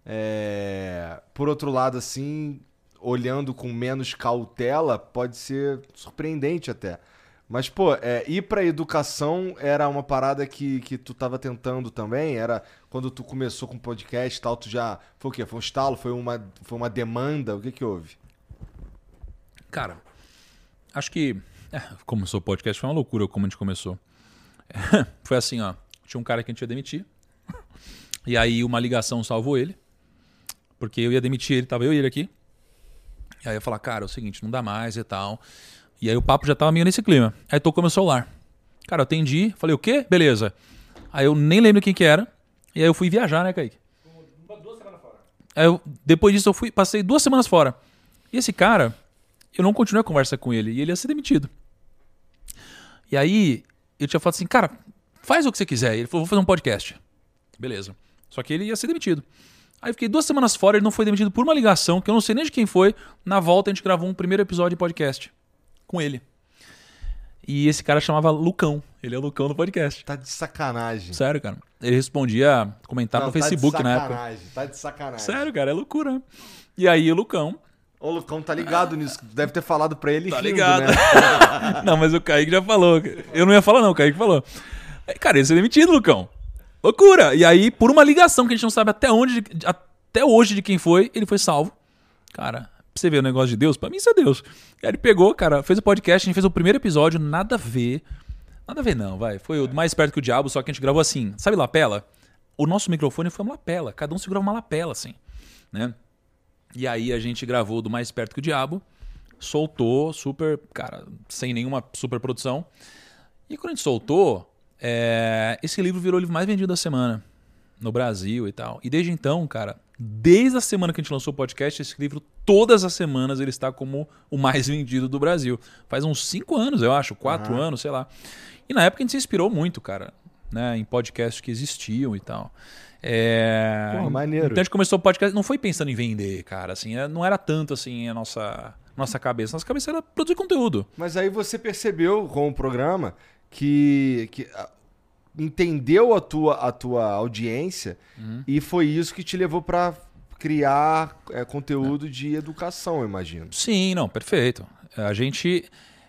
é, por outro lado, assim, olhando com menos cautela, pode ser surpreendente até. Mas, pô, é, ir pra educação era uma parada que, que tu tava tentando também? Era quando tu começou com podcast e tal, tu já. Foi o quê? Foi um estalo? Foi uma, foi uma demanda? O que que houve? Cara, acho que. É, começou o podcast, foi uma loucura como a gente começou. foi assim, ó. Tinha um cara que a gente ia demitir. E aí uma ligação salvou ele. Porque eu ia demitir ele, tava eu e ele aqui. E aí eu ia falar, cara, é o seguinte, não dá mais e tal. E aí o papo já tava meio nesse clima. Aí tocou meu celular. Cara, eu atendi, falei, o quê? Beleza. Aí eu nem lembro quem que era. E aí eu fui viajar, né, Kaique? Duas semanas fora. Aí eu, depois disso eu fui, passei duas semanas fora. E esse cara, eu não continuei a conversa com ele e ele ia ser demitido. E aí eu tinha falado assim, cara, faz o que você quiser. Ele falou, vou fazer um podcast. Beleza. Só que ele ia ser demitido. Aí fiquei duas semanas fora, ele não foi demitido por uma ligação, que eu não sei nem de quem foi. Na volta a gente gravou um primeiro episódio de podcast com ele. E esse cara chamava Lucão. Ele é o Lucão do podcast. Tá de sacanagem. Sério, cara. Ele respondia comentário no Facebook tá de na época. sacanagem, Tá de sacanagem. Sério, cara, é loucura. né? E aí o Lucão. Ô, Lucão, tá ligado nisso. Deve ter falado pra ele Tá rindo, ligado. né? não, mas o Kaique já falou. Eu não ia falar, não, o Kaique falou. Cara, ele ia ser demitido, Lucão. Loucura! E aí, por uma ligação que a gente não sabe até onde, até hoje de quem foi, ele foi salvo. Cara, pra você ver o negócio de Deus, pra mim isso é Deus. Aí ele pegou, cara, fez o podcast, a gente fez o primeiro episódio, nada a ver. Nada a ver, não, vai. Foi o mais perto que o diabo, só que a gente gravou assim. Sabe lapela? O nosso microfone foi uma lapela. Cada um segurava uma lapela, assim. Né? E aí a gente gravou do mais perto que o diabo, soltou, super, cara, sem nenhuma super produção. E quando a gente soltou, é, esse livro virou o livro mais vendido da semana no Brasil e tal. E desde então, cara, desde a semana que a gente lançou o podcast, esse livro, todas as semanas, ele está como o mais vendido do Brasil. Faz uns cinco anos, eu acho, quatro Aham. anos, sei lá. E na época a gente se inspirou muito, cara, né, em podcasts que existiam e tal. É... Porra, maneiro. Então a gente começou o podcast, não foi pensando em vender, cara, assim, é- não era tanto assim a nossa, nossa cabeça. Nossa cabeça era produzir conteúdo. Mas aí você percebeu com o programa que, que ah, entendeu a tua, a tua audiência Uhum. e foi isso que te levou pra criar é, conteúdo de educação, eu imagino. Sim, não, perfeito. A gente.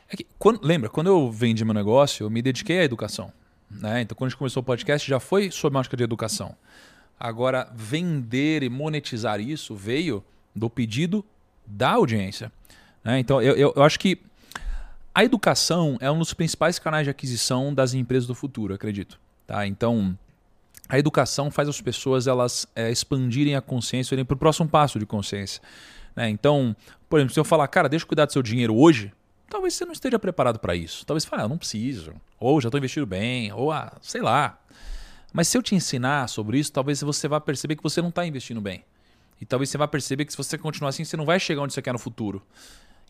é que quando- lembra, quando eu vendi meu negócio, eu me dediquei à educação. Né? Então, quando a gente começou o podcast, já foi sob a ótica de educação. Agora, vender e monetizar isso veio do pedido da audiência. né? Então, eu, eu, eu acho que a educação é um dos principais canais de aquisição das empresas do futuro, acredito. Tá? Então, a educação faz as pessoas elas é, expandirem a consciência, irem para o próximo passo de consciência. né? Então, por exemplo, se eu falar, cara, deixa eu cuidar do seu dinheiro hoje, talvez você não esteja preparado para isso. Talvez você fale, ah, não preciso. Ou já estou investindo bem, ou ah, sei lá. Mas se eu te ensinar sobre isso, talvez você vá perceber que você não está investindo bem. E talvez você vá perceber que se você continuar assim, você não vai chegar onde você quer no futuro.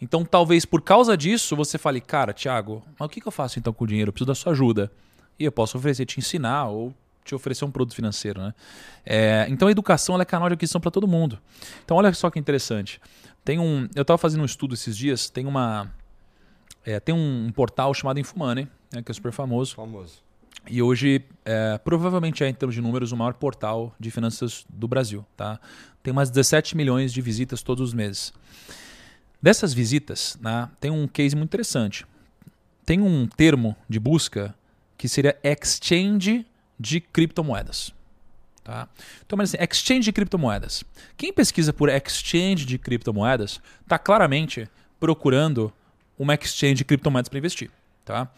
Então, talvez por causa disso, você fale, cara, Thiago, mas o que, que eu faço então com o dinheiro? Eu preciso da sua ajuda. E eu posso oferecer, te ensinar ou te oferecer um produto financeiro, né? É, então, a educação ela é canal de aquisição para todo mundo. Então, olha só que interessante. Tem um, eu estava fazendo um estudo esses dias, tem uma, é, tem um, portal chamado Infomoney, né, que é super famoso. Famoso. E hoje, é, provavelmente é, em termos de números, o maior portal de finanças do Brasil. Tá? Tem umas 17 milhões de visitas todos os meses. Dessas visitas, né, tem um case muito interessante. Tem um termo de busca que seria exchange de criptomoedas. Tá? Então, mas assim, exchange de criptomoedas. Quem pesquisa por exchange de criptomoedas está claramente procurando uma exchange de criptomoedas para investir. Tá?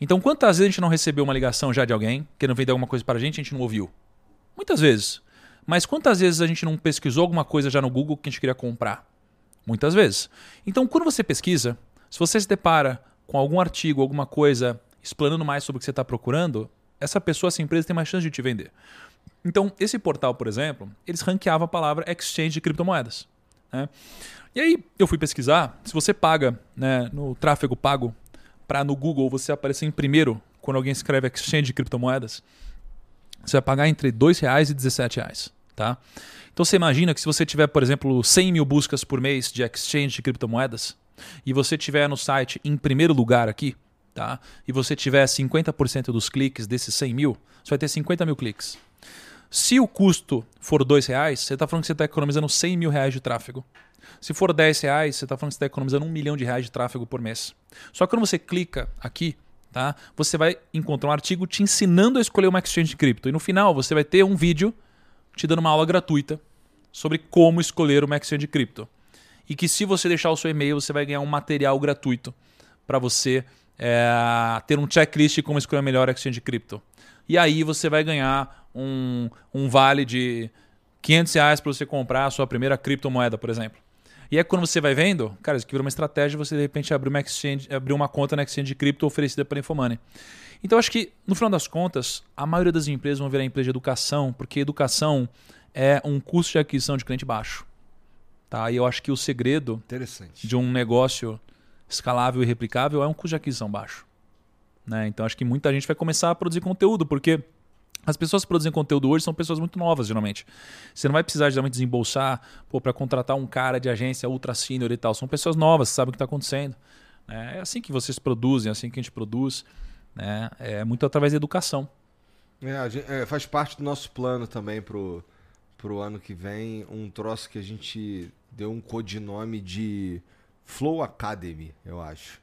Então, quantas vezes a gente não recebeu uma ligação já de alguém querendo vender alguma coisa para a gente e a gente não ouviu? Muitas vezes. Mas quantas vezes a gente não pesquisou alguma coisa já no Google que a gente queria comprar? Muitas vezes. Então, quando você pesquisa, se você se depara com algum artigo, alguma coisa explanando mais sobre o que você está procurando, essa pessoa, essa empresa tem mais chance de te vender. Então, esse portal, por exemplo, eles ranqueavam a palavra exchange de criptomoedas. Né? E aí, eu fui pesquisar, se você paga né, no tráfego pago para no Google você aparecer em primeiro quando alguém escreve exchange de criptomoedas, você vai pagar entre 2 reais e 17 reais, tá? Então você imagina que se você tiver, por exemplo, 100 mil buscas por mês de exchange de criptomoedas e você tiver no site em primeiro lugar aqui, tá? E você tiver 50% dos cliques desses 100 mil, você vai ter 50 mil cliques. Se o custo for R$ reais, você está falando que você está economizando 100 mil reais de tráfego. Se for 10 reais, você está falando que você está economizando um milhão de reais de tráfego por mês. Só que quando você clica aqui, tá? Você vai encontrar um artigo te ensinando a escolher uma exchange de cripto. E no final você vai ter um vídeo te dando uma aula gratuita sobre como escolher uma exchange de cripto. E que se você deixar o seu e-mail, você vai ganhar um material gratuito para você é, ter um checklist de como escolher a melhor exchange de cripto. E aí você vai ganhar um, um vale de 500 reais para você comprar a sua primeira criptomoeda, por exemplo. E aí quando você vai vendo, cara, isso aqui vira uma estratégia você de repente abrir uma, exchange, abrir uma conta na exchange de cripto oferecida pela Infomoney. Então acho que, no final das contas, a maioria das empresas vão virar empresa de educação, porque educação é um custo de aquisição de cliente baixo. Tá? E eu acho que o segredo de um negócio escalável e replicável é um custo de aquisição baixo. Né? Então acho que muita gente vai começar a produzir conteúdo, porque as pessoas que produzem conteúdo hoje são pessoas muito novas, geralmente. Você não vai precisar geralmente desembolsar para contratar um cara de agência ultra senior e tal. São pessoas novas, sabem o que está acontecendo. né? É assim que vocês produzem, é assim que a gente produz. Né? É muito através da educação. É, gente- é, faz parte do nosso plano também pro, pro ano que vem um troço que a gente deu um codinome de Flow Academy, eu acho.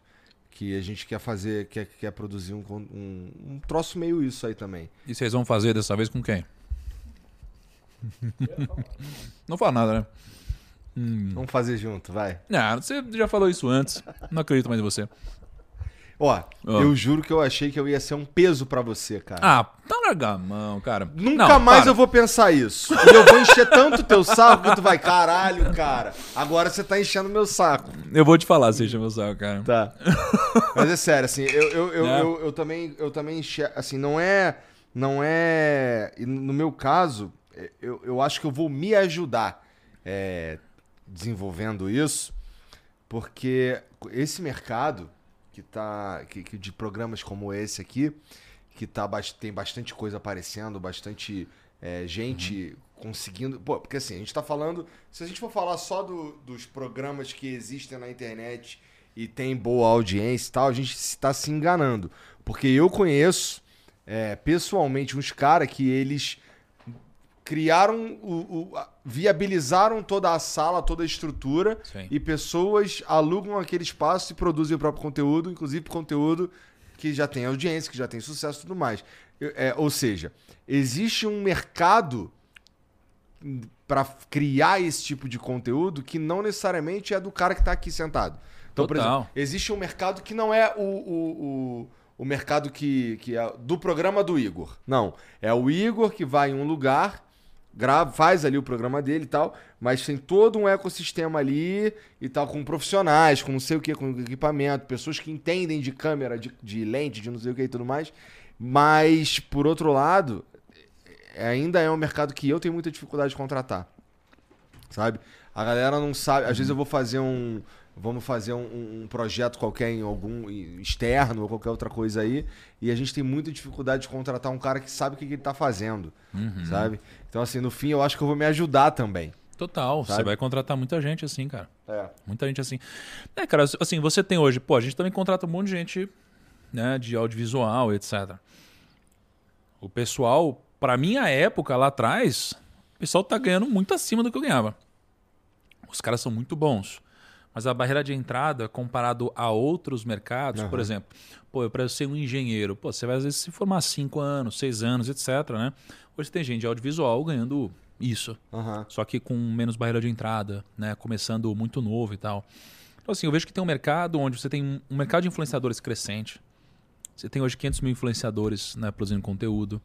Que a gente quer fazer, quer, quer produzir um, um, um troço meio isso aí também. E vocês vão fazer dessa vez com quem? Não fala nada, né? Hum. Vamos fazer junto, vai. Não, você já falou isso antes. Não acredito mais em você. Ó, Ó. eu juro que eu achei que eu ia ser um peso pra você, cara. Ah, tá largar a mão, cara. Nunca Não, mais para. eu vou pensar isso. E eu vou encher tanto teu saco que tu vai, caralho, cara. Agora você tá enchendo meu saco. Eu vou te falar, você chama o saco, cara. Tá. Mas é sério, assim, eu, eu, eu, É. eu, eu também, eu também enxer- assim, não é, não é, no meu caso, eu, eu acho que eu vou me ajudar é, desenvolvendo isso, porque esse mercado que tá, que, que de programas como esse aqui, que tá, tem bastante coisa aparecendo, bastante é, gente conseguindo. Pô, porque assim, a gente tá falando. Se a gente for falar só do- dos programas que existem na internet e tem boa audiência e tal, a gente está se enganando. Porque eu conheço é, pessoalmente uns caras que eles criaram o, o- viabilizaram toda a sala, toda a estrutura Sim. e pessoas alugam aquele espaço e produzem o próprio conteúdo, inclusive conteúdo que já tem audiência, que já tem sucesso e tudo mais. É, ou seja, existe um mercado para criar esse tipo de conteúdo que não necessariamente é do cara que está aqui sentado. Então, por Total. exemplo, existe um mercado que não é o, o, o, o mercado que, que é do programa do Igor. Não. É o Igor que vai em um lugar, grava, faz ali o programa dele e tal, mas tem todo um ecossistema ali e tal, com profissionais, com não sei o que, com equipamento, pessoas que entendem de câmera, de, de lente, de não sei o que e tudo mais. Mas, por outro lado, ainda é um mercado que eu tenho muita dificuldade de contratar. Sabe? A galera não sabe. Às vezes eu vou fazer um. Vamos fazer um, um projeto qualquer em algum externo ou qualquer outra coisa aí. E a gente tem muita dificuldade de contratar um cara que sabe o que, ele tá fazendo. Sabe? Então, assim, no fim, eu acho que eu vou me ajudar também. Total. Você Sabe? vai contratar muita gente assim, cara. É. Muita gente assim. É, cara, assim, você tem hoje, pô, a gente também contrata um monte de gente, né, de audiovisual, etc. O pessoal, pra minha época lá atrás, o pessoal tá ganhando muito acima do que eu ganhava. Os caras são muito bons. Mas a barreira de entrada, comparado a outros mercados, por Aham. exemplo, pô, eu para ser um engenheiro, pô, você vai às vezes se formar 5 anos, 6 anos, etc, né? Hoje tem gente de audiovisual ganhando isso. Aham. Só que com menos barreira de entrada, né? Começando muito novo e tal. Então, assim, eu vejo que tem um mercado onde você tem um- mercado de influenciadores crescente. Você tem hoje 500 mil influenciadores né, produzindo conteúdo.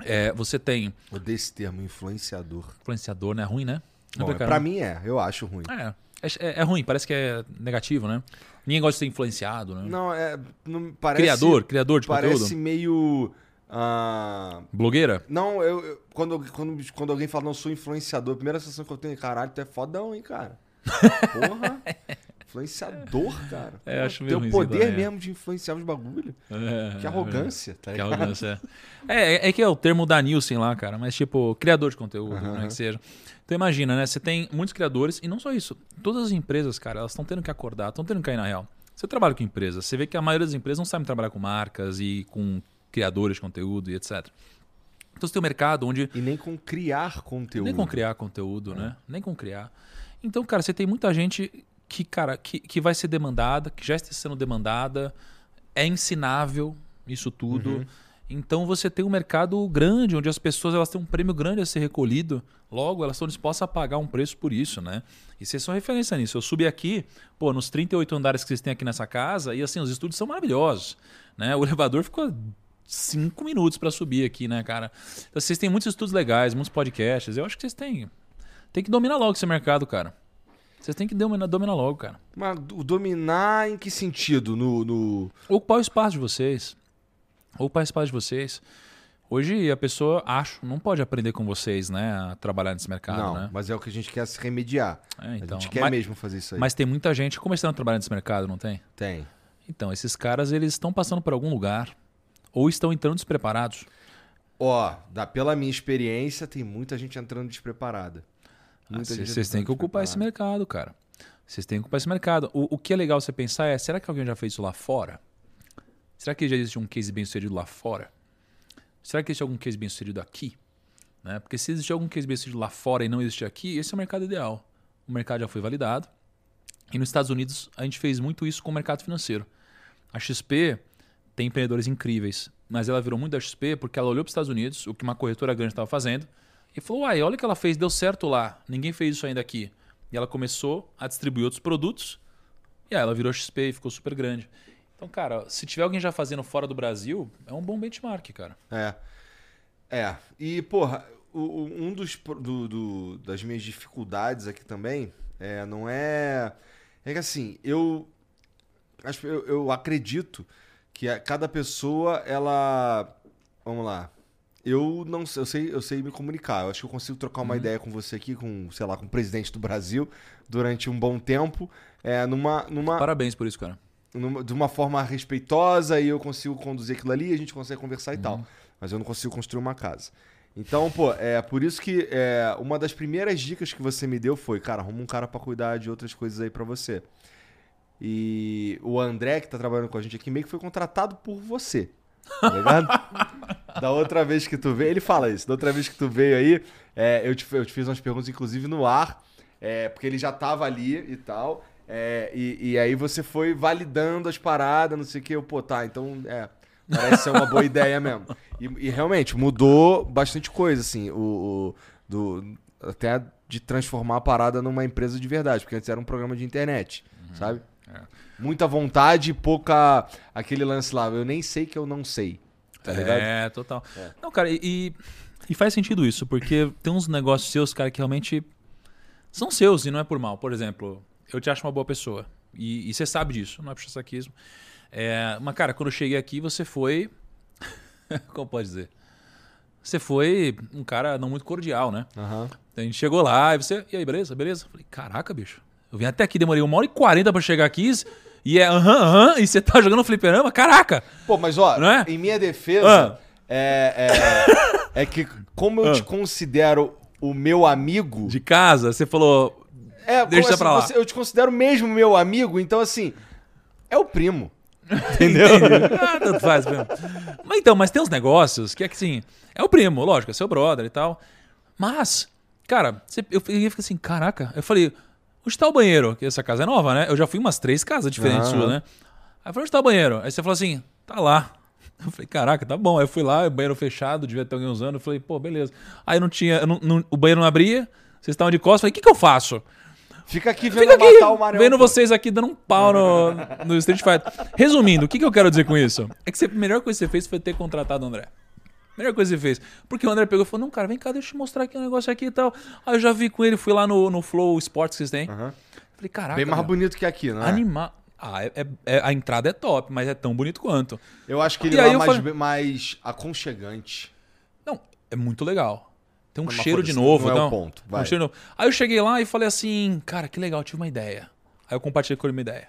É, você tem Odeio esse termo, influenciador. influenciador, né? Ruim, né? Bom, pra mim é, eu acho ruim. É, é, é ruim, parece que é negativo, né? Ninguém gosta de ser influenciado, né? Não, é. Não, parece, criador, criador de Parece conteúdo. meio. ah, Blogueira? Não, eu, eu- quando, quando, quando alguém fala, não, sou influenciador, a primeira sensação que eu tenho é, caralho, tu é fodão, hein, cara? Porra. Influenciador, cara. É, Porra, acho Tem meio o poder também, é. mesmo de influenciar os bagulho. É, Que é arrogância, tá Que ligado? arrogância, é. É, é que é o termo da Nielsen lá, cara, mas tipo, criador de conteúdo, Aham. né, que seja. Então imagina, né, você tem muitos criadores, e não só isso, todas as empresas, cara, elas estão tendo que acordar, estão tendo que cair na real. Você trabalha com empresas, você vê que a maioria das empresas não sabe trabalhar com marcas e com criadores de conteúdo e etc. Então você tem um mercado onde E nem com criar conteúdo. nem com criar conteúdo, né? Nem com criar. Então, cara, você tem muita gente que, cara, que, que vai ser demandada, que já está sendo demandada, é ensinável isso tudo. Uhum. Então você tem um mercado grande, onde as pessoas elas têm um prêmio grande a ser recolhido, logo elas estão dispostas a pagar um preço por isso, né? E vocês são referência nisso. Eu subi aqui, pô, nos 38 andares que vocês têm aqui nessa casa, e assim, os estúdios são maravilhosos, né? O elevador ficou cinco minutos para subir aqui, né, cara? Então, vocês têm muitos estudos legais, muitos podcasts. Eu acho que vocês têm. Tem que dominar logo esse mercado, cara. Vocês têm que dominar, dominar logo, cara. Mas o dominar em que sentido? No. no... Ocupar o espaço de vocês. Ocupar o espaço de vocês. Hoje a pessoa, acho, não pode aprender com vocês, né? A trabalhar nesse mercado, não, né? mas é o que a gente quer se remediar. É, então, a gente quer mas, mesmo fazer isso aí. mas tem muita gente começando a trabalhar nesse mercado, não tem? Tem. Então, esses caras, eles estão passando por algum lugar ou estão entrando despreparados. Ó, da, pela minha experiência, tem muita gente entrando despreparada. Ah, Vocês têm entrando que ocupar esse despreparada. mercado, cara. Vocês têm que ocupar esse mercado. O, o que é legal você pensar é, será que alguém já fez isso lá fora? Será que já existe um case bem sucedido lá fora? Será que existe algum case bem sucedido aqui? Né? Porque se existe algum case based lá fora e não existe aqui, esse é o mercado ideal. O mercado já foi validado. E nos Estados Unidos a gente fez muito isso com o mercado financeiro. A XP tem empreendedores incríveis, mas ela virou muito da XP porque ela olhou para os Estados Unidos, o que uma corretora grande estava fazendo, e falou: Uai, olha o que ela fez, deu certo lá, ninguém fez isso ainda aqui. E ela começou a distribuir outros produtos, e aí ela virou XP e ficou super grande. Então, cara, se tiver alguém já fazendo fora do Brasil, é um bom benchmark, cara. É. É. E, porra, o- um dos do- do- das minhas dificuldades aqui também é, não é. É que assim, eu. Eu, eu acredito que cada pessoa, ela. Vamos lá. Eu não sei, eu sei, eu sei me comunicar. Eu acho que eu consigo trocar uma ideia com você aqui, com, sei lá, com o presidente do Brasil, durante um bom tempo, é, numa, numa, Parabéns por isso, cara. numa- de uma forma respeitosa e eu consigo conduzir aquilo ali e a gente consegue conversar e tal. Mas eu não consigo construir uma casa. Então, pô, é por isso que é, uma das primeiras dicas que você me deu foi, cara, arruma um cara pra cuidar de outras coisas aí pra você. E o André, que tá trabalhando com a gente aqui, meio que foi contratado por você. Tá ligado? da outra vez que tu veio, ele fala isso, da outra vez que tu veio aí, é, eu, te, eu te fiz umas perguntas, inclusive no ar, é, porque ele já tava ali e tal. é, e, e aí você foi validando as paradas, não sei o que. Eu, pô, tá, então é. Parece ser uma boa ideia mesmo. E, e realmente mudou bastante coisa, assim, o, o- do, até de transformar a parada numa empresa de verdade, porque antes era um programa de internet, sabe? É. Muita vontade e pouca. aquele lance lá, eu nem sei que eu não sei. Tá ligado? É, total. Não, cara, e- e, faz sentido isso, porque tem uns negócios seus, cara, que realmente são seus e não é por mal. Por exemplo, eu te acho uma boa pessoa. E, e você sabe disso, não é puxa-saquismo. É, mas, cara, quando eu cheguei aqui, você foi. Como pode dizer? Você foi um cara não muito cordial, né? Aham. A gente chegou lá e você. E aí, beleza? Beleza? Falei, caraca, bicho. Eu vim até aqui, demorei uma hora e quarenta pra chegar aqui. E é aham, aham. E você tá jogando fliperama? Caraca! Pô, mas ó, é? em minha defesa, Ah. é, é, é que como eu Ah. te considero o meu amigo. De casa, você falou. É, Deixa como, pra lá. você- eu te considero mesmo meu amigo, então assim, é o primo. Entendeu? ah, tanto faz mesmo. Mas então, mas tem uns negócios que é que assim, é o primo, lógico, é seu brother e tal. Mas, cara, você- eu fiquei assim, caraca, eu falei, onde tá o banheiro? Que essa casa é nova, né? Eu já fui umas três casas diferentes Aham. suas, né? Aí eu falei, onde tá o banheiro? Aí você falou assim, tá lá. Eu falei, caraca, tá bom. Aí eu fui lá, banheiro fechado, devia ter alguém usando. Eu falei, pô, beleza. Aí não tinha, não- não- o banheiro não abria, vocês estavam de costas. Eu falei, o que, que eu faço? Fica aqui vendo Fica aqui, matar o Marão. vendo vocês aqui dando um pau no, no Street Fighter. Resumindo, o que, que eu quero dizer com isso? É que a melhor coisa que você fez foi ter contratado o André. Melhor coisa que você fez. Porque o André pegou e falou: Não, cara, vem cá, deixa eu te mostrar aqui um negócio aqui e tal. Aí eu já vi com ele, fui lá no, no Flow Sports que vocês têm. Aham. Falei: Caraca. Bem mais meu, bonito que aqui, não é? Animar. Ah, é- é- é- a entrada é top, mas é tão bonito quanto. Eu acho que ele E é mais, falei- mais aconchegante. Não, é muito legal. Tem um mas cheiro de foda-se, novo. não é o ponto, um vai. cheiro novo. Aí eu cheguei lá e falei assim, cara, que legal, tive uma ideia. Aí eu compartilhei com ele uma ideia.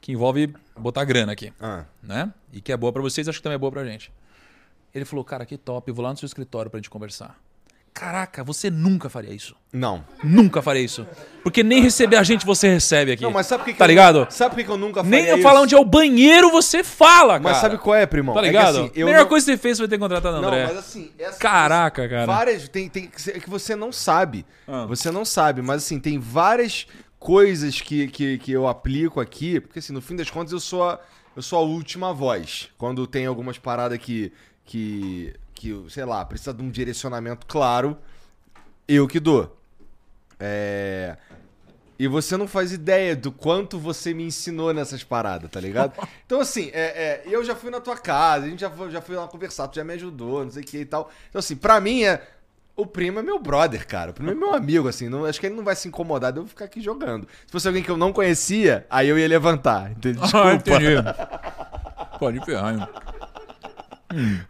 Que envolve botar grana aqui, Ah, né? E que é boa pra vocês, acho que também é boa pra gente. Ele falou, cara, que top, eu vou lá no seu escritório pra gente conversar. Caraca, você nunca faria isso. não. Nunca faria isso. Porque nem receber a gente você recebe aqui. Não, mas sabe por que, que Tá eu- ligado? Sabe por que eu nunca faria Nem eu isso? falar onde é o banheiro, você fala, cara. Mas sabe qual é, primão? Tá É que, ligado? assim, eu Melhor não- coisa que você fez foi ter contratado o Não, André. mas assim, essa- Caraca, cara. Várias. Tem, tem, é que você não sabe. Ah. Você não sabe, mas assim, tem várias coisas que, que, que eu aplico aqui, porque assim, no fim das contas eu sou a, eu sou a última voz. Quando tem algumas paradas que, que, que, sei lá, precisa de um direcionamento claro, eu que dou. É. E você não faz ideia do quanto você me ensinou nessas paradas, tá ligado? Então, assim, é, é, eu já fui na tua casa, a gente já foi, já foi lá conversar, tu já me ajudou, não sei o que e tal. Então, assim, pra mim é. O primo é meu brother, cara. O primo é meu amigo, assim. Não, acho que ele não vai se incomodar de eu ficar aqui jogando. Se fosse alguém que eu não conhecia, aí eu ia levantar. entendeu? Desculpa. Ah, entendi. Pode ferrar, hein?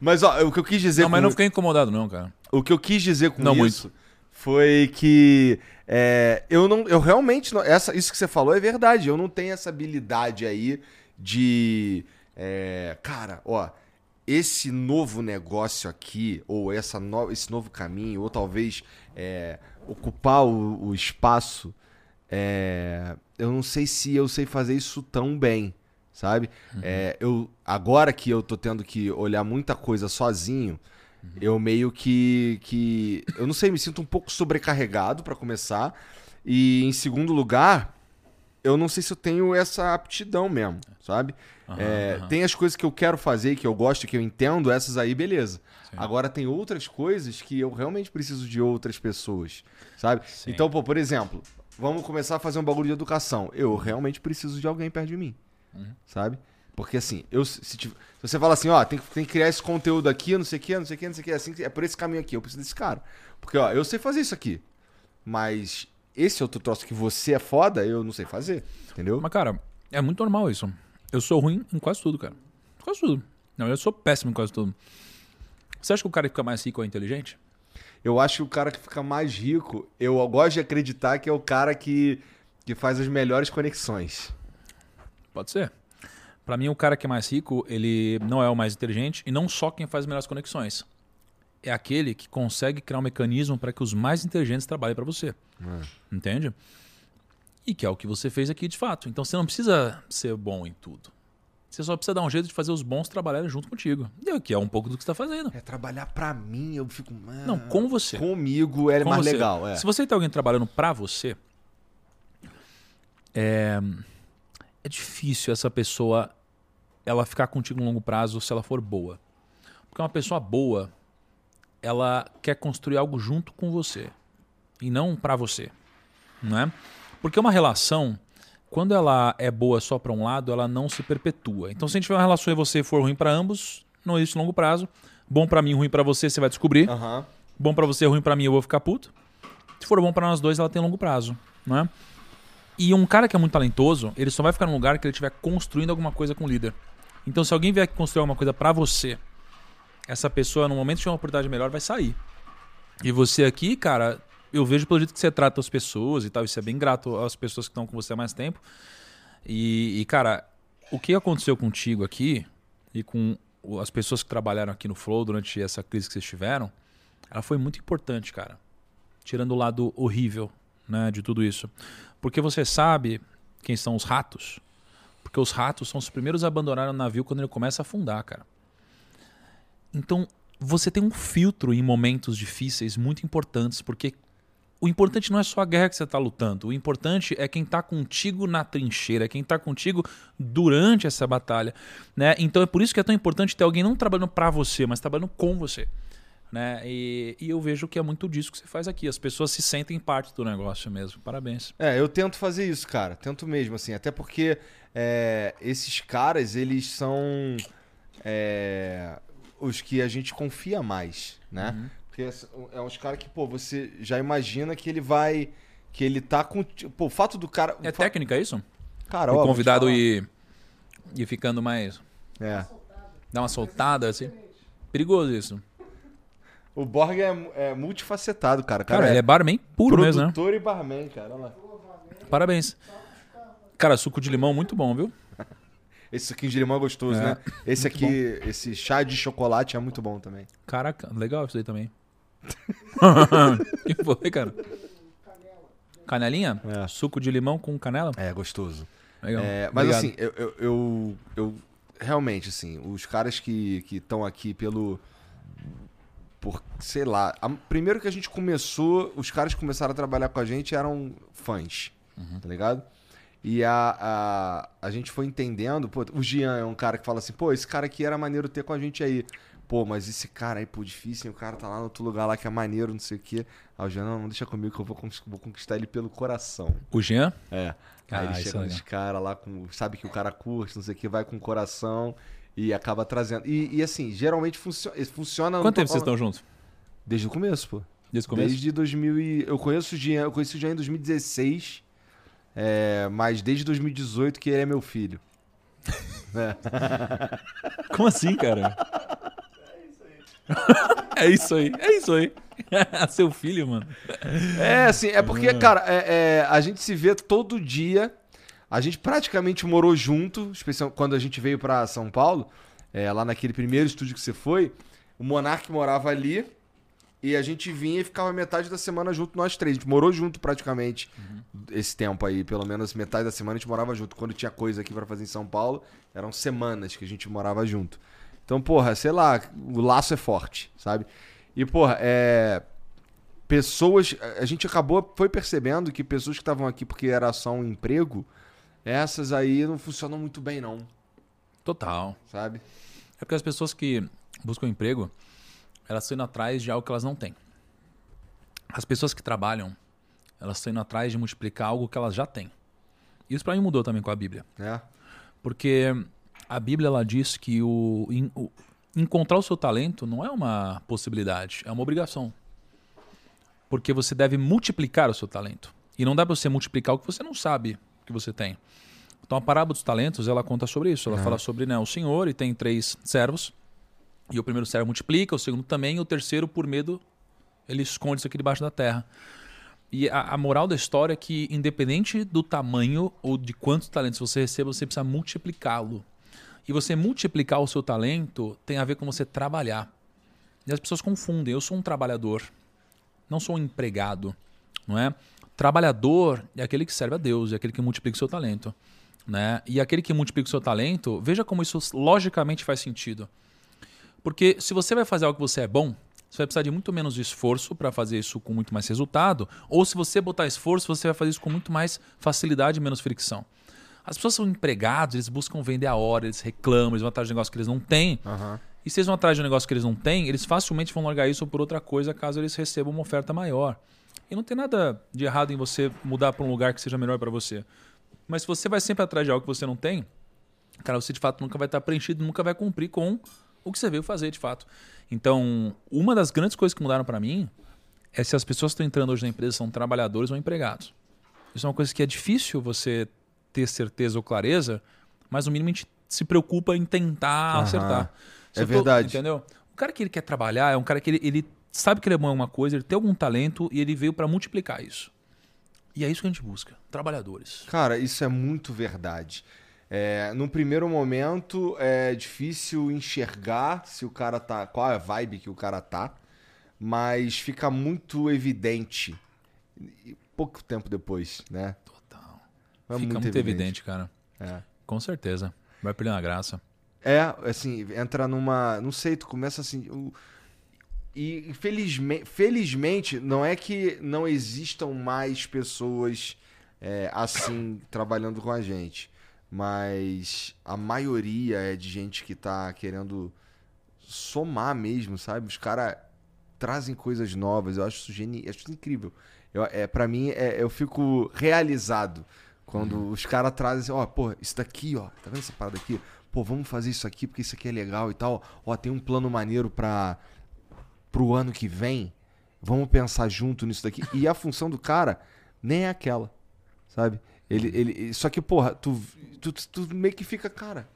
Mas, ó, o que eu quis dizer Não, mas não fiquei incomodado, não, cara. O que eu quis dizer com Não isso foi que é, eu não, eu realmente não, essa, isso que você falou é verdade. Eu não tenho essa habilidade aí de, é, cara, ó, esse novo negócio aqui ou essa no, esse novo caminho ou talvez é, ocupar o, o espaço, é, eu não sei se eu sei fazer isso tão bem, sabe? É, eu agora que eu tô tendo que olhar muita coisa sozinho eu meio que, que. Eu não sei, me sinto um pouco sobrecarregado pra começar. E em segundo lugar, eu não sei se eu tenho essa aptidão mesmo, sabe? Aham, É, aham. Tem as coisas que eu quero fazer, que eu gosto, que eu entendo, essas aí, beleza. Sim. Agora tem outras coisas que eu realmente preciso de outras pessoas, sabe? Sim. Então, pô, por exemplo, vamos começar a fazer um bagulho de educação. Eu realmente preciso de alguém perto de mim, Uhum. sabe? Porque assim, eu se, se você fala assim, ó, tem, que- tem que criar esse conteúdo aqui, não sei o que, não sei o que, não sei o que, assim, é por esse caminho aqui, eu preciso desse cara. Porque, ó, eu sei fazer isso aqui, mas esse outro troço que você é foda, eu não sei fazer, entendeu? Mas, cara, é muito normal isso. Eu sou ruim em quase tudo, cara. Quase tudo. Não, eu sou péssimo em quase tudo. Você acha que o cara que fica mais rico é inteligente? Eu acho que o cara que fica mais rico, eu gosto de acreditar que é o cara que, que faz as melhores conexões. Pode ser. Pra mim, o cara que é mais rico, ele não é o mais inteligente e não só quem faz as melhores conexões. É aquele que consegue criar um mecanismo para que os mais inteligentes trabalhem para você. Entende? E que é o que você fez aqui de fato. Então você não precisa ser bom em tudo. Você só precisa dar um jeito de fazer os bons trabalharem junto contigo. E é que é um pouco do que você está fazendo. É trabalhar pra mim, eu fico. ah, Não, com você. Comigo é Com mais você. legal, é. Se você tem alguém trabalhando pra você, é, é difícil essa pessoa ela ficar contigo no longo prazo se ela for boa. Porque uma pessoa boa, ela quer construir algo junto com você e não pra você, não é? Porque uma relação, quando ela é boa só pra um lado, ela não se perpetua. Então, se a gente tiver uma relação e você for ruim pra ambos, não existe longo prazo. Bom pra mim, ruim pra você, você vai descobrir. Aham. Bom pra você, ruim pra mim, eu vou ficar puto. Se for bom pra nós dois, ela tem longo prazo, não é? E um cara que é muito talentoso, ele só vai ficar num lugar que ele estiver construindo alguma coisa com o líder. Então, se alguém vier construir alguma coisa pra você, essa pessoa, no momento de uma oportunidade melhor, vai sair. E você aqui, cara, eu vejo pelo jeito que você trata as pessoas e tal, isso é bem grato às pessoas que estão com você há mais tempo. E, e, cara, o que aconteceu contigo aqui e com as pessoas que trabalharam aqui no Flow durante essa crise que vocês tiveram, ela foi muito importante, cara. Tirando o lado horrível, né, de tudo isso. Porque você sabe quem são os ratos? Porque os ratos são os primeiros a abandonar o navio quando ele começa a afundar, cara. Então, você tem um filtro em momentos difíceis muito importantes, porque o importante não é só a guerra que você está lutando. O importante é quem está contigo na trincheira, quem está contigo durante essa batalha. Né? Então é por isso que é tão importante ter alguém não trabalhando para você, mas trabalhando com você. Né? E, e eu vejo que é muito disso que você faz aqui. As pessoas se sentem parte do negócio mesmo. Parabéns. É, eu tento fazer isso, cara. Tento mesmo, assim. Até porque é, esses caras, eles são é, os que a gente confia mais, né? Uhum. Porque é uns caras que, pô, você já imagina que ele vai. Que ele tá com. Pô, o fato do cara. É fa- técnica isso? Cara, o convidado ir, ir ficando mais. É. dar uma soltada assim. Perigoso isso. O Borg é, é multifacetado, cara. Cara, Cara, ele é barman puro mesmo, né? produtor e barman, cara. Olha lá. Parabéns. Cara, suco de limão muito bom, viu? Esse suquinho de limão é gostoso, É, né? Esse muito aqui, esse chá de chocolate é muito bom também. Caraca, legal isso aí também. que foi, cara? Canelinha? É. Suco de limão com canela? É, gostoso. Legal. É, mas Obrigado. assim, eu, eu, eu, eu- realmente, assim, os caras que estão aqui pelo. Por, sei lá. a- primeiro que a gente começou, os caras que começaram a trabalhar com a gente eram fãs, Uhum. tá ligado? E a, a, a gente foi entendendo, pô, o Gian é um cara que fala assim, pô, esse cara aqui era maneiro ter com a gente aí. Pô, mas esse cara aí, pô, difícil, hein? o cara tá lá no outro lugar lá que é maneiro, não sei o quê. Aí o Gian, não, não deixa comigo que eu vou, vou conquistar ele pelo coração. O Jean? É. Ah, Aí ele isso chega é nos caras lá com. Sabe que o cara curte, não sei o que, vai com o coração e acaba trazendo. E, e, assim, geralmente funciona. Funciona Quanto tempo vocês estão juntos? Desde o começo, pô. Desde o começo? Desde 2000 e... Eu conheço o Jean, eu conheci o Jean em 2016, é, mas desde 2018 que ele é meu filho. Como assim, cara? É isso aí. É isso aí. Seu filho, mano. É, assim, é porque, cara, é- é, a gente se vê todo dia. A gente praticamente morou junto, especialmente quando a gente veio pra São Paulo, é, lá naquele primeiro estúdio que você foi. O Monark morava ali e a gente vinha e ficava metade da semana junto, nós três. A gente morou junto praticamente esse tempo aí, pelo menos metade da semana a gente morava junto. Quando tinha coisa aqui pra fazer em São Paulo, eram semanas que a gente morava junto. Então, porra, sei lá, o laço é forte, sabe? E, porra, é. Pessoas. A gente acabou, foi percebendo que pessoas que estavam aqui porque era só um emprego, essas aí não funcionam muito bem, não, Total. sabe? É porque as pessoas que buscam emprego, elas estão indo atrás de algo que elas não têm. As pessoas que trabalham, elas estão indo atrás de multiplicar algo que elas já têm. Isso para mim mudou também com a Bíblia. É. Porque a Bíblia ela diz que o, o- encontrar o seu talento não é uma possibilidade, é uma obrigação. Porque você deve multiplicar o seu talento. E não dá para você multiplicar o que você não sabe que você tem. Então a parábola dos talentos, ela conta sobre isso. Ela fala sobre né, o senhor e tem três servos. E o primeiro servo multiplica, o segundo também, e o terceiro, por medo, ele esconde isso aqui debaixo da terra. E a, a moral da história é que, independente do tamanho ou de quantos talentos você receba, você precisa multiplicá-lo. E você multiplicar o seu talento tem a ver com você trabalhar. E as pessoas confundem. Eu sou um trabalhador, não sou um empregado, não é? Trabalhador é aquele que serve a Deus, é aquele que multiplica o seu talento, né? E aquele que multiplica o seu talento, veja como isso logicamente faz sentido. Porque se você vai fazer algo que você é bom, você vai precisar de muito menos esforço para fazer isso com muito mais resultado. Ou se você botar esforço, você vai fazer isso com muito mais facilidade e menos fricção. As pessoas são empregados, eles buscam vender a hora, eles reclamam, eles vão atrás de um negócio que eles não têm. Aham. E se eles vão atrás de um negócio que eles não têm, eles facilmente vão largar isso por outra coisa caso eles recebam uma oferta maior. E não tem nada de errado em você mudar para um lugar que seja melhor para você. Mas se você vai sempre atrás de algo que você não tem, cara, você de fato nunca vai estar preenchido, nunca vai cumprir com o que você veio fazer de fato. Então, uma das grandes coisas que mudaram para mim é se as pessoas que estão entrando hoje na empresa são trabalhadores ou empregados. Isso é uma coisa que é difícil você ter certeza ou clareza, mas no mínimo a gente se preocupa em tentar Aham. acertar. Se É tô- verdade. entendeu? O cara que ele quer trabalhar é um cara que ele, ele sabe que ele é bom em alguma coisa, ele tem algum talento e ele veio para multiplicar isso. E é isso que a gente busca, trabalhadores. Cara, isso é muito verdade. É, num primeiro momento é difícil enxergar se o cara tá. qual é a vibe que o cara tá, mas fica muito evidente e pouco tempo depois, né? Total. É Fica muito, evidente. cara. É. Com certeza. Vai perdendo a graça. É, assim, entra numa. Não sei, tu começa assim. o- E felizmente, felizmente, não é que não existam mais pessoas é, assim trabalhando com a gente. Mas a maioria é de gente que tá querendo somar mesmo, sabe? Os caras trazem coisas novas. Eu acho isso genial, acho isso incrível. Eu, é, para mim, é, eu fico realizado quando os caras trazem assim, ó, pô, isso daqui, ó, tá vendo essa parada aqui? Pô, vamos fazer isso aqui porque isso aqui é legal e tal. Ó, tem um plano maneiro para pro ano que vem. Vamos pensar junto nisso daqui. E a função do cara nem é aquela, sabe? Ele, ele, só que, porra, tu, tu, tu meio que fica, cara,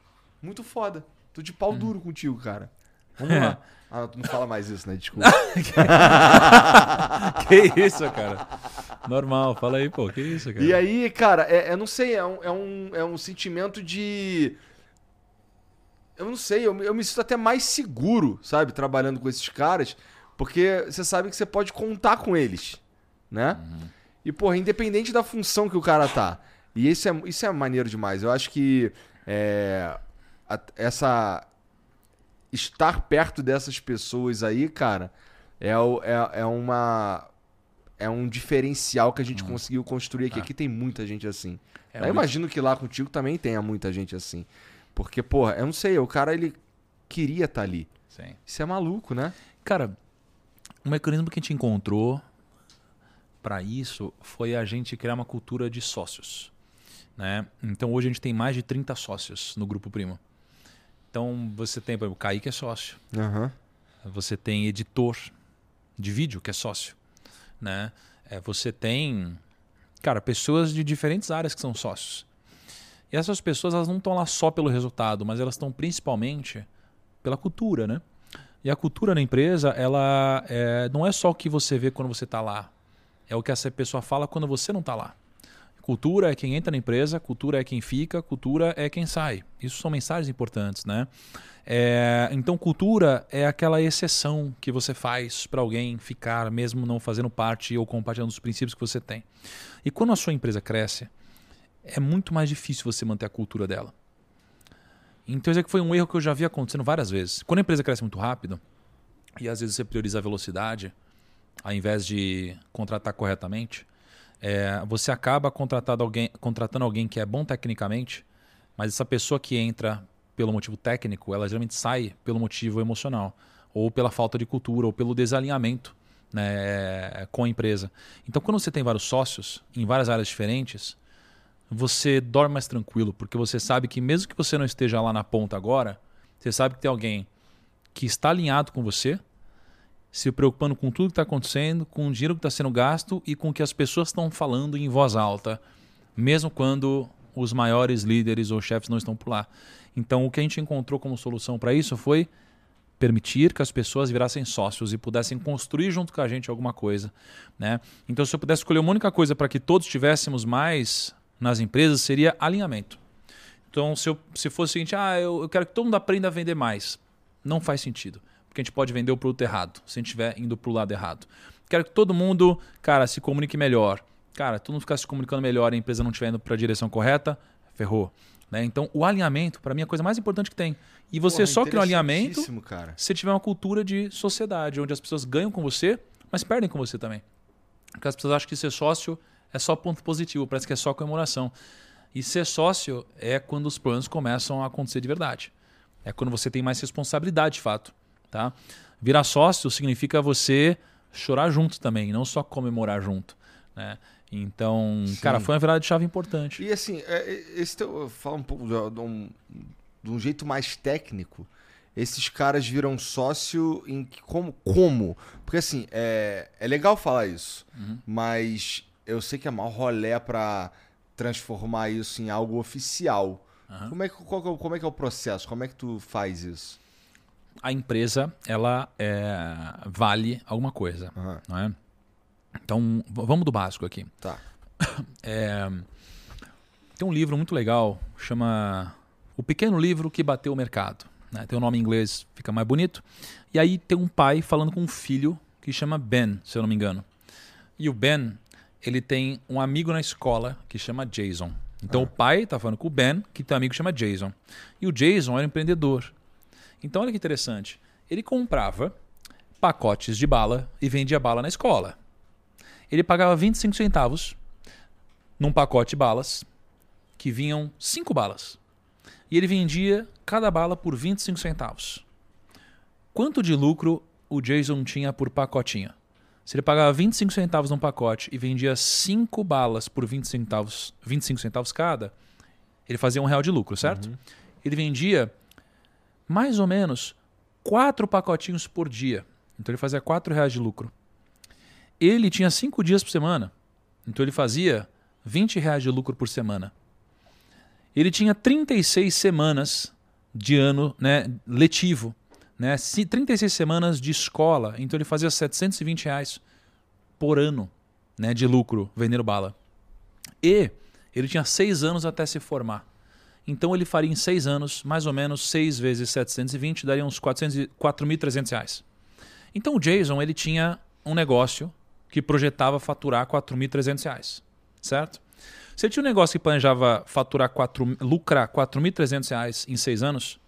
muito foda. Tô de pau duro contigo, cara. Vamos lá. Ah, tu não fala mais isso, né? Desculpa. que isso, cara? Normal, fala aí, pô. Que isso, cara? E aí, cara, é, eu não sei, é um, é, um, é um sentimento de. Eu não sei, eu, me- eu me sinto até mais seguro, sabe, trabalhando com esses caras, porque você sabe que você pode contar com eles, né? E, porra, independente da função que o cara tá. E isso é, isso é maneiro demais. Eu acho que é, a- essa. Estar perto dessas pessoas aí, cara, é, é, é uma. É um diferencial que a gente conseguiu construir aqui. Aqui tem muita gente assim. É eu muito- imagino que lá contigo também tenha muita gente assim. Porque, porra, eu não sei, o cara ele queria estar ali. Sim. Isso é maluco, né? Cara, o mecanismo que a gente encontrou para isso foi a gente criar uma cultura de sócios. Né? Então hoje a gente tem mais de 30 sócios no Grupo Primo. Então você tem, por exemplo, o Kaique é sócio. Aham. Você tem editor de vídeo que é sócio. Né? É, você tem, cara, pessoas de diferentes áreas que são sócios. E essas pessoas elas não estão lá só pelo resultado, mas elas estão principalmente pela cultura, né? E a cultura na empresa, ela é, não é só o que você vê quando você está lá. É o que essa pessoa fala quando você não está lá. Cultura é quem entra na empresa, cultura é quem fica, cultura é quem sai. Isso são mensagens importantes, né? É, então, cultura é aquela exceção que você faz para alguém ficar, mesmo não fazendo parte ou compartilhando os princípios que você tem. E quando a sua empresa cresce, é muito mais difícil você manter a cultura dela. Então isso aqui foi um erro que eu já vi acontecendo várias vezes. Quando a empresa cresce muito rápido, e às vezes você prioriza a velocidade, ao invés de contratar corretamente, é, você acaba contratando alguém, contratando alguém que é bom tecnicamente, mas essa pessoa que entra pelo motivo técnico, ela geralmente sai pelo motivo emocional, ou pela falta de cultura, ou pelo desalinhamento né, com a empresa. Então, quando você tem vários sócios em várias áreas diferentes, você dorme mais tranquilo, porque você sabe que mesmo que você não esteja lá na ponta agora, você sabe que tem alguém que está alinhado com você, se preocupando com tudo que está acontecendo, com o dinheiro que está sendo gasto e com o que as pessoas estão falando em voz alta, mesmo quando os maiores líderes ou chefes não estão por lá. Então, o que a gente encontrou como solução para isso foi permitir que as pessoas virassem sócios e pudessem construir junto com a gente alguma coisa. Né? Então, se eu pudesse escolher uma única coisa para que todos tivéssemos mais nas empresas, seria alinhamento. Então, se, eu, se fosse o seguinte, ah, eu, eu quero que todo mundo aprenda a vender mais, não faz sentido. Porque a gente pode vender o produto errado, se a gente estiver indo para o lado errado. Quero que todo mundo, cara, se comunique melhor. Cara, todo mundo ficar se comunicando melhor e a empresa não estiver indo para a direção correta, ferrou. Né? Então, o alinhamento, para mim, é a coisa mais importante que tem. E você Porra, só cria um alinhamento cara. se tiver uma cultura de sociedade, onde as pessoas ganham com você, mas perdem com você também. Porque as pessoas acham que ser sócio é só ponto positivo, parece que é só comemoração. E ser sócio é quando os planos começam a acontecer de verdade. É quando você tem mais responsabilidade, de fato. Tá? Virar sócio significa você chorar junto também, não só comemorar junto. Né? Então, Sim. cara, foi uma virada de chave importante. E assim, é, é, esse teu, fala um pouco de, de um, de um jeito mais técnico. Esses caras viram sócio em que- como? Como? Porque assim, é, é legal falar isso, Uhum. mas eu sei que é mal rolé pra transformar isso em algo oficial. Aham. Como, é que, qual é o- como é que é o processo? Como é que tu faz isso? A empresa, ela é, vale alguma coisa. Aham, Não é? Então, vamos do básico aqui. tá. É, tem um livro muito legal, chama O Pequeno Livro que Bateu o Mercado. né? Tem o nome em inglês, fica mais bonito. E aí tem um pai falando com um filho que chama Ben, se eu não me engano. E o Ben, ele tem um amigo na escola que chama Jason. Então o pai tá falando com o Ben, que tem um amigo que chama Jason. E o Jason era um empreendedor. Então olha que interessante. Ele comprava pacotes de bala e vendia bala na escola. Ele pagava 25 centavos num pacote de balas que vinham cinco balas. E ele vendia cada bala por 25 centavos. Quanto de lucro o Jason tinha por pacotinho? Se ele pagava 25 centavos num pacote e vendia cinco balas por 20 centavos, 25 centavos cada, ele fazia um real de lucro, certo? Ele vendia mais ou menos quatro pacotinhos por dia. Então ele fazia quatro reais de lucro. Ele tinha cinco dias por semana. Então ele fazia 20 reais de lucro por semana. Ele tinha 36 semanas de ano né, letivo. Né, Se- 36 semanas de escola. Então ele fazia 720 reais por ano né, de lucro vendendo bala. E ele tinha seis anos até se formar. Então ele faria em seis anos, mais ou menos 6 vezes 720, daria uns 400 e- 4.300 reais. Então o Jason ele tinha um negócio que projetava faturar 4.300 reais, certo? Se ele tinha um negócio que planejava faturar 4, lucrar 4.300 reais em seis anos,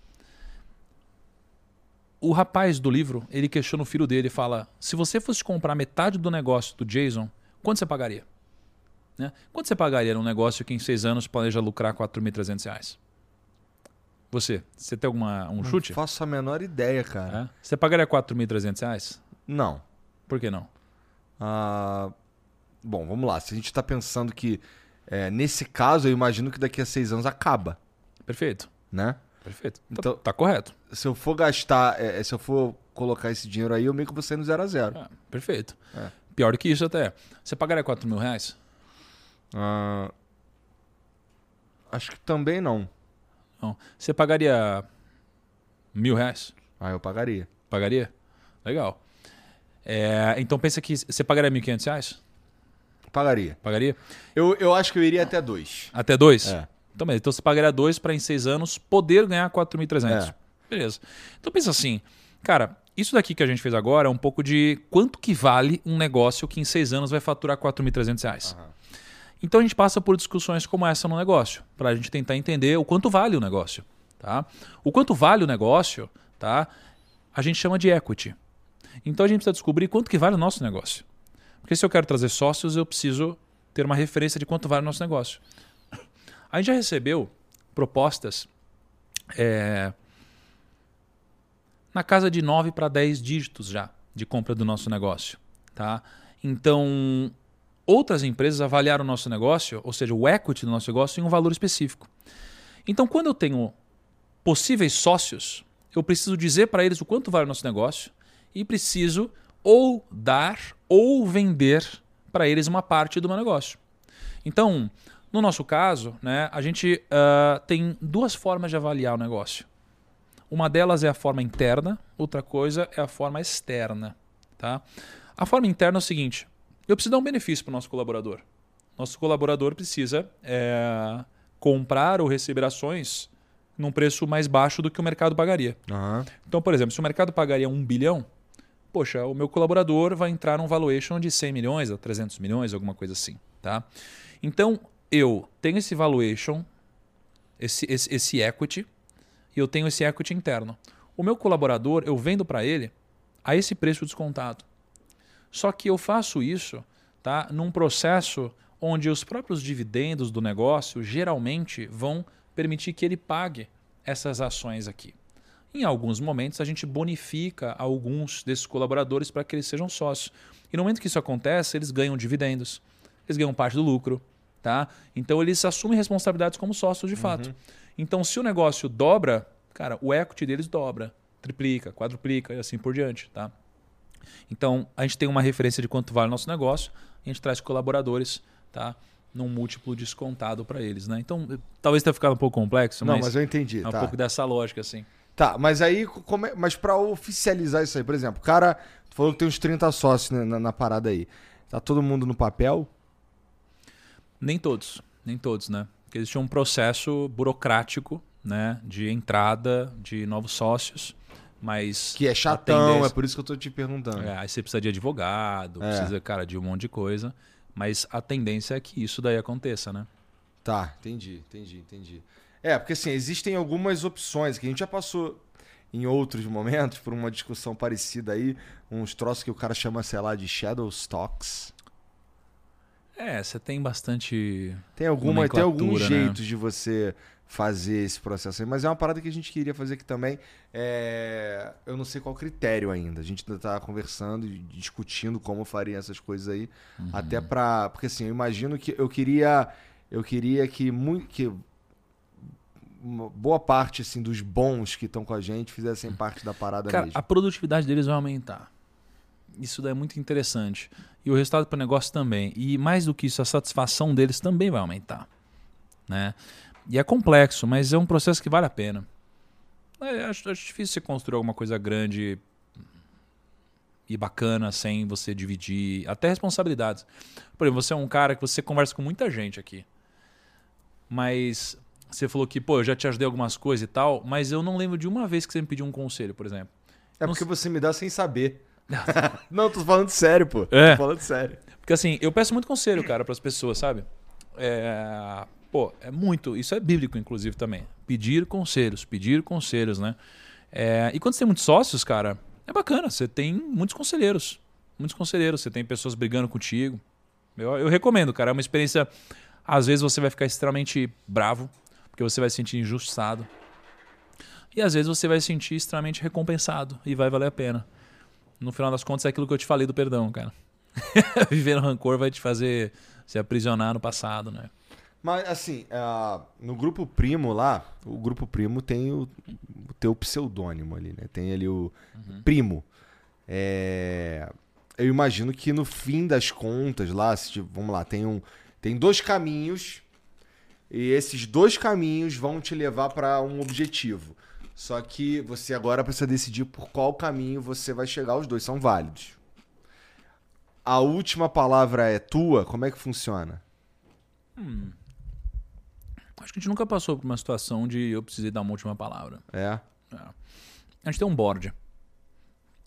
o rapaz do livro ele questiona o filho dele e fala: se você fosse comprar metade do negócio do Jason, quanto você pagaria? Né? Quanto você pagaria num negócio que em seis anos planeja lucrar 4.300 reais? Você, você tem alguma um chute? Não faço a menor ideia, cara. É? Você pagaria 4.300 reais? Não. Por que não? Ah, bom, vamos lá. Se a gente tá pensando que é, nesse caso, eu imagino que daqui a seis anos acaba, Perfeito. né? Perfeito. Então- tá, tá correto. Se eu for gastar, é, se eu for colocar esse dinheiro aí, eu meio que vou sair no zero a zero. Ah, perfeito. É. Pior que isso até. Você pagaria 4 mil reais? Ah, acho que também não. Não. Você pagaria mil reais? Ah, eu pagaria. Pagaria? Legal. É, então pensa que você pagaria 1.500 reais? Pagaria. Pagaria? Eu, eu acho que eu iria até dois. Até dois? É. Então, beleza. então você pagaria dois para em seis anos poder ganhar 4.300. É. Beleza. Então pensa assim, cara, isso daqui que a gente fez agora é um pouco de quanto que vale um negócio que em seis anos vai faturar 4.300 reais. Aham. Então a gente passa por discussões como essa no negócio, para a gente tentar entender o quanto vale o negócio. Tá? O quanto vale o negócio, tá? a gente chama de equity. Então a gente precisa descobrir quanto que vale o nosso negócio. Porque se eu quero trazer sócios, eu preciso ter uma referência de quanto vale o nosso negócio. A gente já recebeu propostas é, na casa de 9 para 10 dígitos já de compra do nosso negócio. Tá? Então, outras empresas avaliaram o nosso negócio, ou seja, o equity do nosso negócio, em um valor específico. Então, quando eu tenho possíveis sócios, eu preciso dizer para eles o quanto vale o nosso negócio e preciso ou dar ou vender para eles uma parte do meu negócio. Então, no nosso caso, né, a gente uh, tem duas formas de avaliar o negócio. Uma delas é a forma interna, outra coisa é a forma externa. Tá? A forma interna é o seguinte: eu preciso dar um benefício para o nosso colaborador. Nosso colaborador precisa é, comprar ou receber ações num preço mais baixo do que o mercado pagaria. Aham. Então, por exemplo, se o mercado pagaria 1 bilhão, poxa, o meu colaborador vai entrar num valuation de 100 milhões a 300 milhões, alguma coisa assim. Tá? Então, eu tenho esse valuation, esse, esse, esse equity, e eu tenho esse equity interno. O meu colaborador, eu vendo para ele a esse preço descontado. Só que eu faço isso tá, num processo onde os próprios dividendos do negócio geralmente vão permitir que ele pague essas ações aqui. Em alguns momentos, a gente bonifica alguns desses colaboradores para que eles sejam sócios. E no momento que isso acontece, eles ganham dividendos, eles ganham parte do lucro. Tá? Então, eles assumem responsabilidades como sócios de fato. Então, se o negócio dobra, cara, o equity deles dobra, triplica, quadruplica e assim por diante. Tá? Então, a gente tem uma referência de quanto vale o nosso negócio, a gente traz colaboradores tá? num múltiplo descontado para eles. Né? Então, talvez tenha ficado um pouco complexo, Não, mas, mas eu entendi. é um tá. pouco dessa lógica. assim. Tá, mas aí, como é- mas pra oficializar isso aí, por exemplo, o cara tu falou que tem uns 30 sócios né, na, na parada aí. Tá todo mundo no papel? Nem todos, nem todos, né? Porque existe um processo burocrático né, de entrada de novos sócios, mas... Que é chatão, tendência- é por isso que eu tô te perguntando. É, aí você precisa de advogado, É. precisa, cara, de um monte de coisa. Mas a tendência é que isso daí aconteça, né? Tá, entendi, entendi, entendi. É, porque assim, existem algumas opções que a gente já passou em outros momentos por uma discussão parecida aí, uns troços que o cara chama, sei lá, de shadow stocks. É, você tem bastante. Tem alguma, tem algum Nomenclatura, né? jeito de você fazer esse processo aí, mas é uma parada que a gente queria fazer aqui também. É, Eu não sei qual critério ainda. A gente ainda tá conversando e discutindo como faria essas coisas aí, Uhum. até pra. porque assim, eu imagino que eu queria eu queria que muito que uma boa parte assim dos bons que estão com a gente fizessem parte da parada Cara, mesmo. a produtividade deles vai aumentar. Isso daí é muito interessante. E o resultado para o negócio também. E mais do que isso, a satisfação deles também vai aumentar. Né? E é complexo, mas é um processo que vale a pena. É, acho, acho difícil você construir alguma coisa grande e bacana sem você dividir até responsabilidades. Por exemplo, você é um cara que você conversa com muita gente aqui. Mas você falou que, pô, eu já te ajudei algumas coisas e tal, mas eu não lembro de uma vez que você me pediu um conselho, por exemplo. É porque você me dá sem saber. não, tô falando sério, pô. É. Tô falando sério. Porque assim, eu peço muito conselho, cara, para as pessoas, sabe? É, pô, é muito. Isso é bíblico, inclusive, também. Pedir conselhos, pedir conselhos, né? É, e quando você tem muitos sócios, cara, é bacana. Você tem muitos conselheiros. Muitos conselheiros. Você tem pessoas brigando contigo. Eu, eu recomendo, cara. É uma experiência. Às vezes você vai ficar extremamente bravo, porque você vai se sentir injustiçado. E às vezes você vai se sentir extremamente recompensado e vai valer a pena. No final das contas, é aquilo que eu te falei do perdão, cara. Viver no rancor vai te fazer se aprisionar no passado, né? Mas assim, ah, no grupo primo lá, o grupo primo tem o, o teu pseudônimo ali, né? Tem ali o primo. É, eu imagino que no fim das contas lá, se, tipo, vamos lá, tem um, tem dois caminhos e esses dois caminhos vão te levar para um objetivo. Só que você agora precisa decidir por qual caminho você vai chegar. Os dois são válidos. A última palavra é tua. Como é que funciona? Acho que a gente nunca passou por uma situação de eu precisei dar uma última palavra. É. A gente tem um board.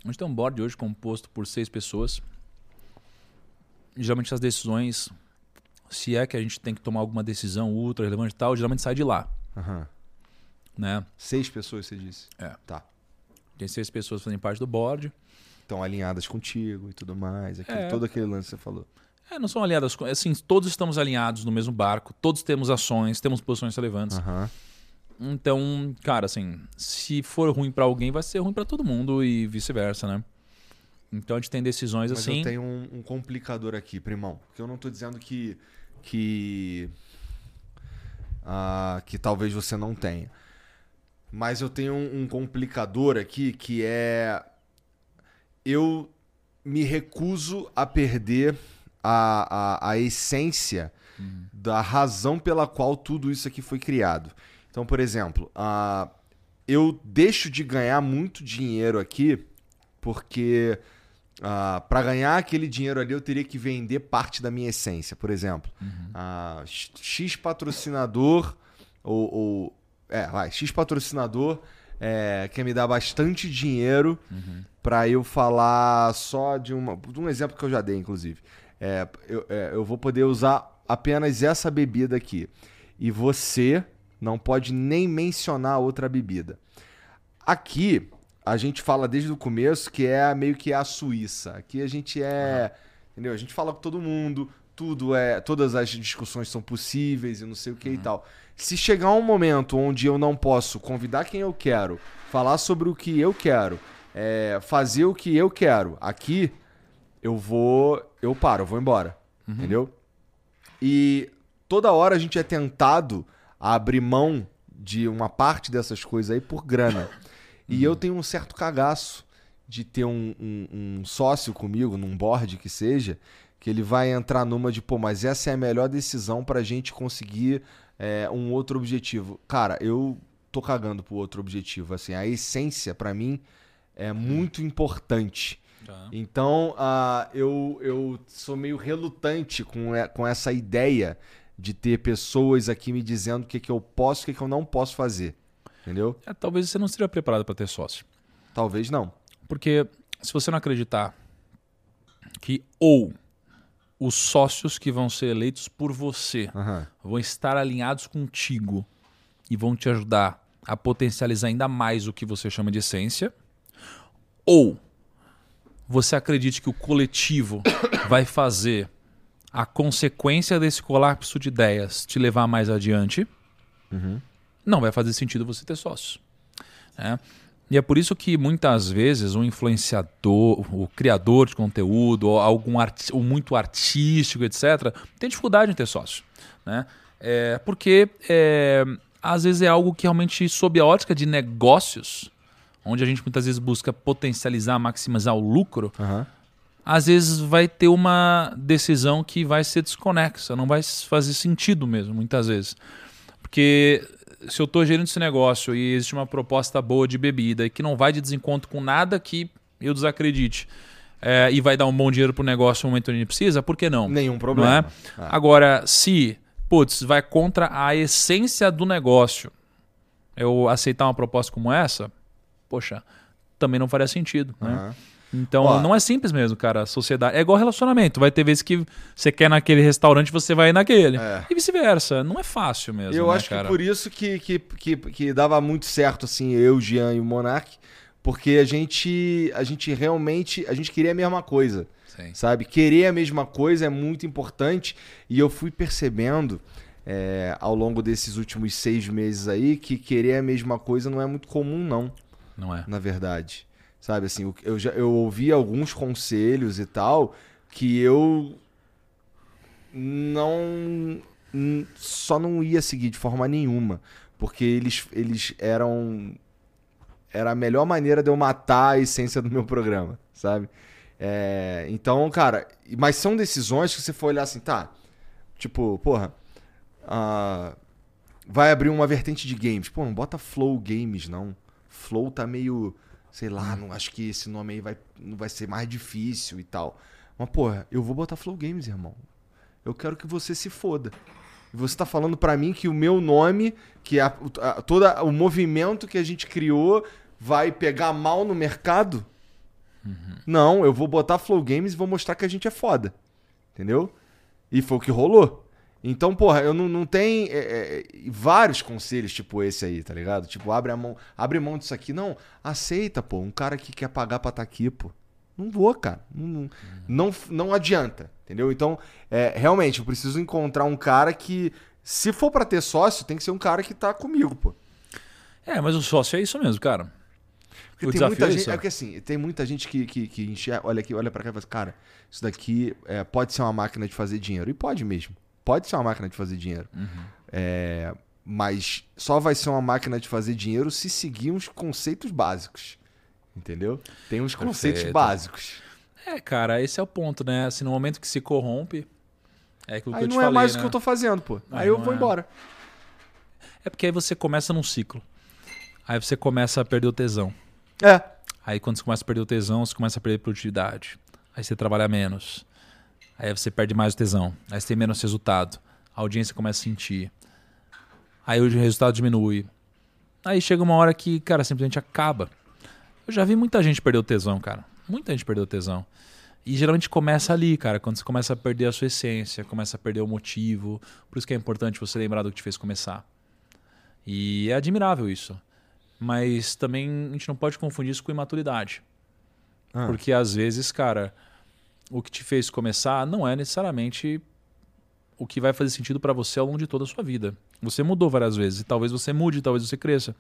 A gente tem um board hoje composto por seis pessoas. Geralmente as decisões, se é que a gente tem que tomar alguma decisão ultra relevante e tal, geralmente sai de lá. Aham. Né? Seis pessoas, você disse. É. Tá. Tem seis pessoas fazendo parte do board. Estão alinhadas contigo e tudo mais. aquele- É. Todo aquele lance que você falou. É, não são aliadas, com- assim, todos estamos alinhados no mesmo barco, todos temos ações, temos posições relevantes. Então, cara, assim, se for ruim pra alguém, vai ser ruim pra todo mundo e vice-versa, né? Então a gente tem decisões Mas assim. eu tenho um, um complicador aqui, primão. Porque eu não tô dizendo que. que. ah, que talvez você não tenha. Mas eu tenho um, um complicador aqui que é. Eu me recuso a perder a, a, a essência da razão pela qual tudo isso aqui foi criado. Então, por exemplo, ah, eu deixo de ganhar muito dinheiro aqui porque para ganhar aquele dinheiro ali eu teria que vender parte da minha essência. Por exemplo, ah, X X patrocinador ou, ou- é, vai, X patrocinador é, quer me dar bastante dinheiro para eu falar só de, uma, de um exemplo que eu já dei, inclusive. É, eu, é, eu vou poder usar apenas essa bebida aqui. E você não pode nem mencionar outra bebida. Aqui, a gente fala desde o começo que é meio que a Suíça. Aqui a gente é. Entendeu? A gente fala com todo mundo, tudo é. Todas as discussões são possíveis e não sei o que e tal. Se chegar um momento onde eu não posso convidar quem eu quero, falar sobre o que eu quero, é, fazer o que eu quero aqui, eu vou. Eu paro, eu vou embora. Entendeu? E toda hora a gente é tentado a abrir mão de uma parte dessas coisas aí por grana. E eu tenho um certo cagaço de ter um, um- um sócio comigo, num board que seja, que ele vai entrar numa de, pô, mas essa é a melhor decisão pra gente conseguir é, um outro objetivo. Cara, eu tô cagando pro outro objetivo. Assim, a essência, pra mim, é muito importante. Tá. Então, ah, eu, eu sou meio relutante com, com essa ideia de ter pessoas aqui me dizendo o que, que eu posso e o que, que eu não posso fazer. Entendeu? É, talvez você não esteja preparado para ter sócio. Talvez não. Porque se você não acreditar que ou os sócios que vão ser eleitos por você Aham. vão estar alinhados contigo e vão te ajudar a potencializar ainda mais o que você chama de essência, ou você acredite que o coletivo vai fazer a consequência desse colapso de ideias te levar mais adiante, não vai fazer sentido você ter sócios. né? E é por isso que muitas vezes um influenciador, o criador de conteúdo, ou algum arti ou muito artístico, etc., tem dificuldade em ter sócio. Né? É, porque é, às vezes é algo que realmente, sob a ótica de negócios, onde a gente muitas vezes busca potencializar, maximizar o lucro, Aham. às vezes vai ter uma decisão que vai ser desconexa, não vai fazer sentido mesmo, muitas vezes. Porque se eu estou gerindo esse negócio e existe uma proposta boa de bebida e que não vai de desencontro com nada que eu desacredite é, e vai dar um bom dinheiro pro negócio no momento onde ele precisa, por que não? Nenhum Não problema. é? Agora, se, putz, vai contra a essência do negócio, eu aceitar uma proposta como essa, poxa, também não faria sentido, né? Então, Ó. não é simples mesmo, cara. A sociedade. É igual relacionamento. Vai ter vezes que você quer naquele restaurante, você vai naquele. É. E vice-versa. Não é fácil mesmo. Eu né, acho cara? que por isso que, que, que, que dava muito certo, assim, eu, Jean e o Monark, porque a gente, a gente realmente, a gente queria a mesma coisa, Sim. sabe? Querer a mesma coisa é muito importante e eu fui percebendo é, ao longo desses últimos seis meses aí que querer a mesma coisa não é muito comum, não, Não é. na verdade. Sabe, assim, eu, já, eu ouvi alguns conselhos e tal que eu não só não ia seguir de forma nenhuma, porque eles, eles eram era a melhor maneira de eu matar a essência do meu programa, sabe? É, então, cara, mas são decisões que você for olhar assim, tá? Tipo, porra, ah, vai abrir uma vertente de games. Pô, não bota Flow Games, não. Flow tá meio, sei lá, não acho que esse nome aí vai, não vai ser mais difícil e tal. Mas, porra, eu vou botar Flow Games, irmão. Eu quero que você se foda. E você tá falando pra mim que o meu nome, que a, a- todo o movimento que a gente criou vai pegar mal no mercado? Não, eu vou botar Flow Games e vou mostrar que a gente é foda. Entendeu? E foi o que rolou. Então, porra, eu não, não tenho é, é, vários conselhos tipo esse aí, tá ligado? Tipo, abre a mão, abre mão disso aqui. Não, aceita, pô. Um cara que quer pagar pra estar aqui, pô. Não vou, cara. Não, não, não, não adianta, entendeu? Então, é, realmente, eu preciso encontrar um cara que, se for pra ter sócio, tem que ser um cara que tá comigo, pô. É, mas o sócio é isso mesmo, cara. Porque O tem muita é gente. É porque assim, tem muita gente que, que, que enxerga, olha aqui, olha pra cá e fala assim, cara, isso daqui é, pode ser uma máquina de fazer dinheiro. E pode mesmo. Pode ser uma máquina de fazer dinheiro. Uhum. É, mas só vai ser uma máquina de fazer dinheiro se seguir uns conceitos básicos. Entendeu? Tem uns conceitos Perfeito. básicos. É, cara, esse é o ponto, né? Assim, no momento que se corrompe, é aquilo que Aí eu te não é falei, mais o né? que eu tô fazendo, pô. Aí Aí eu vou é. embora. É porque aí você começa num ciclo. Aí você começa a perder o tesão. É. Aí quando você começa a perder o tesão, você começa a perder produtividade. Aí você trabalha menos. Aí você perde mais o tesão. Aí você tem menos resultado. A audiência começa a sentir. Aí o resultado diminui. Aí chega uma hora que, cara, simplesmente acaba. Eu já vi muita gente perder o tesão, cara. Muita gente perdeu o tesão. E geralmente começa ali, cara, quando você começa a perder a sua essência, começa a perder o motivo. Por isso que é importante você lembrar do que te fez começar. E é admirável isso. Mas também a gente não pode confundir isso com imaturidade. Ah. Porque às vezes, cara, o que te fez começar não é necessariamente o que vai fazer sentido pra você ao longo de toda a sua vida. Você mudou várias vezes e talvez você mude, talvez você cresça.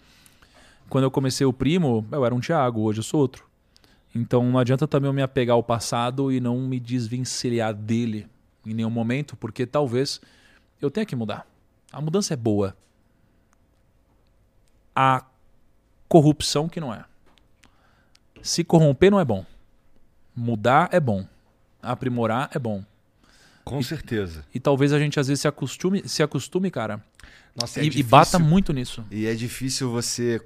Quando eu comecei o primo, eu era um Thiago, hoje eu sou outro. Então não adianta também eu me apegar ao passado e não me desvencilhar dele em nenhum momento, porque talvez eu tenha que mudar. A mudança é boa. A corrupção que não é. Se corromper não é bom. Mudar é bom. Aprimorar é bom. Com certeza. E talvez a gente às vezes se acostume, se acostume cara, Nossa, e, é e bata muito nisso. E é difícil você.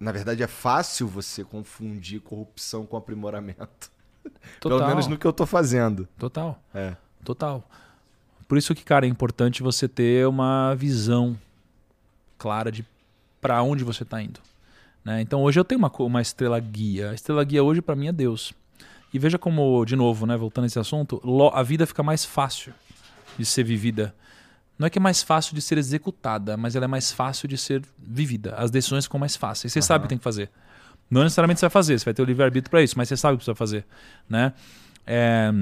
Na verdade, é fácil você confundir corrupção com aprimoramento. Total. Pelo menos no que eu tô fazendo. Total. É. Total. Por isso que, cara, é importante você ter uma visão clara de para onde você está indo. Né? Então hoje eu tenho uma, uma estrela guia. A estrela guia hoje para mim é Deus. E veja como, de novo, né, voltando a esse assunto, a vida fica mais fácil de ser vivida. Não é que é mais fácil de ser executada, mas ela é mais fácil de ser vivida. As decisões ficam mais fáceis. Você sabe o que tem que fazer. Não necessariamente você vai fazer, você vai ter o livre-arbítrio para isso, mas você sabe o que precisa fazer. Né? É,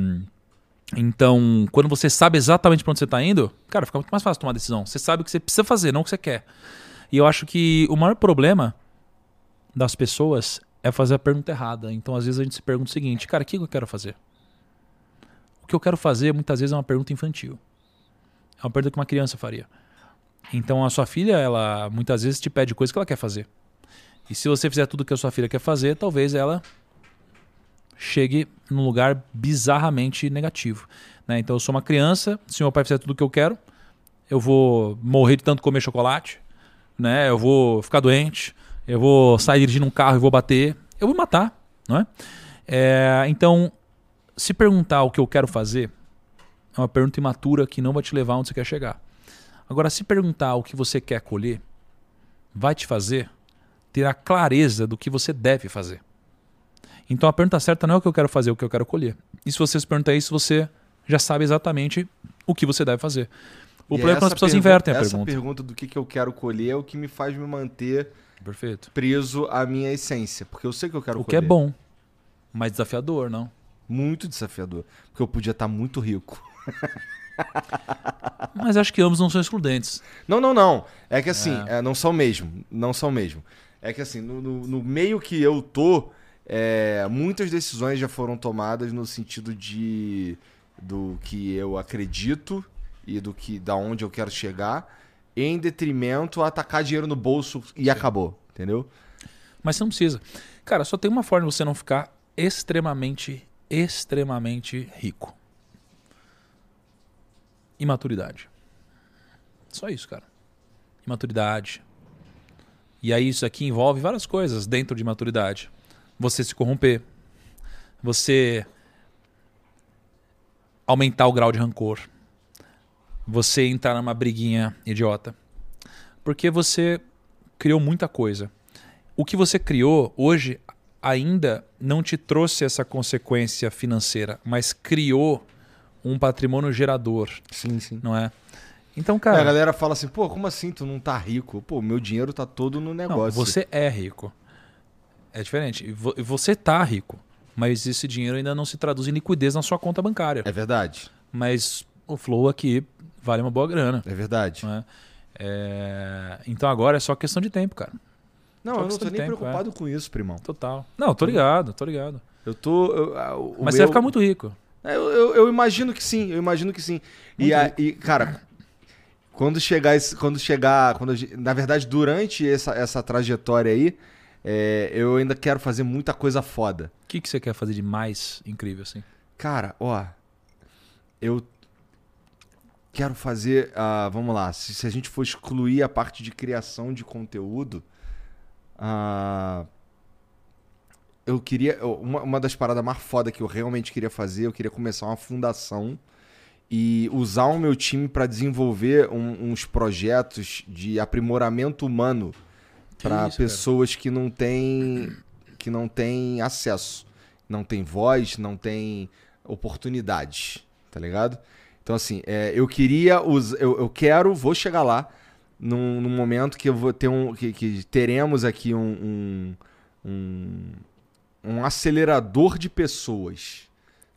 então, quando você sabe exatamente para onde você está indo, cara, fica muito mais fácil tomar decisão. Você sabe o que você precisa fazer, não o que você quer. E eu acho que o maior problema das pessoas é fazer a pergunta errada. Então, às vezes a gente se pergunta o seguinte, cara, o que eu quero fazer? O que eu quero fazer, muitas vezes, é uma pergunta infantil. É uma pergunta que uma criança faria. Então, a sua filha, ela muitas vezes te pede coisas que ela quer fazer. E se você fizer tudo que a sua filha quer fazer, talvez ela chegue num lugar bizarramente negativo. né? Então eu sou uma criança, se meu pai fizer tudo o que eu quero, eu vou morrer de tanto comer chocolate, né? eu vou ficar doente, eu vou sair dirigindo um carro e vou bater, eu vou me matar. Não é? É, então, se perguntar o que eu quero fazer, é uma pergunta imatura que não vai te levar onde você quer chegar. Agora, se perguntar o que você quer colher, vai te fazer ter a clareza do que você deve fazer. Então a pergunta certa não é o que eu quero fazer, é o que eu quero colher. E se você se perguntar isso, você já sabe exatamente o que você deve fazer. O E problema é quando as essa pessoas invertem a essa pergunta. pergunta do que, que eu quero colher é o que me faz me manter Perfeito. preso à minha essência. Porque eu sei que eu quero O que colher. é bom, mas desafiador, não? Muito desafiador. Porque eu podia estar muito rico. Mas acho que ambos não são excludentes. Não, não, não. É que assim, é, não são mesmo. Não são mesmo. É que assim, no, no- no meio que eu tô, é, muitas decisões já foram tomadas no sentido de do que eu acredito e do que da onde eu quero chegar, em detrimento a atacar dinheiro no bolso e acabou, entendeu? Mas você não precisa. Cara, só tem uma forma de você não ficar extremamente, extremamente rico. Imaturidade. Só isso, cara. Imaturidade. E aí isso aqui envolve várias coisas dentro de maturidade. Você se corromper. Você aumentar o grau de rancor. Você entrar numa briguinha idiota. Porque você criou muita coisa. O que você criou hoje ainda não te trouxe essa consequência financeira, mas criou um patrimônio gerador, Sim, sim. não é? Então, É, a cara, galera fala assim, pô, como assim tu não tá rico? Pô, meu dinheiro tá todo no não, negócio. você é rico. É diferente. Vo- Você tá rico, mas esse dinheiro ainda não se traduz em liquidez na sua conta bancária. É verdade. Mas o Flow aqui vale uma boa grana. É verdade. né? É, Então agora é só questão de tempo, cara. Não, Só eu não tô nem tempo, preocupado com isso, primão. Total. Não, tô ligado, tô ligado. Eu tô. eu- Mas você meu- vai ficar muito rico. É, Eu, eu, eu imagino que sim, eu imagino que sim. E, a- e, cara, quando chegar esse, quando chegar, quando na verdade durante essa, essa trajetória aí, é, eu ainda quero fazer muita coisa foda. O que, que você quer fazer de mais incrível, assim? Cara, ó, eu quero fazer, ah, vamos lá, se, se a gente for excluir a parte de criação de conteúdo, ah, eu queria, uma, uma das paradas mais foda que eu realmente queria fazer, eu queria começar uma fundação e usar o meu time para desenvolver um- uns projetos de aprimoramento humano para isso, cara? pessoas que não têm que não têm acesso, não tem voz, não tem oportunidades, tá ligado? Então assim, é, eu queria us- eu, eu quero, vou chegar lá num, num momento que eu vou ter um que, que teremos aqui um, um, um, um acelerador de pessoas,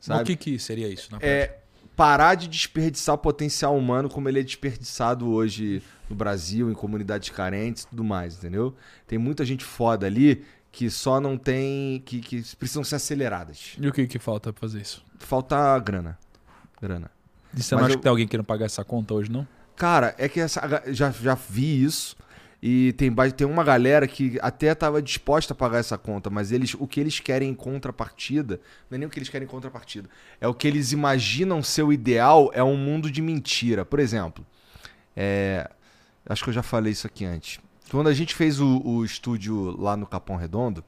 O sabe? que, que seria isso? Na prática? É parar de desperdiçar o potencial humano como ele é desperdiçado hoje no Brasil, em comunidades carentes e tudo mais, entendeu? Tem muita gente foda ali que só não tem. que, que precisam ser aceleradas. E o que, que falta pra fazer isso? Falta grana. Grana. E você não acha eu- que tem alguém querendo pagar essa conta hoje, não? Cara, é que essa, já, já vi isso. E tem, tem uma galera que até tava disposta a pagar essa conta, mas eles o que eles querem em contrapartida, não é nem o que eles querem em contrapartida, é o que eles imaginam ser o ideal, é um mundo de mentira. Por exemplo, é, acho que eu já falei isso aqui antes. Quando a gente fez o, o estúdio lá no Capão Redondo,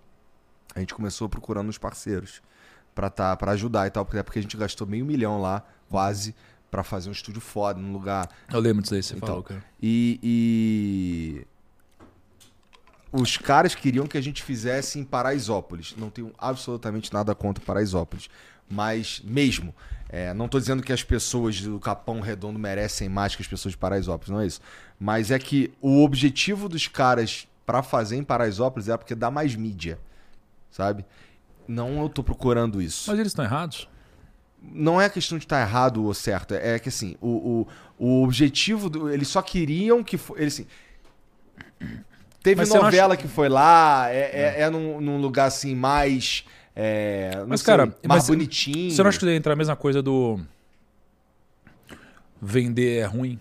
a gente começou procurando os parceiros pra tá, pra ajudar e tal, porque, porque a gente gastou meio milhão lá, quase, pra fazer um estúdio foda, num lugar Eu lembro disso aí você Então, falou, cara. e, e os caras queriam que a gente fizesse em Paraisópolis. Não tenho absolutamente nada contra Paraisópolis. Mas mesmo, é, não tô dizendo que as pessoas do Capão Redondo merecem mais que as pessoas de Paraisópolis, não é isso. Mas é que o objetivo dos caras pra fazer em Paraisópolis é porque dá mais mídia, sabe? Não eu tô procurando isso Mas eles estão errados? Não é questão de estar errado ou certo. É que assim, o, o, o objetivo. Do, eles só queriam que. fo- Eles assim. Teve Mas novela que foi lá, é, é, é num, num lugar assim mais. é, Mas, sei, cara, mais mas bonitinho. Você não acha que deve entrar a mesma coisa do vender é ruim?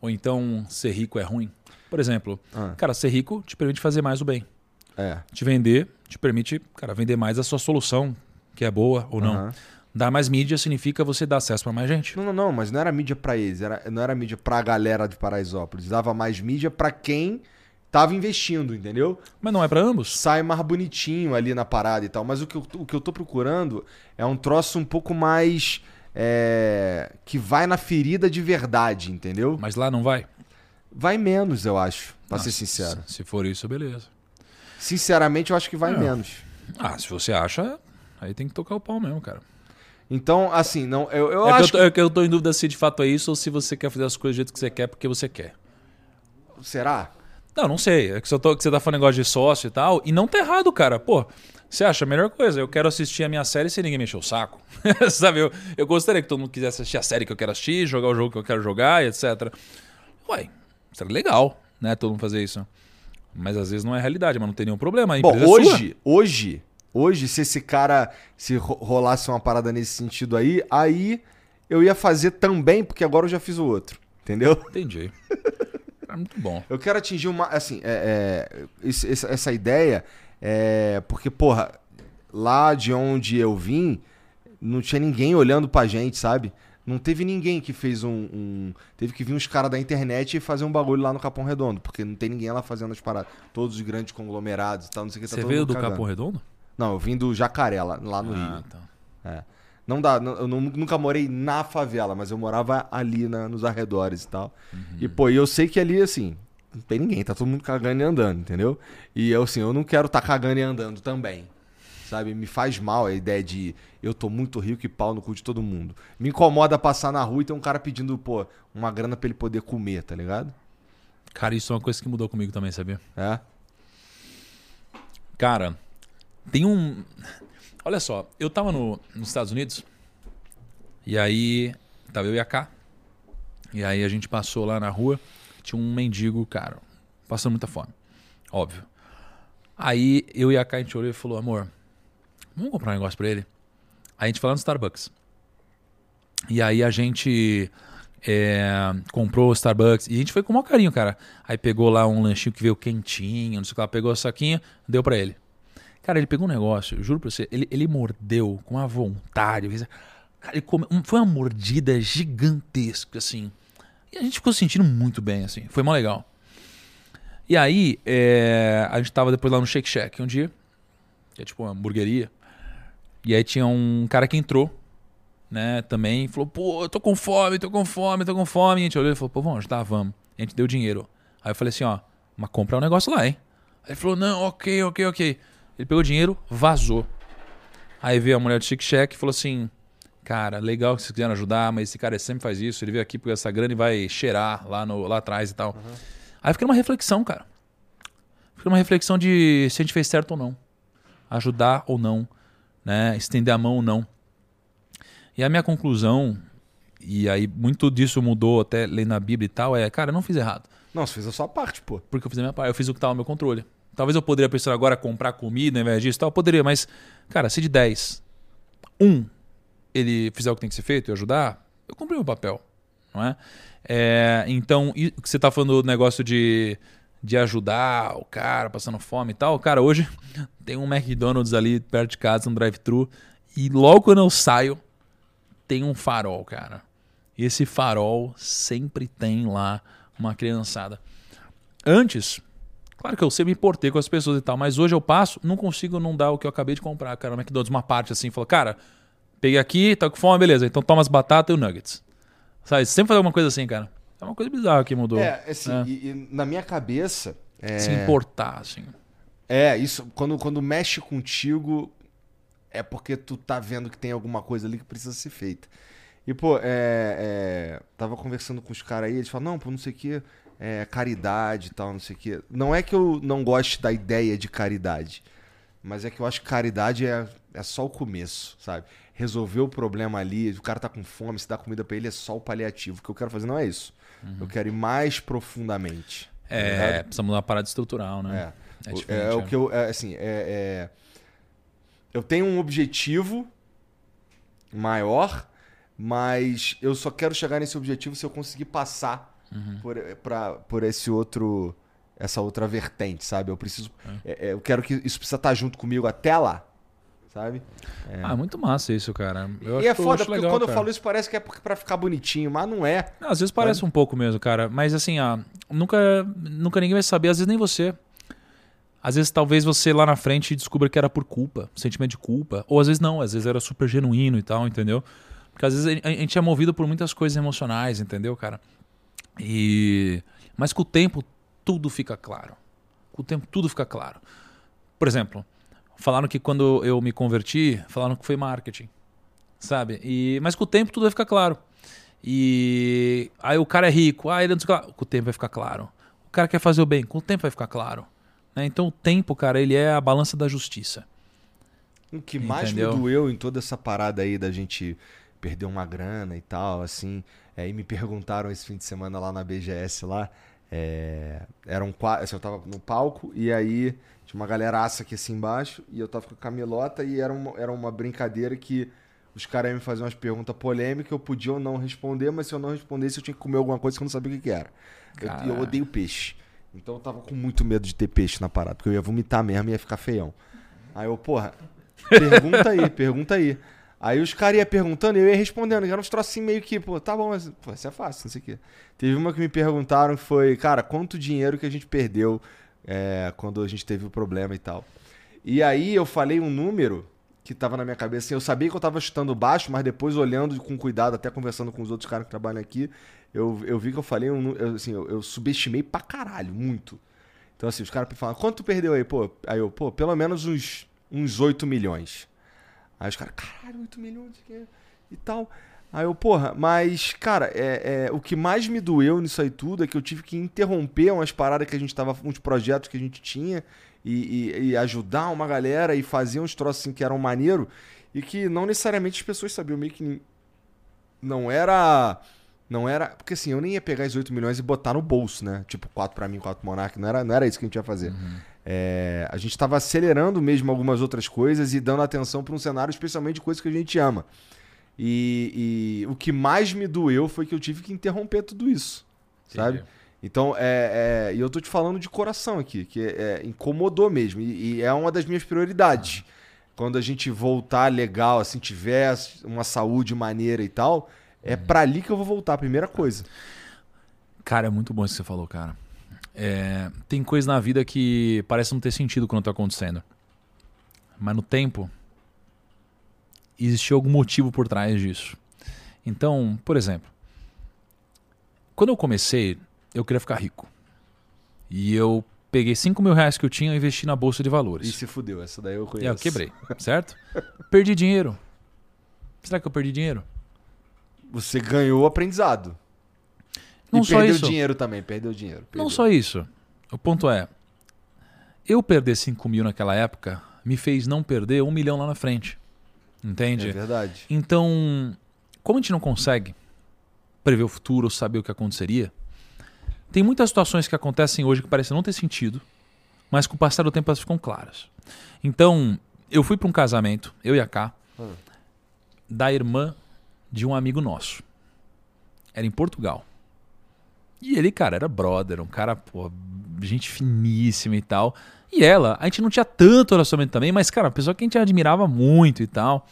Ou então ser rico é ruim? Por exemplo, Ah. cara, ser rico te permite fazer mais o bem. É. Te vender te permite, cara, vender mais a sua solução, que é boa ou não. Aham. Dar mais mídia significa você dar acesso para mais gente. Não, não, não, mas não era mídia pra eles, era, não era mídia pra galera de Paraisópolis. Dava mais mídia pra quem tava investindo, entendeu? Mas não é para ambos? sai mais bonitinho ali na parada e tal. Mas o que eu, o que eu tô procurando é um troço um pouco mais. é, que vai na ferida de verdade, entendeu? Mas lá não vai? Vai menos, eu acho, pra Ah, ser sincero. Se, se for isso, beleza. Sinceramente, eu acho que vai É. menos. Ah, se você acha, aí tem que tocar o pau mesmo, cara. Então, assim, não, eu, eu é, acho que eu tô, é que eu tô em dúvida se de fato é isso ou se você quer fazer as coisas do jeito que você quer porque você quer. que. Será? Não, não sei. É que, você tô- que você tá falando negócio de sócio e tal. E não tá errado, cara. Pô, você acha a melhor coisa? Eu quero assistir a minha série sem ninguém mexer o saco. Sabe? Eu, eu gostaria que todo mundo quisesse assistir a série que eu quero assistir, jogar o jogo que eu quero jogar e etc. Ué, seria legal, né? Todo mundo fazer isso. Mas às vezes não é realidade, mas não tem nenhum problema. Bom, empresa é hoje, hoje, se esse cara se ro- rolasse uma parada nesse sentido aí, aí eu ia fazer também, porque agora eu já fiz o outro. Entendeu? Entendi. É muito bom. Eu quero atingir uma. Assim, é, é, esse- essa, ideia é. Porque, porra, lá de onde eu vim, não tinha ninguém olhando pra gente, sabe? Não teve ninguém que fez um. um- teve que vir uns caras da internet e fazer um bagulho lá no Capão Redondo, porque não tem ninguém lá fazendo as paradas. Todos os grandes conglomerados e tal, não sei o que. tá Você veio do cagando. Capão Redondo? Não, eu vim do Jacaré, lá, lá no ah, Rio. tá. É. Não dá, eu nu- nunca morei na favela, mas eu morava ali na- nos arredores e tal. E, pô, eu sei que ali, assim, não tem ninguém, tá todo mundo cagando e andando, entendeu? E eu, assim, eu não quero tá cagando e andando também. Sabe? Me faz mal a ideia de eu tô muito rico e pau no cu de todo mundo. Me incomoda passar na rua e ter um cara pedindo, pô, uma grana pra ele poder comer, tá ligado? Cara, isso é uma coisa que mudou comigo também, sabia? É. Cara, tem um. Olha só, eu tava no, nos Estados Unidos e aí tava eu e a K. E aí a gente passou lá na rua, tinha um mendigo, cara, passando muita fome. Óbvio. Aí eu e a K a gente olhou e falou: amor, vamos comprar um negócio pra ele? Aí a gente foi lá no Starbucks. E aí a gente é, comprou o Starbucks. E a gente foi com o maior carinho, cara. Aí pegou lá um lanchinho que veio quentinho, não sei o que lá. Pegou o saquinho, deu pra ele. Cara, ele pegou um negócio, juro pra você, ele, ele mordeu com uma vontade. Cara, ele come- foi uma mordida gigantesca, assim. E a gente ficou se sentindo muito bem, assim. Foi mó legal. E aí, é, a gente tava depois lá no Shake Shack um dia, que é tipo uma hamburgueria. E aí tinha um cara que entrou, né, também, falou, pô, eu tô com fome, tô com fome, tô com fome. E a gente olhou e falou, pô, vamos ajudar, vamos. E a gente deu dinheiro. Aí eu falei assim, ó, mas comprar um negócio lá, hein? Aí ele falou, não, ok, ok, ok. Ele pegou o dinheiro, vazou. Aí veio a mulher do Chic Shack e falou assim, cara, legal que vocês quiseram ajudar, mas esse cara sempre faz isso, ele veio aqui por essa grana e vai cheirar lá, no, lá atrás e tal. Aí eu fiquei numa reflexão, cara. Fiquei numa reflexão de se a gente fez certo ou não. Ajudar ou não, né? Estender a mão ou não. E a minha conclusão, e aí muito disso mudou até lendo a Bíblia e tal, é, cara, eu não fiz errado. Não, você fez a sua parte, pô. Porque eu fiz a minha parte, eu fiz o que estava no meu controle. Talvez eu poderia pensar agora comprar comida ao invés disso tal, eu poderia, mas, cara, se de 10, um ele fizer o que tem que ser feito e ajudar, eu cumpri meu papel, não é? É, então, o que você tá falando do negócio de, de ajudar o cara passando fome e tal, cara, hoje tem um McDonald's ali perto de casa, um drive-thru, e logo quando eu saio, tem um farol, cara. E esse farol sempre tem lá uma criançada. Antes, claro que eu sempre me importei com as pessoas e tal, mas hoje eu passo, não consigo não dar o que eu acabei de comprar, cara. No McDonald's, uma parte assim, falou, cara, peguei aqui, tá com fome, beleza, então toma as batatas e o nuggets. Sabe, sempre fazer alguma coisa assim, cara. É uma coisa bizarra que mudou. É, assim, É. E, e na minha cabeça. É, Se importar, assim. é isso. Quando, quando mexe contigo, é porque tu tá vendo que tem alguma coisa ali que precisa ser feita. E, pô, é, é, tava conversando com os caras aí, eles falam, não, pô, não sei o que, é caridade e tal, não sei o que. Não é que eu não goste da ideia de caridade, mas é que eu acho que caridade é, é só o começo, sabe? Resolver o problema ali, o cara tá com fome, se dá comida pra ele é só o paliativo. O que eu quero fazer não é isso. Eu quero ir mais profundamente. tá É, ligado? precisa mudar uma parada estrutural, né? É. É O- diferente, é o é. que eu. é, assim, é, é- Eu tenho um objetivo maior, mas eu só quero chegar nesse objetivo se eu conseguir passar Uhum. por, pra, por esse outro. Essa outra vertente, sabe? Eu preciso. é, é, eu quero que isso precisa estar junto comigo até lá. Sabe? Ah, é muito massa isso, cara. Eu e é eu foda, porque legal, quando eu cara. falo isso parece que é pra ficar bonitinho, mas não é. Não, às vezes parece um pouco mesmo, cara. Mas assim, ah, nunca, nunca ninguém vai saber, às vezes nem você. Às vezes talvez você lá na frente descubra que era por culpa, sentimento de culpa. Ou às vezes não, às vezes era super genuíno e tal, entendeu? Porque às vezes a gente é movido por muitas coisas emocionais, entendeu, cara? E mas com o tempo tudo fica claro. Com o tempo tudo fica claro. Por exemplo, falaram que quando eu me converti, falaram que foi marketing, sabe? E mas com o tempo tudo vai ficar claro. E aí o cara é rico, ah, ele não sei o que lá. Com o tempo vai ficar claro. O cara quer fazer o bem, com o tempo vai ficar claro. né? Então o tempo, cara, ele é a balança da justiça. O que mais Entendeu? me doeu em toda essa parada aí da gente perder uma grana e tal, assim. Aí me perguntaram esse fim de semana lá na BGS lá. É, eram quatro. Assim, eu tava no palco e aí tinha uma galeraça aqui assim embaixo e eu tava com a Camilota e era uma, era uma brincadeira que os caras iam me fazer umas perguntas polêmicas, eu podia ou não responder, mas se eu não respondesse, eu tinha que comer alguma coisa que eu não sabia o que, que era. Eu, e eu odeio peixe. Então eu tava com muito medo de ter peixe na parada, porque eu ia vomitar mesmo e ia ficar feião. Aí eu, porra, pergunta aí, pergunta aí. Aí os caras iam perguntando e eu ia respondendo. Era uns troços assim meio que, pô, tá bom, mas, pô, isso é fácil, não sei o quê. Teve uma que me perguntaram que foi, cara, quanto dinheiro que a gente perdeu é, quando a gente teve o problema e tal. E aí eu falei um número que tava na minha cabeça. Assim, eu sabia que eu tava chutando baixo, mas depois olhando com cuidado, até conversando com os outros caras que trabalham aqui, eu, eu vi que eu falei um. eu, Assim, eu, eu subestimei pra caralho, muito. Então, assim, os caras falaram, quanto tu perdeu aí? Pô, aí eu, pô, pelo menos uns uns 8 milhões. Aí os caras, caralho, 8 milhões e tal. Aí eu, porra, mas, cara, é, é, o que mais me doeu nisso aí tudo é que eu tive que interromper umas paradas que a gente tava, uns projetos que a gente tinha e, e- e ajudar uma galera e fazer uns troços assim que eram maneiro e que não necessariamente as pessoas sabiam, meio que não era. Não era. Porque assim, eu nem ia pegar esses 8 milhões e botar no bolso, né? Tipo, 4 pra mim, 4 pro Monark. Não era, não era isso que a gente ia fazer. É, a gente tava acelerando mesmo algumas outras coisas e dando atenção pra um cenário, especialmente de coisas que a gente ama. E, e o que mais me doeu foi que eu tive que interromper tudo isso. Sabe? Entendi. Então, é, é, e eu tô te falando de coração aqui, que é, incomodou mesmo. E, e é uma das minhas prioridades. Quando a gente voltar legal, assim, tiver uma saúde maneira e tal, é pra ali que eu vou voltar, a primeira coisa. Cara, é muito bom isso que você falou, cara. É, tem coisa na vida que parece não ter sentido quando tá acontecendo. Mas no tempo, existiu algum motivo por trás disso. Então, por exemplo, quando eu comecei, eu queria ficar rico. E eu peguei 5 mil reais que eu tinha e investi na bolsa de valores. E se fudeu, essa daí eu conheço. aí eu quebrei, certo? perdi dinheiro. Será que eu perdi dinheiro? Você ganhou o aprendizado. Não e só perdeu isso. dinheiro também, perdeu dinheiro. Não perdeu. só isso. O ponto é, eu perder 5 mil naquela época me fez não perder um milhão lá na frente. Entende? É verdade. Então, como a gente não consegue prever o futuro ou saber o que aconteceria, tem muitas situações que acontecem hoje que parecem não ter sentido, mas com o passar do tempo elas ficam claras. Então, eu fui para um casamento, eu e a Ká, Hum. da irmã de um amigo nosso. Era em Portugal. E ele, cara, era brother, um cara, pô, gente finíssima e tal. E ela, a gente não tinha tanto relacionamento também, mas, cara, uma pessoa que a gente admirava muito e tal.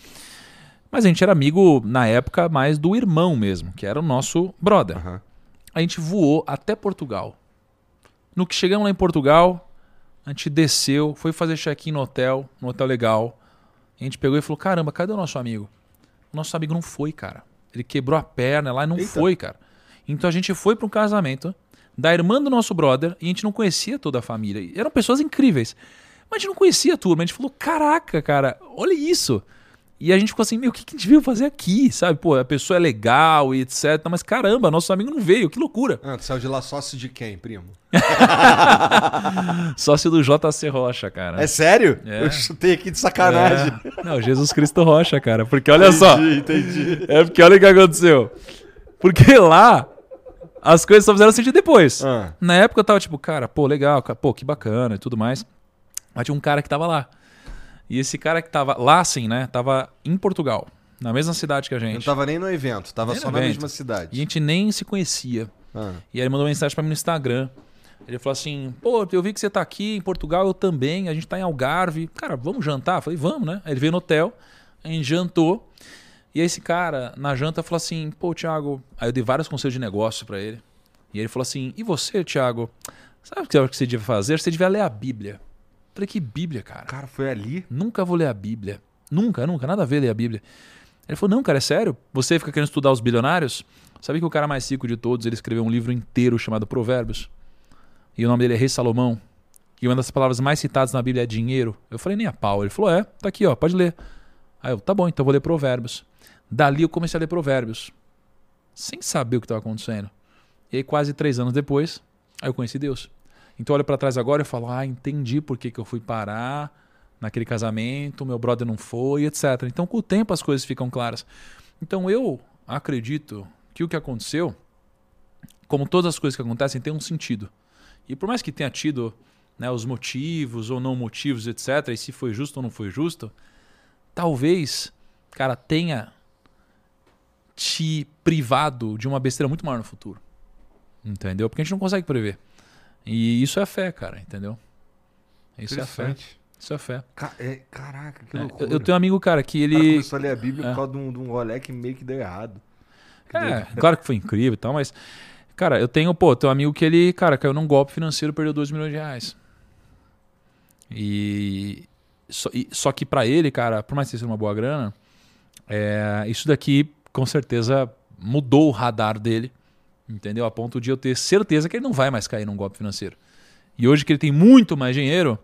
Mas a gente era amigo, na época, mais do irmão mesmo, que era o nosso brother. Aham. A gente voou até Portugal. No que chegamos lá em Portugal, a gente desceu, foi fazer check-in no hotel, no hotel legal. A gente pegou e falou: caramba, cadê o nosso amigo? O nosso amigo não foi, cara. Ele quebrou a perna lá e não Eita. foi, cara. Então a gente foi para um casamento da irmã do nosso brother e a gente não conhecia toda a família. E Eram pessoas incríveis. Mas a gente não conhecia a turma. A gente falou: caraca, cara, olha isso. E a gente ficou assim, meu, o que, que a gente veio fazer aqui? Sabe, pô, a pessoa é legal e etc. Mas caramba, nosso amigo não veio, que loucura. Ah, tu saiu de lá sócio de quem, primo? Sócio do JC Rocha, cara. É sério? É. Eu chutei aqui de sacanagem. É. Não, Jesus Cristo Rocha, cara. Porque olha só. entendi. É porque olha o que aconteceu. Porque lá, as coisas só fizeram sentido depois. Ah. Na época eu tava tipo, cara, pô, legal, pô, que bacana e tudo mais. Mas tinha um cara que tava lá. E esse cara que tava lá, assim, né? Tava em Portugal, na mesma cidade que a Eu não gente. tava nem no evento, tava Nem só na evento. mesma cidade. E a gente nem se conhecia. Ah. E aí ele mandou uma mensagem pra mim no Instagram. Ele falou assim: pô, eu vi que você tá aqui em Portugal, eu também, a gente tá em Algarve. Cara, vamos jantar? Eu falei, vamos, né? Aí ele veio no hotel, a gente jantou. E aí esse cara, na janta, falou assim: pô, Thiago. Aí eu dei vários conselhos de negócio pra ele. E ele falou assim: e você, Thiago? Sabe o que você devia fazer? Você devia ler a Bíblia. Eu falei, que Bíblia, cara? Cara, foi ali? Nunca vou ler a Bíblia. Nunca, nunca, nada a ver ler a Bíblia. Ele falou: Não, cara, é sério? Você fica querendo estudar os bilionários? Sabia que o cara mais rico de todos ele escreveu um livro inteiro chamado Provérbios? E o nome dele é Rei Salomão. E uma das palavras mais citadas na Bíblia é dinheiro. Eu falei: Nem a pau. Ele falou: É, tá aqui, ó, pode ler. Aí eu: Tá bom, então eu vou ler Provérbios. Dali eu comecei a ler Provérbios, sem saber o que estava acontecendo. E aí, quase três anos depois, aí eu conheci Deus. Então eu olho pra trás agora e falo: Ah, entendi por que, que eu fui parar naquele casamento, meu brother não foi, etc. Então, com o tempo as coisas ficam claras. Então, eu acredito que o que aconteceu, como todas as coisas que acontecem, tem um sentido. E por mais que tenha tido né, os motivos ou não motivos, etc., e se foi justo ou não foi justo, talvez, cara, tenha te privado de uma besteira muito maior no futuro. Entendeu? Porque a gente não consegue prever. E isso é fé, cara, entendeu? Isso é fé. Isso é fé. Ca- é, caraca, que É, loucura. eu, eu tenho um amigo, cara, que O cara ele. começou a ler a Bíblia É. por causa de um, de um rolê que meio que deu errado. Que É, doido. claro que foi incrível e tal, mas. Cara, eu tenho, pô, tenho um amigo que ele, cara, caiu num golpe financeiro e perdeu 2 milhões de reais. E. Só, e- só que pra ele, cara, por mais que seja uma boa grana, é, isso daqui com certeza mudou o radar dele, entendeu? A ponto de eu ter certeza que ele não vai mais cair num golpe financeiro. E hoje que ele tem muito mais dinheiro,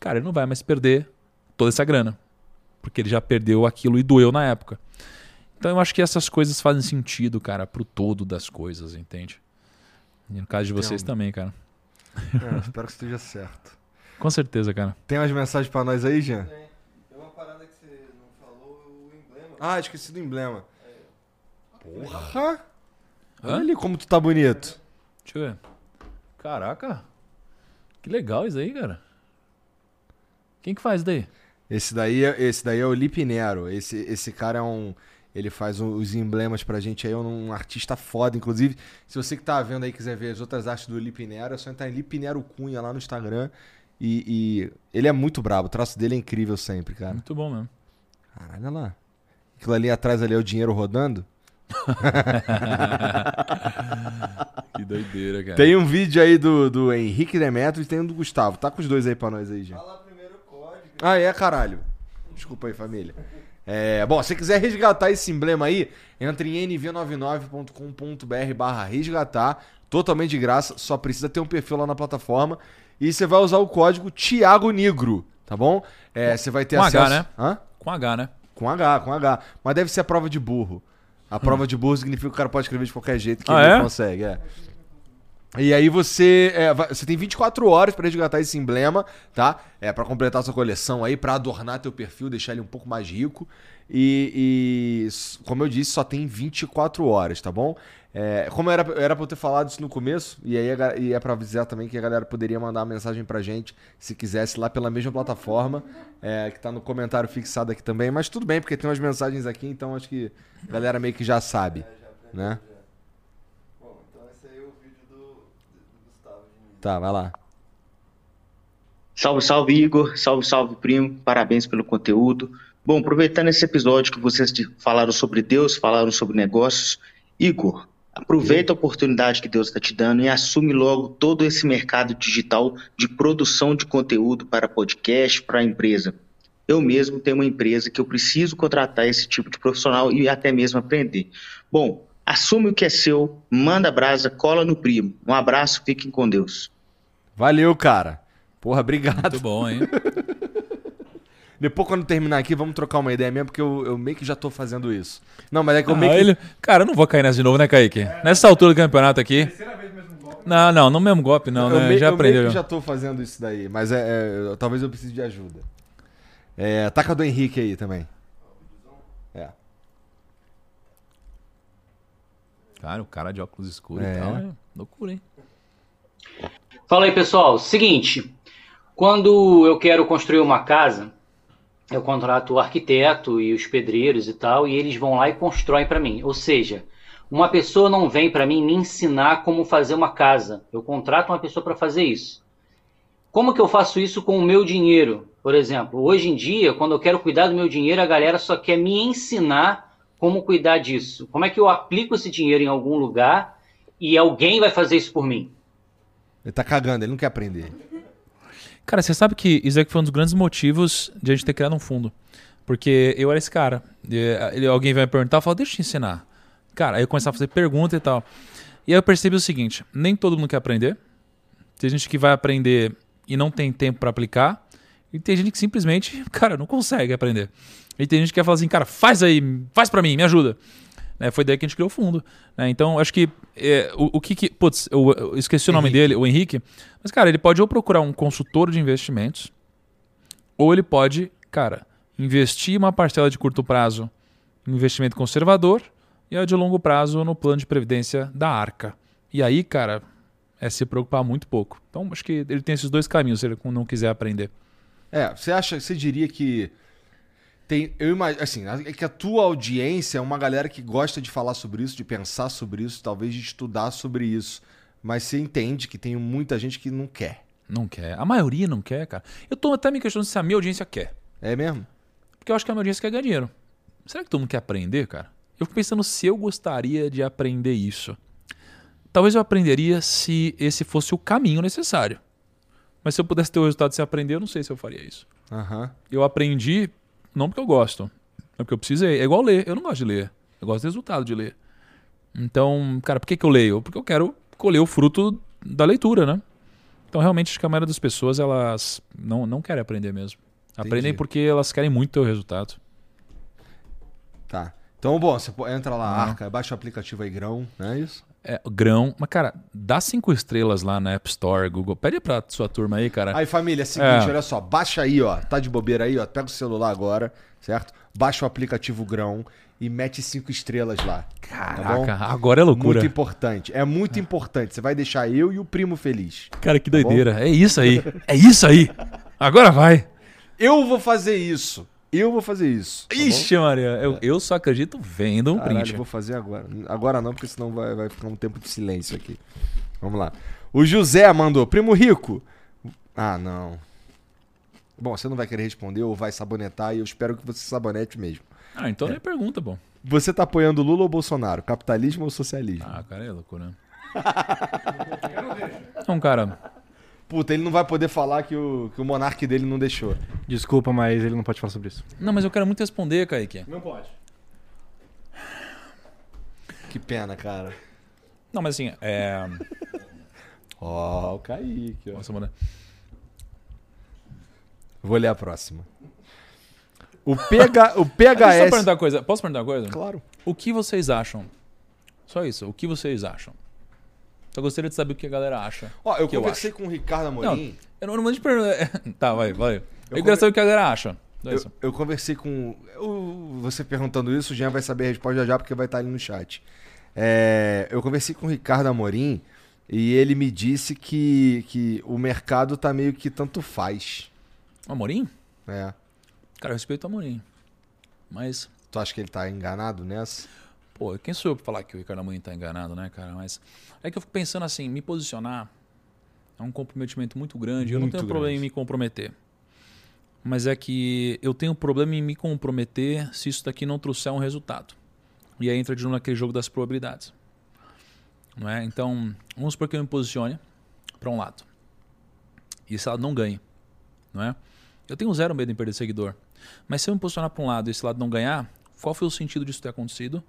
cara, ele não vai mais perder toda essa grana. Porque ele já perdeu aquilo e doeu na época. Então eu acho que essas coisas fazem sentido, cara, pro todo das coisas, entende? E no caso de vocês Entendo. também, cara. É, espero que esteja certo. Com certeza, cara. Tem umas mensagens pra nós aí, Jean? Tem. Tem uma parada que você não falou, o emblema. Ah, esqueci do emblema. Porra! Olha Hã? ali como tu tá bonito. Deixa eu ver. Caraca. Que legal isso aí, cara. Quem que faz daí? Esse daí, é- esse daí é o Lipe Nero. Esse, esse cara é um. Ele faz os emblemas pra gente aí, é um artista foda. Inclusive, se você que tá vendo aí quiser ver as outras artes do Lipe Nero, é só entrar em Lipe Nero Cunha lá no Instagram. E, e ele é muito brabo, o traço dele é incrível sempre, cara. Muito bom mesmo. Caralho, olha lá. Aquilo ali atrás ali é o dinheiro rodando. Que doideira, cara. Tem um vídeo aí do, do Henrique Demetrio e tem um do Gustavo. Tá com os dois aí pra nós aí, gente. Fala primeiro o código. Ah, é, caralho. Desculpa aí, família. É, bom, se você quiser resgatar esse emblema aí, entre em nv99.com.br barra resgatar, totalmente de graça, só precisa ter um perfil lá na plataforma e você vai usar o código Thiago Negro, tá bom? É, você vai ter Com acesso... H, né? Hã? Com H, né? Com H, com H. Mas deve ser a prova de burro. A prova de burro significa que o cara pode escrever de qualquer jeito que Ah, ele é? consegue, é. E aí você, é, você tem 24 horas pra resgatar esse emblema, tá? É para completar sua coleção aí, pra adornar teu perfil, deixar ele um pouco mais rico. E, e, como eu disse, só tem 24 horas, tá bom? É, como era, era pra eu ter falado isso no começo, e aí ga- e é pra avisar também que a galera poderia mandar uma mensagem pra gente, se quisesse, lá pela mesma plataforma, é, que tá no comentário fixado aqui também. Mas tudo bem, porque tem umas mensagens aqui, então acho que a galera meio que já sabe, Já aprendeu, né? já. Bom, então esse aí é o vídeo do, do Gustavo. Tá, vai lá. Salve, salve, Igor. Salve, salve, primo. Parabéns pelo conteúdo. Bom, aproveitando esse episódio que vocês falaram sobre Deus, falaram sobre negócios, Igor, aproveita a oportunidade que Deus está te dando e assume logo todo esse mercado digital de produção de conteúdo para podcast, para a empresa. Eu mesmo tenho uma empresa que eu preciso contratar esse tipo de profissional e até mesmo aprender. Bom, assume o que é seu, manda brasa, cola no primo. Um abraço, fiquem com Deus. Valeu, cara. Porra, obrigado. Muito bom, hein? Depois, quando terminar aqui, vamos trocar uma ideia mesmo, porque eu, eu meio que já tô fazendo isso. Não, mas é que eu Ah, meio que. ele... Cara, eu não vou cair nessa de novo, né, Kaique? Nessa altura do campeonato aqui. Terceira vez mesmo golpe. Não, não, no mesmo golpe, não, eu né? meio- já eu aprendeu. meio que já. tô fazendo isso daí, mas é, é, eu- talvez eu precise de ajuda. É, taca do Henrique aí também. É. Cara, o cara de óculos escuros É. e tal. É loucura, hein? Fala aí, pessoal. Seguinte, quando eu quero construir uma casa, eu contrato o arquiteto e os pedreiros e tal, e eles vão lá e constroem para mim. Ou seja, uma pessoa não vem para mim me ensinar como fazer uma casa. Eu contrato uma pessoa para fazer isso. Como que eu faço isso com o meu dinheiro? Por exemplo, hoje em dia, quando eu quero cuidar do meu dinheiro, a galera só quer me ensinar como cuidar disso. Como é que eu aplico esse dinheiro em algum lugar e alguém vai fazer isso por mim? Ele tá cagando, ele não quer aprender. Cara, você sabe que isso aqui foi um dos grandes motivos de a gente ter criado um fundo. Porque eu era esse cara. E, ele- alguém vai me perguntar, eu falo, deixa eu te ensinar. Cara, aí eu começava a fazer pergunta e tal. E aí eu percebi o seguinte: nem todo mundo quer aprender. Tem gente que vai aprender e não tem tempo para aplicar. E tem gente que simplesmente, cara, não consegue aprender. E tem gente que quer falar assim, cara, faz aí, faz para mim, me ajuda. Né, foi daí que a gente criou o fundo. né? Então, acho que é, o, o que que. Putz, eu, eu esqueci o nome Henrique. dele, o Henrique. Mas, cara, ele pode ou procurar um consultor de investimentos, ou ele pode, cara, investir uma parcela de curto prazo em investimento conservador e a de longo prazo no plano de previdência da Arca. E aí, cara, é se preocupar muito pouco. Então, acho que ele tem esses dois caminhos se ele não quiser aprender. É, você acha, você diria que tem, eu imagino, assim, é que a tua audiência é uma galera que gosta de falar sobre isso, de pensar sobre isso, talvez de estudar sobre isso, mas você entende que tem muita gente que não quer. Não quer. A maioria não quer, cara. Eu tô até me questionando se a minha audiência quer. É mesmo? Porque eu acho que a minha audiência quer ganhar dinheiro. Será que todo mundo quer aprender, cara? Eu fico pensando se eu gostaria de aprender isso. Talvez eu aprenderia se esse fosse o caminho necessário. Mas se eu pudesse ter o resultado sem aprender, eu não sei se eu faria isso. Aham. Eu aprendi não porque eu gosto, é porque eu precisei. É igual ler. Eu não gosto de ler. Eu gosto do resultado de ler. Então, cara, por que, que eu leio? Porque eu quero colher o fruto da leitura, né? Então, realmente, acho que a maioria das pessoas, elas não, não querem aprender mesmo. Aprendem porque elas querem muito ter o resultado. Tá. Então, bom, você entra lá, Ah. Arca, baixa o aplicativo aí, grão, não é isso? É, grão. Mas, cara, dá cinco estrelas lá na App Store, Google. Pede pra sua turma aí, cara. Aí, família, é o seguinte, É. olha só, baixa aí, ó, tá de bobeira aí, ó, pega o celular agora, certo? Baixa o aplicativo grão e mete cinco estrelas lá. tá? Caraca, agora é loucura. Muito importante, é muito importante. Você vai deixar eu e o primo feliz. Cara, que doideira. É isso aí. É isso aí. Agora vai. Eu vou fazer isso. Eu vou fazer isso. tá bom? Ixi, Maria. Eu, eu só acredito vendo um Caralho, print. eu vou fazer agora. Agora não, porque senão vai, vai ficar um tempo de silêncio aqui. Vamos lá. O José mandou, primo rico. Ah, não. Bom, você não vai querer responder ou vai sabonetar e eu espero que você sabonete mesmo. Ah, então nem pergunta, bom. Você tá apoiando Lula ou Bolsonaro? Capitalismo ou socialismo? Ah, cara, é loucura. Então, cara, Puta, ele não vai poder falar que o, que o monarca dele não deixou. Desculpa, mas ele não pode falar sobre isso. não, mas eu quero muito responder, Kaique. Não pode. Que pena, cara. Não, mas assim, é. Ó, o Kaique, ó. Nossa, mano. Vou ler a próxima. O, PH, o Deixa eu só PHS... perguntar uma coisa. Posso perguntar uma coisa? Claro. O que vocês acham? Só isso. O que vocês acham? Só gostaria de saber o que a galera acha. Ó, eu Que eu conversei com o Ricardo Amorim. Eu não, não vou te perguntar. Tá, vai, vai. Eu, Eu queria saber o que a galera acha. Só Eu, eu conversei com. eu- você perguntando isso, o Jean vai saber a resposta já já, porque vai estar ali no chat. É, eu conversei com o Ricardo Amorim e ele me disse que, que o mercado tá meio que tanto faz. Amorim? É. Cara, eu respeito o Amorim. Mas, Tu acha que ele tá enganado nessa? Pô, quem sou eu pra falar que o Ricardo Amorim tá enganado, né, cara? Mas é que eu fico pensando assim, me posicionar é um comprometimento muito grande. eu não Muito tenho problema grande. em me comprometer. Mas é que eu tenho problema em me comprometer se isso daqui não trouxer um resultado. E aí entra de novo naquele jogo das probabilidades. Não é? Então, vamos supor que eu me posicione para um lado. E esse lado não ganhe. Não é? Eu tenho zero medo em perder seguidor. Mas se eu me posicionar para um lado e esse lado não ganhar, qual foi o sentido disso ter acontecido?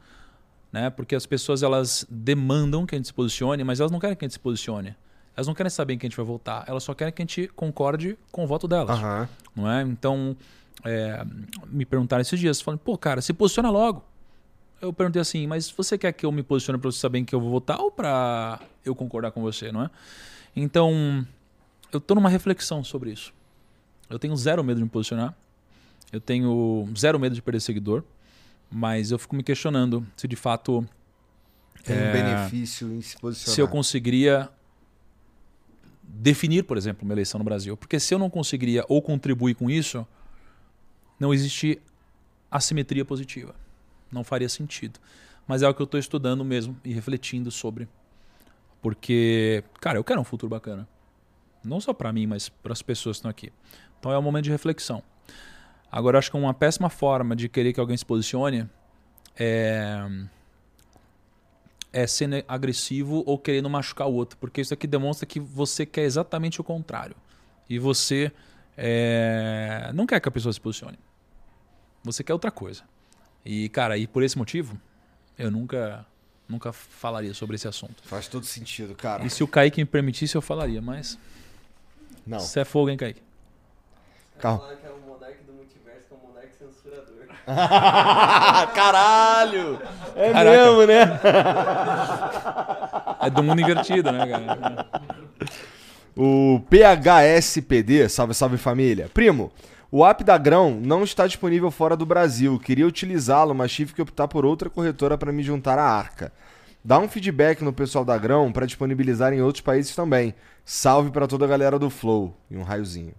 Né? Porque as pessoas elas demandam que a gente se posicione, mas elas não querem que a gente se posicione. Elas não querem saber em que a gente vai votar, elas só querem que a gente concorde com o voto delas Aham. não é? Então, é, me perguntaram esses dias, falando, pô, cara, se posiciona logo. Eu perguntei assim, mas você quer que eu me posicione para você saber em que eu vou votar ou para eu concordar com você, não é? Então, eu tô numa reflexão sobre isso. Eu tenho zero medo de me posicionar. Eu tenho zero medo de perder seguidor. Mas eu fico me questionando se de fato Tem um É. benefício em se posicionar. se eu conseguiria definir, por exemplo, uma eleição no Brasil. Porque se eu não conseguiria ou contribuir com isso, não existe assimetria positiva. Não faria sentido. Mas é o que eu estou estudando mesmo e refletindo sobre. Porque, cara, eu quero um futuro bacana. Não só para mim, mas para as pessoas que estão aqui. Então é um momento de reflexão. Agora, eu acho que uma péssima forma de querer que alguém se posicione é é sendo agressivo ou querendo machucar o outro, porque isso aqui demonstra que você quer exatamente o contrário. E você é, não quer que a pessoa se posicione. Você quer outra coisa. E, cara, e por esse motivo, eu nunca, nunca falaria sobre esse assunto. Faz todo sentido, cara. E se o Kaique me permitisse, eu falaria, mas Não. você é fogo, hein, Kaique? Calma. Falar que é o monarca do multiverso, que é o monarca censurador. Caralho! É Caraca. mesmo, né? É do mundo invertido, né, cara? O PHSPD, salve, salve família. Primo, o app da Grão não está disponível fora do Brasil. Queria utilizá-lo, mas tive que optar por outra corretora para me juntar à Arca. Dá um feedback no pessoal da Grão para disponibilizar em outros países também. Salve para toda a galera do Flow. E um raiozinho.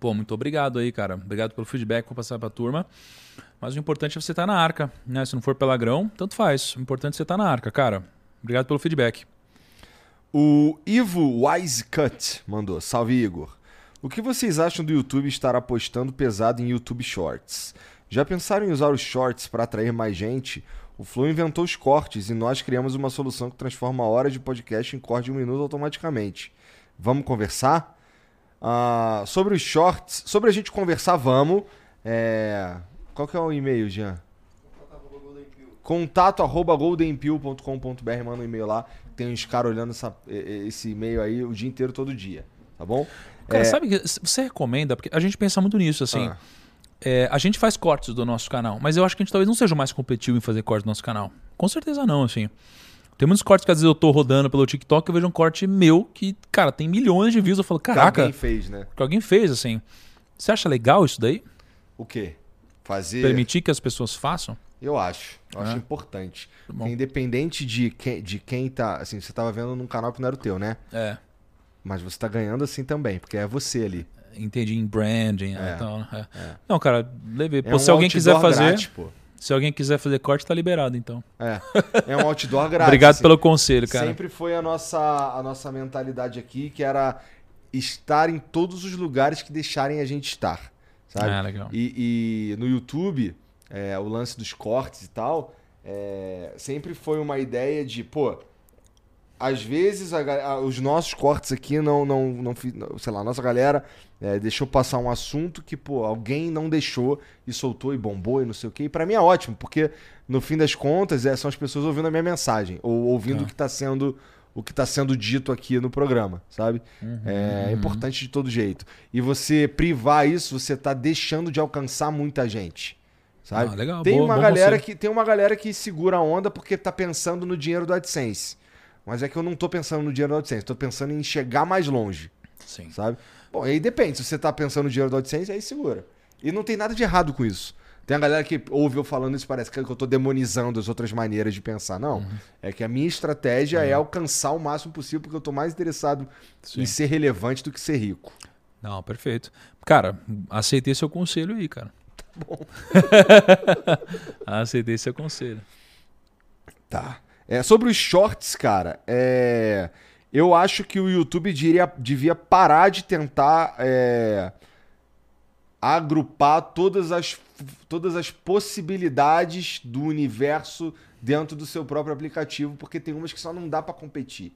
Pô, muito obrigado aí, cara. Obrigado pelo feedback, vou passar pra turma. Mas o importante é você estar na arca, né? Se não for pela grão, tanto faz. O importante é você estar na arca, cara. Obrigado pelo feedback. O Ivo Wisecut mandou. Salve, Igor. O que vocês acham do YouTube estar apostando pesado em YouTube Shorts? Já pensaram em usar os Shorts para atrair mais gente? O Flow inventou os cortes e nós criamos uma solução que transforma horas de podcast em corte de um minuto automaticamente. Vamos conversar? Ah, sobre os Shorts, sobre a gente conversar, vamos. É, Qual que é o e-mail, Jean? Contato arroba goldenpill.com.br, manda um e-mail lá. Tem uns caras olhando essa- esse e-mail aí o dia inteiro, todo dia. Tá bom? Cara, É, sabe que você recomenda? Porque a gente pensa muito nisso, assim. Ah. É, a gente faz cortes do nosso canal, mas eu acho que a gente talvez não seja o mais competitivo em fazer cortes do nosso canal. Com certeza não, assim. Tem muitos cortes que às vezes eu tô rodando pelo TikTok e eu vejo um corte meu que, cara, tem milhões de views. Eu falo, que caraca, alguém fez, né? que alguém fez, assim. Você acha legal isso daí? O quê? Fazer. Permitir que as pessoas façam? Eu acho. Eu acho É. importante. Bom. Porque independente de quem, de quem tá. Assim, você tava vendo num canal que não era o teu, né? É. Mas você tá ganhando assim também, porque é você ali. Entendi em branding É, e tal. né? É. Não, cara, levei. É Pô, um se alguém quiser fazer, grátis, se alguém quiser fazer corte, tá liberado, então. É. É um outdoor grátis. Obrigado assim. pelo conselho, cara. Sempre foi a nossa, a nossa mentalidade aqui, que era estar em todos os lugares que deixarem a gente estar. Sabe? Ah, legal. E, e no YouTube, é, o lance dos cortes e tal, é, sempre foi uma ideia de, pô, às vezes a a- os nossos cortes aqui não, não, não- sei lá, a nossa galera é, deixou passar um assunto que, pô, alguém não deixou e soltou e bombou e não sei o quê. E pra mim é ótimo, porque no fim das contas é, são as pessoas ouvindo a minha mensagem ou ouvindo Tá. o que tá sendo o que tá sendo dito aqui no programa, sabe? Uhum, É importante de todo jeito. E você privar isso, você tá deixando de alcançar muita gente. Sabe? Ah, legal, tem, boa- uma galera que, tem uma galera que segura a onda porque tá pensando no dinheiro do AdSense. Mas é que eu não tô pensando no dinheiro do AdSense, tô pensando em chegar mais longe, Sim. sabe? Bom, aí depende, se você tá pensando no dinheiro do AdSense, aí segura. E não tem nada de errado com isso. Tem a galera que ouve eu falando isso, parece que eu tô demonizando as outras maneiras de pensar. Não. Uhum. É que a minha estratégia é alcançar o máximo possível, porque eu tô mais interessado Sim. em ser relevante do que ser rico. Não, perfeito. Cara, aceitei seu conselho aí, cara. bom. aceitei seu conselho. Tá. É, sobre os shorts, cara, é, eu acho que o YouTube diria, devia parar de tentar é, agrupar todas as, todas as possibilidades do universo dentro do seu próprio aplicativo, porque tem umas que só não dá pra competir.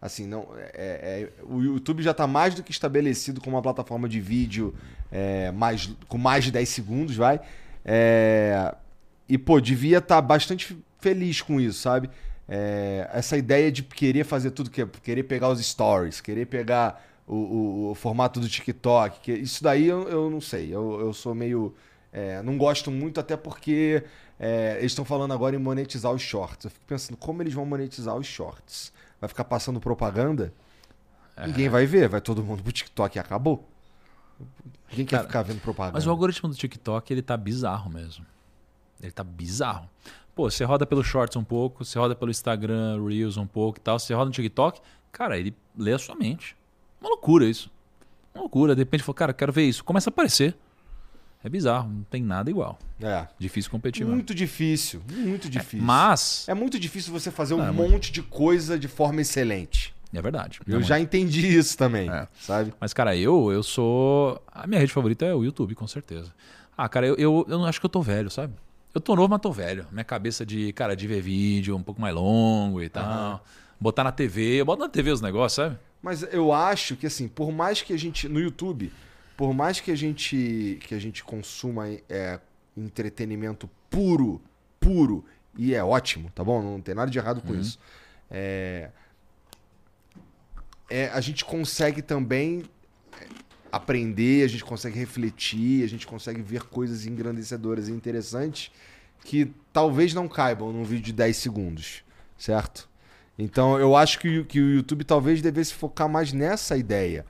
Assim, não, é- é- o YouTube já tá mais do que estabelecido como uma plataforma de vídeo é, mais, com mais de 10 segundos, vai. É, e, pô, devia estar bastante feliz com isso, sabe? É, essa ideia de querer fazer tudo, que, querer pegar os stories, querer pegar o, o- o formato do TikTok, que, isso daí eu, eu não sei. Eu, eu sou meio. é, não gosto muito, até porque é, eles estão falando agora em monetizar os shorts. Eu fico pensando como eles vão monetizar os shorts. Vai ficar passando propaganda? Ninguém vai ver, vai todo mundo pro TikTok e acabou. Ninguém quer Cara, ficar vendo propaganda. Mas o algoritmo do TikTok, ele tá bizarro mesmo. Ele tá bizarro. Pô, você roda pelo Shorts um pouco, você roda pelo Instagram, Reels um pouco e tal, você roda no TikTok, cara, ele lê a sua mente. Uma loucura isso. Uma loucura. De repente, fala, cara, quero ver isso. Começa a aparecer. É bizarro, não tem nada igual. É. Difícil competir. Muito difícil, muito difícil. Mas, É muito difícil você fazer um é monte de coisa de forma excelente. é verdade. Eu Não, já entendi isso também, É. sabe? Mas, cara, eu, eu sou. A minha rede favorita é o YouTube, com certeza. Ah, cara, eu, eu, eu acho que eu tô velho, sabe? Eu tô novo, mas tô velho. Minha cabeça de, cara, de ver vídeo um pouco mais longo e tal. Aham. Botar na TV. Eu boto na TV os negócios, sabe? Mas eu acho que assim, por mais que a gente no YouTube, por mais que a gente que a gente consuma é, entretenimento puro, puro e é ótimo, tá bom? Não tem nada de errado com isso. É, é, a gente consegue também é, aprender, a gente consegue refletir, a gente consegue ver coisas engrandecedoras e interessantes que talvez não caibam num vídeo de 10 segundos, certo? Então eu acho que, o- que o YouTube talvez devesse focar mais nessa ideia.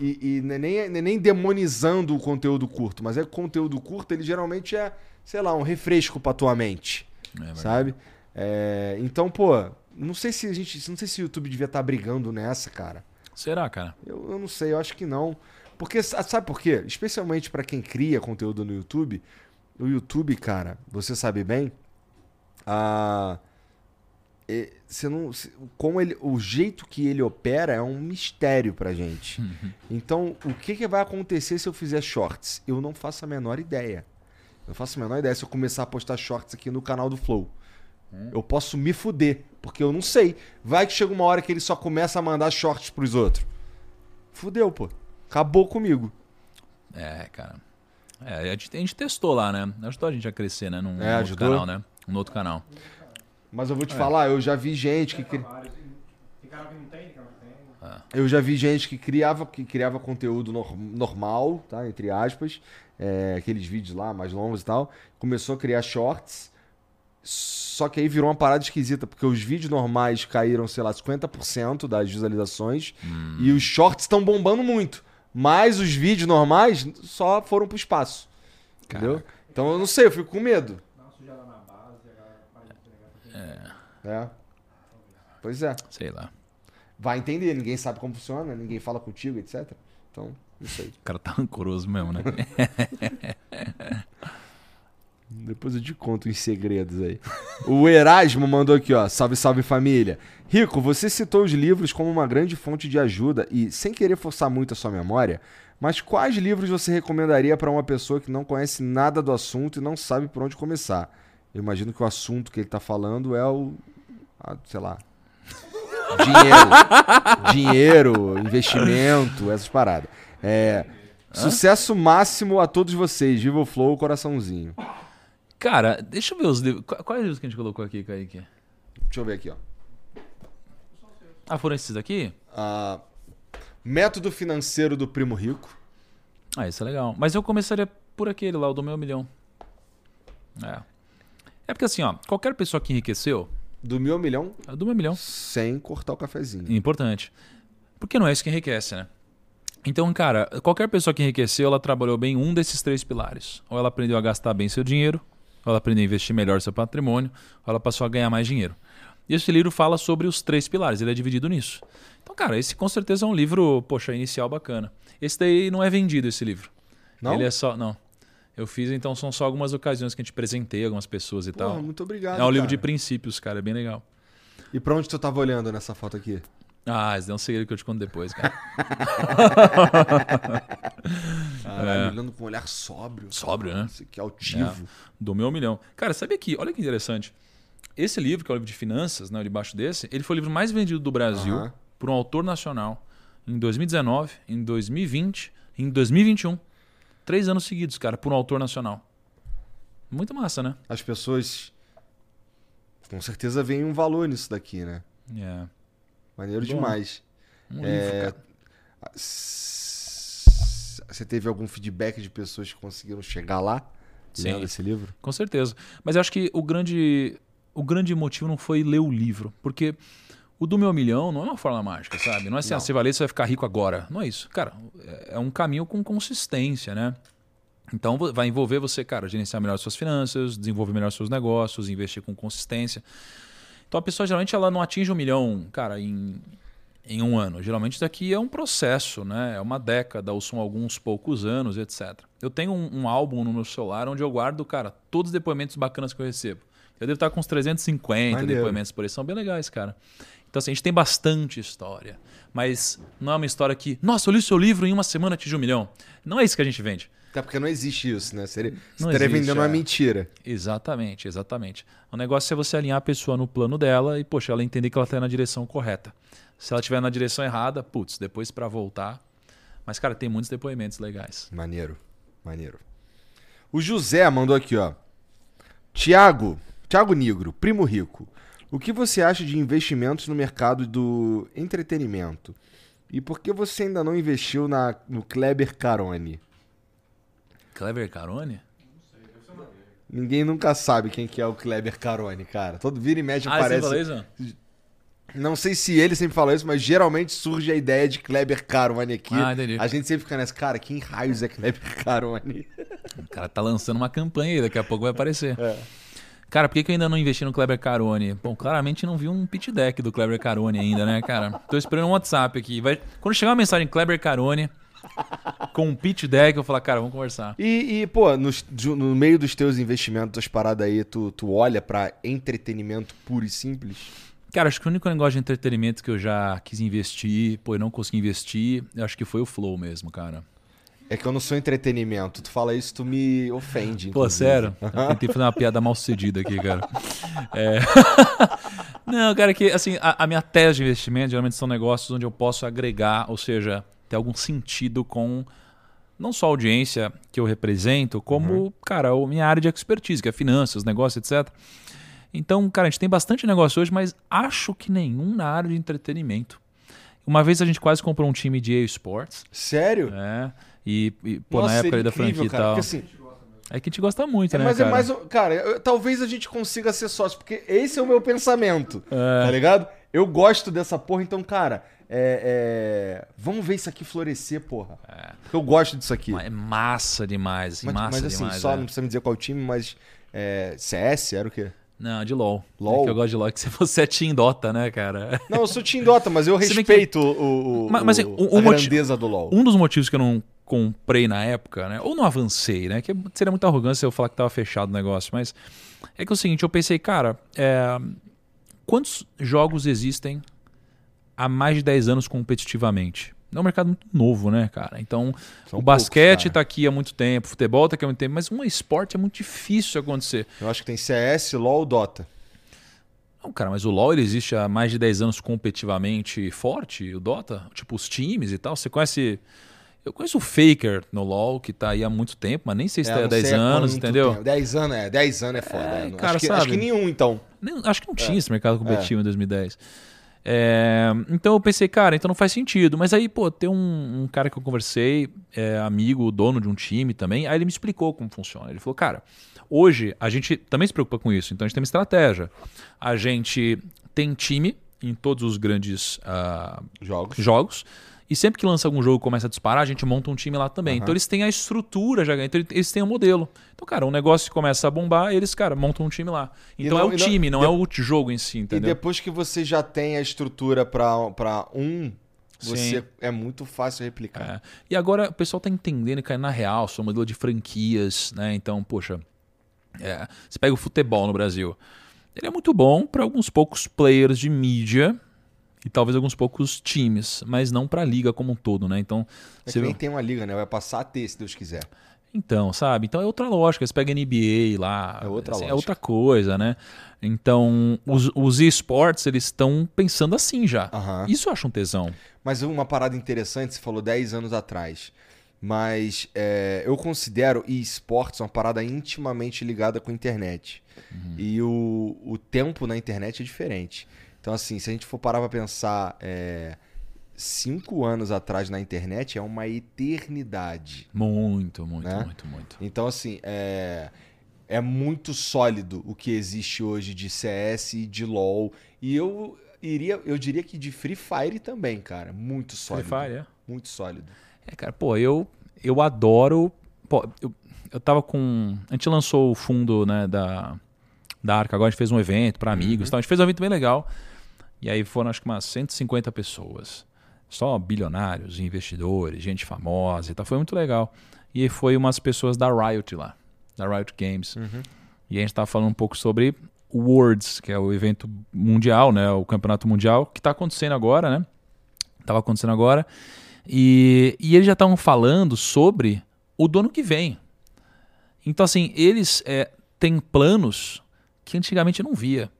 E, e é nem, é nem demonizando o conteúdo curto, mas é que o conteúdo curto, ele geralmente é, sei lá, um refresco pra tua mente, É sabe? É, então, pô, não sei se a gente. Não sei se o YouTube devia estar brigando nessa, cara. Será, cara? Eu, eu não sei, eu acho que não. Porque, sa- sabe por quê? Especialmente pra quem cria conteúdo no YouTube, o YouTube, cara, você sabe bem, a. é, Você não, como ele, o jeito que ele opera é um mistério pra gente. Então, o que, que vai acontecer se eu fizer shorts? Eu não faço a menor ideia. Eu não faço a menor ideia se eu começar a postar shorts aqui no canal do Flow. Eu posso me fuder, porque eu não sei. Vai que chega uma hora que ele só começa a mandar shorts pros outros. Fudeu, pô. Acabou comigo. É, cara. É, a gente, a gente testou lá, né? Ajudou a gente a crescer, né? Num, num outro canal, né? Um outro canal. Mas eu vou te falar, eu já vi gente que. cri-. Eu já vi gente que criava, que criava conteúdo nor- normal, tá? Entre aspas. é, aqueles vídeos lá mais longos e tal. Começou a criar shorts. Só que aí virou uma parada esquisita, porque os vídeos normais caíram, sei lá, 50% das visualizações. E os shorts estão bombando muito. Mas os vídeos normais só foram pro espaço. Entendeu? Então eu não sei, eu fico com medo. É. Pois é. Sei lá. Vai entender, ninguém sabe como funciona, ninguém fala contigo, etc. Então, não sei. O cara tá rancoroso mesmo, né? Depois eu te conto uns segredos aí. O Erasmo mandou aqui, ó. Salve, salve família. Rico, você citou os livros como uma grande fonte de ajuda e, sem querer forçar muito a sua memória, mas quais livros você recomendaria para uma pessoa que não conhece nada do assunto e não sabe por onde começar? Eu imagino que o assunto que ele tá falando é o. sei lá. Dinheiro. Dinheiro, investimento, essas paradas. É. Sucesso máximo a todos vocês. Viva o Flow, coraçãozinho. Cara, deixa eu ver os livros. Qu- Quais livros que a gente colocou aqui, Kaique? Deixa eu ver aqui, ó. Ah, foram esses aqui? Ah, método financeiro do primo rico. Ah, isso é legal. Mas eu começaria por aquele lá, o do meu milhão. É. É porque assim, ó, qualquer pessoa que enriqueceu, Do meu milhão, é do meu milhão. sem cortar o cafezinho. Importante. Porque não é isso que enriquece, né? Então, cara, qualquer pessoa que enriqueceu, ela trabalhou bem um desses três pilares. Ou ela aprendeu a gastar bem seu dinheiro, ou ela aprendeu a investir melhor seu patrimônio, ou ela passou a ganhar mais dinheiro. E esse livro fala sobre os três pilares, ele é dividido nisso. Então, cara, esse com certeza é um livro, poxa, inicial bacana. Esse daí não é vendido, esse livro. Não? Ele é só. Não. Eu fiz, então são só algumas ocasiões que a gente presenteia algumas pessoas e Porra, tal. muito obrigado. É um livro de cara. princípios, cara, é bem legal. E pra onde tu tava olhando nessa foto aqui? Ah, esse é um segredo que eu te conto depois, cara. Caralho, olhando com um olhar sóbrio. Sóbrio, né? Isso aqui é altivo. Do meu milhão. Cara, sabe aqui, olha que interessante. Esse livro, que é o livro de finanças, né, debaixo desse, ele foi o livro mais vendido do Brasil por um autor nacional em 2019, em 2020 e em 2021. Três anos seguidos, cara, por um autor nacional. Muito massa, né? As pessoas com certeza veem um valor nisso daqui, né? É. Maneiro Bom. demais. Um É, livro, cara. Você teve algum feedback de pessoas que conseguiram chegar lá Sim. lendo esse livro? Com certeza. Mas eu acho que o grande, o grande motivo não foi ler o livro. Porque o do meu milhão não é uma forma mágica, sabe? Não é assim, Não. ah, você vai ler, você vai ficar rico agora. Não é isso. Cara, é é um caminho com consistência, né? Então vai envolver você, cara, gerenciar melhor suas finanças, desenvolver melhor seus negócios, investir com consistência. Então a pessoa geralmente ela não atinge um milhão, cara, em, em um ano. Geralmente isso daqui é um processo, né? É uma década ou são alguns poucos anos, etc. Eu tenho um, um álbum no meu celular onde eu guardo, cara, todos os depoimentos bacanas que eu recebo. Eu devo estar com uns 350 Maneiro. depoimentos por aí, são bem legais, cara. Então assim, a gente tem bastante história, mas não é uma história que, nossa, eu li seu livro em uma semana atingiu um milhão. Não é isso que a gente vende. Até porque não existe isso, né? Você Não estaria existe, vendendo uma é. mentira. Exatamente, exatamente. O negócio é você alinhar a pessoa no plano dela e, poxa, ela entender que ela está na direção correta. Se ela estiver na direção errada, putz, depois para voltar. Mas, cara, tem muitos depoimentos legais. Maneiro, maneiro. O José mandou aqui, ó. Tiago, Tiago Negro, primo rico. O que você acha de investimentos no mercado do entretenimento? E por que você ainda não investiu na, no Kleber Carone? Clever Carone? Ninguém nunca sabe quem que é o Kleber Carone, cara. Todo vira e mexe Ah, você aparece. falou isso? Não sei se ele sempre fala isso, mas geralmente surge a ideia de Kleber Carone aqui. Ah, entendi. A gente sempre fica nessa, cara, quem raios é Kleber Carone? O cara tá lançando uma campanha aí, daqui a pouco vai aparecer. É. Cara, por que, que eu ainda não investi no Kleber Carone? Bom, claramente não vi um pitch deck do Kleber Carone ainda, né, cara? Tô esperando um WhatsApp aqui. Vai... Quando chegar uma mensagem Kleber Carone com um pitch deck, eu vou falar, cara, vamos conversar. E, e, pô, de- no, meio dos teus investimentos, das paradas aí, tu, tu olha pra entretenimento puro e simples? Cara, acho que o único negócio de entretenimento que eu já quis investir, pô, e não consegui investir, eu acho que foi o Flow mesmo, cara. É que eu não sou entretenimento. Tu fala isso, tu me ofende. Pô, inclusive. sério? Eu tentei fazer uma piada mal sucedida aqui, cara. É. Não, cara, que assim, a, a minha tese de investimento geralmente são negócios onde eu posso agregar, ou seja, ter algum sentido com não só a audiência que eu represento, como, cara, a minha área de expertise, que é finanças, negócios, etc. Então, cara, a gente tem bastante negócio hoje, mas acho que nenhum na área de entretenimento. Uma vez a gente quase comprou um time de eSports. Sério? É. E, e, pô, Nossa, na época da incrível, franquia e tal. Porque assim, É que a gente gosta muito, É, né, mas cara? é mais. Cara, eu- talvez a gente consiga ser sócio, porque esse é o meu pensamento. É. Tá ligado? Eu gosto dessa porra, então, cara, é, é, vamos ver isso aqui florescer, porra. Porque eu gosto disso aqui. É massa demais, Mas, massa mas assim, demais. só é. não precisa me dizer qual time, mas. é, CS era o quê? Não, de LOL. LOL? É que eu gosto de LOL, que se você é Team Dota, né, cara? Não, eu sou Team Dota, mas eu bem que- respeito o, o, Mas- mas, assim, o- o a grandeza do LoL. Um dos motivos que eu não comprei na época, né? Ou não avancei, né? Que seria muita arrogância eu falar que tava fechado o negócio, mas é que é o seguinte, eu pensei, cara, é, quantos jogos existem há mais de 10 anos competitivamente? É um mercado muito novo, né, cara? Então, São o basquete poucos, tá aqui há muito tempo, o futebol tá aqui há muito tempo, mas um esporte é muito difícil acontecer. Eu acho que tem CS, LoL, Dota. Não, cara, mas o LoL ele existe há mais de 10 anos competitivamente forte, o Dota, tipo os times e tal. Você conhece. Eu conheço o Faker no LoL, que tá aí há muito tempo, mas nem sei se É, tá há não 10 sei há anos, entendeu? tempo. 10 anos, é. 10 anos é foda. É, é. cara, acho, que, sabe? acho que nenhum, então. Nem- acho que não tinha esse mercado competitivo em 2010. É, então eu pensei, cara, então não faz sentido. Mas aí, pô, tem um, um cara que eu conversei, é, amigo, dono de um time também, aí ele me explicou como funciona. Ele falou, cara, hoje a gente também se preocupa com isso, então a gente tem uma estratégia. A gente tem time em todos os grandes ah, Jogos. jogos. E sempre que lança algum jogo e começa a disparar, a gente monta um time lá também. Aham. Então eles têm a estrutura já, então eles têm o modelo. Então, cara, um negócio começa a bombar, eles, cara, montam um time lá. E Então não- é o e não- time, não de- é o jogo em si, E entendeu? depois que você já tem a estrutura pra, pra um, você Sim. é muito fácil replicar. É. E agora o pessoal tá entendendo que é na real, são modelo de franquias, né? Então, poxa, é, você pega o futebol no Brasil. Ele é muito bom para alguns poucos players de mídia e talvez alguns poucos times, mas não para a liga como um todo, né? Então, É você nem tem uma liga, né? Vai passar a ter, se Deus quiser. Então, sabe? Então é outra lógica. Você pega NBA lá. É outra assim, É outra coisa, né? Então, os, os esportes, eles estão pensando assim já. Aham. Isso eu acho um tesão. Mas uma parada interessante, você falou 10 anos atrás. Mas é, eu considero esportes uma parada intimamente ligada com a internet. Uhum. E o, o tempo na internet é diferente. Então, assim, se a gente for parar pra pensar é, cinco anos atrás na internet, é uma eternidade. Muito, muito, Né? muito, muito. Então, assim, é, é muito sólido o que existe hoje de CS e de LoL. E eu iria, eu diria que de Free Fire também, cara. Muito Free sólido. Fire, é? Muito sólido. É, cara, pô, eu, eu adoro. Pô, eu, eu tava com. A gente lançou o fundo, né, da, da Arca agora, a gente fez um evento para amigos e tal. A gente fez um evento bem legal. E aí foram acho que umas 150 pessoas. Só bilionários, investidores, gente famosa e tal. Foi muito legal. E aí foi umas pessoas da Riot lá, da Riot Games. E a gente tava falando um pouco sobre o Worlds, que é o evento mundial, né? O campeonato mundial, que tá acontecendo agora, né? Tava acontecendo agora. E, e eles já estavam falando sobre o do ano que vem. Então, assim, eles é, têm planos que antigamente eu não via.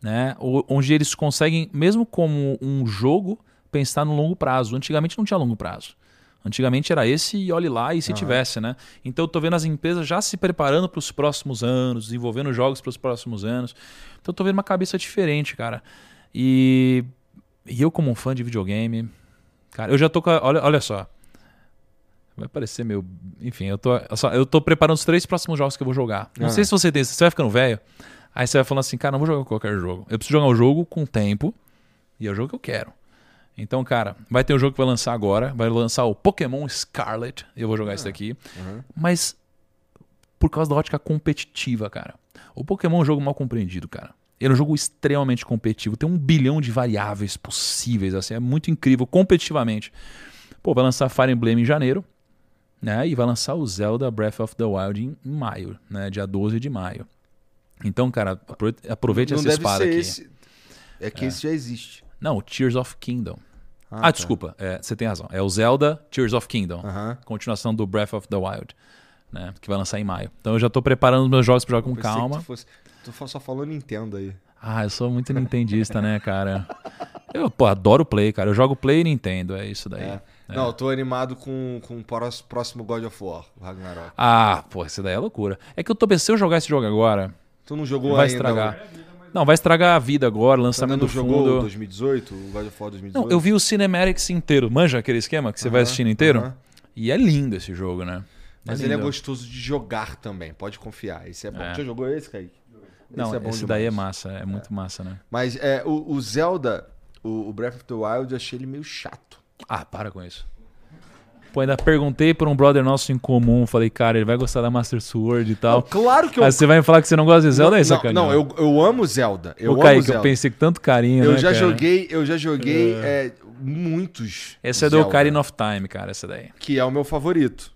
Né? Onde eles conseguem, mesmo como um jogo, pensar no longo prazo. Antigamente não tinha longo prazo. Antigamente era esse e olhe lá e se tivesse, né? Então eu tô vendo as empresas já se preparando para os próximos anos, desenvolvendo jogos para os próximos anos. Então eu tô vendo uma cabeça diferente, cara. E, e eu como um fã de videogame, cara, eu já tô com a, olha, olha só. Vai parecer meu, enfim, eu tô eu só- eu tô preparando os três próximos jogos que eu vou jogar. Não Ah. sei se você tem, você vai ficando velho, aí você vai falando assim, cara, não vou jogar qualquer jogo. Eu preciso jogar um jogo com tempo e é o jogo que eu quero. Então, cara, vai ter um jogo que vai lançar agora, vai lançar o Pokémon Scarlet, eu vou jogar isso daqui. Mas por causa da ótica competitiva, cara. O Pokémon é um jogo mal compreendido, cara. Ele é um jogo extremamente competitivo, tem um bilhão de variáveis possíveis, assim, é muito incrível competitivamente. Pô, vai lançar Fire Emblem em janeiro, né? E vai lançar o Zelda Breath of the Wild em, em maio, né? Dia 12 de maio. Então, cara, apro- aproveite não essa deve espada ser aqui. esse. É que esse já existe. Não, o Tears of Kingdom. Ah, tá. desculpa, é, você tem razão. É o Zelda Tears of Kingdom. Aham. Continuação do Breath of the Wild, né? Que vai lançar em maio. Então eu já tô preparando os meus jogos pra jogar com calma. Tu, fosse... tu só falou Nintendo aí. Ah, eu sou muito nintendista, né, cara? Eu, pô, adoro Play, cara. Eu jogo Play e Nintendo, é isso daí. É. Não, eu tô animado com, com o próximo God of War, o Ragnarok. Ah, pô, isso daí é loucura. É que eu tô pensando, se eu jogar esse jogo agora, Tu não jogou vai ainda? estragar. o- Não, vai estragar a vida agora, Você lançamento do jogou fundo. o 2018, o God of War 2018? Não, eu vi o Cinematics inteiro. Manja aquele esquema que você vai Aham, assistindo inteiro? aham. E é lindo esse jogo, né? Mas ele é gostoso de jogar também, pode confiar. Esse é bom. É. Já jogou esse, Kaique? Não, é bom esse daí é demais. massa, é muito massa, né? Mas é, o, o Zelda, o, o Breath of the Wild, eu achei ele meio chato. Ah, para com isso. Pô, ainda perguntei pra um brother nosso em comum, falei, cara, ele vai gostar da Master Sword e Não, tal. claro que eu... Aí você vai me falar que você não gosta de Zelda, é não, sacanagem. não, eu, eu amo Zelda. Eu Ô, amo Kaique, Zelda. eu pensei com tanto carinho, Eu né, já cara? joguei, eu já joguei é, muitos. Esse é do Zelda, Ocarina of Time, cara, essa daí. Que é o meu favorito.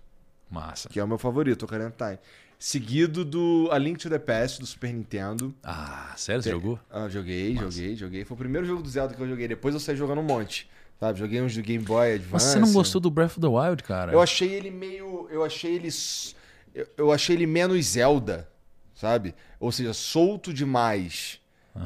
Massa. Que é o meu favorito, Ocarina of Time. Seguido do A Link to the Past, do Super Nintendo. Ah, sério, você Tem- jogou? Ah, joguei, joguei, joguei. Foi o primeiro jogo do Zelda que eu joguei. Depois eu saí jogando um monte. Sabe? Joguei uns do Game Boy Advance. Mas você não gostou do Breath of the Wild, cara? Eu achei ele meio. Eu achei ele. Eu, eu achei ele menos Zelda, sabe? Ou seja, solto demais.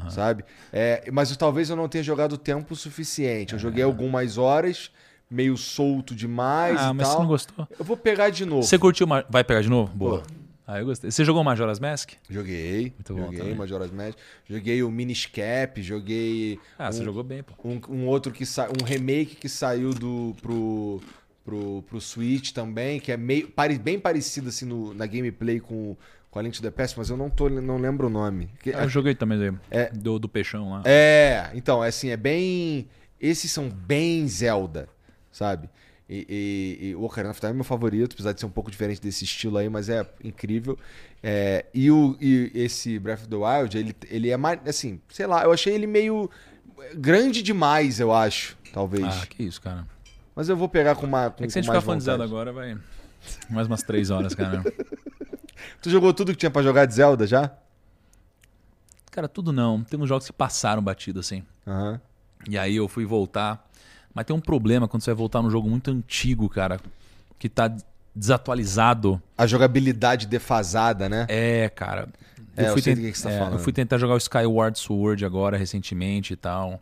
Sabe? É, mas eu- talvez eu não tenha jogado tempo suficiente. Eu joguei algumas horas, meio solto demais ah, mas tal. você não gostou? Eu vou pegar de novo. Você curtiu... Vai pegar de novo? Boa. Pô. Ah, eu gostei. Você jogou Majora's Mask? Joguei. Muito bom joguei também. Majora's Mask. Joguei o Miniscap, joguei. Ah, você um- jogou bem, pô. um, um outro que sa... um remake que saiu do pro pro, pro Switch também, que é meio bem parecido assim no, na gameplay com com a Link to the Past, mas eu não tô não lembro o nome. Ah, eu joguei também daí. É. Do, do peixão lá. é, então, é assim, é bem esses são bem Zelda, sabe? E, e- e o Ocarina of Time é meu favorito, apesar de ser um pouco diferente desse estilo aí, mas é incrível. É, e, o, e esse Breath of the Wild, ele, ele é mais, assim, sei lá, eu achei ele meio grande demais, eu acho, talvez. Ah, que isso, cara. Mas eu vou pegar com uma. Com, É que se a gente mais ficar fã de Zelda vontade. agora, vai... Mais umas três horas, cara. Tu jogou tudo que tinha pra jogar de Zelda já? cara, tudo não. Tem uns jogos que passaram batido, assim. Aham. E aí eu fui voltar. Mas tem um problema quando você vai voltar num jogo muito antigo, cara. Que tá desatualizado. A jogabilidade defasada, né? É, cara. É, eu tent- que que você tá é, falando. Eu fui tentar jogar o Skyward Sword agora, recentemente e tal.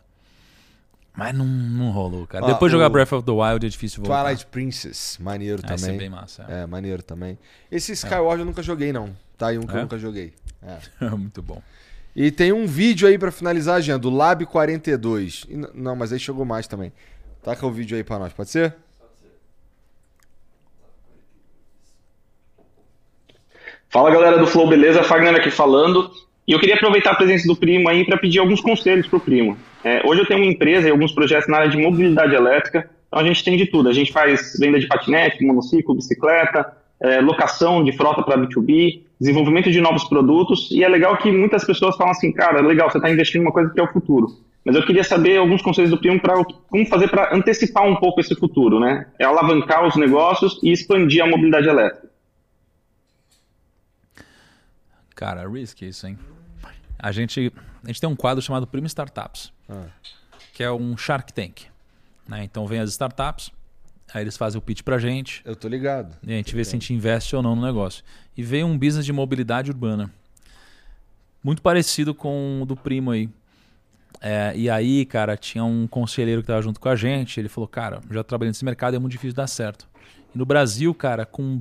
Mas não, não rolou, cara. Ó, Depois de jogar Breath of the Wild é difícil voltar. Twilight Princess, maneiro Ah, é também. bem massa. É. É, maneiro também. Esse Skyward eu nunca joguei, não. Tá aí um que eu É? nunca joguei. É. Muito bom. E tem um vídeo aí pra finalizar, Jean, do Lab 42. E n- não, mas aí chegou mais também. Taca o vídeo aí pra nós, pode ser? Fala galera do Flow, beleza? Fagner aqui falando. E eu queria aproveitar a presença do primo aí para pedir alguns conselhos pro primo. É, hoje eu tenho uma empresa e alguns projetos na área de mobilidade elétrica. Então a gente tem de tudo. A gente faz venda de patinete, monociclo, bicicleta, é, locação de frota para B2B, desenvolvimento de novos produtos. E é legal que muitas pessoas falam assim, cara, legal, você está investindo em uma coisa que é o futuro. Mas eu queria saber alguns conselhos do primo para como fazer para antecipar um pouco esse futuro, né? É alavancar os negócios e expandir a mobilidade elétrica. Cara, risky isso, hein? A gente, a gente tem um quadro chamado Primo Startups, Ah. que é um Shark Tank. né? Então vem as startups, aí eles fazem o pitch pra gente, Eu tô ligado. e a gente vê se a gente investe ou não no negócio. E veio um business de mobilidade urbana. Muito parecido com o do primo aí. É, e aí, cara, tinha um conselheiro que tava junto com a gente. Ele falou: Cara, já trabalhei nesse mercado é muito difícil dar certo. E no Brasil, cara, com.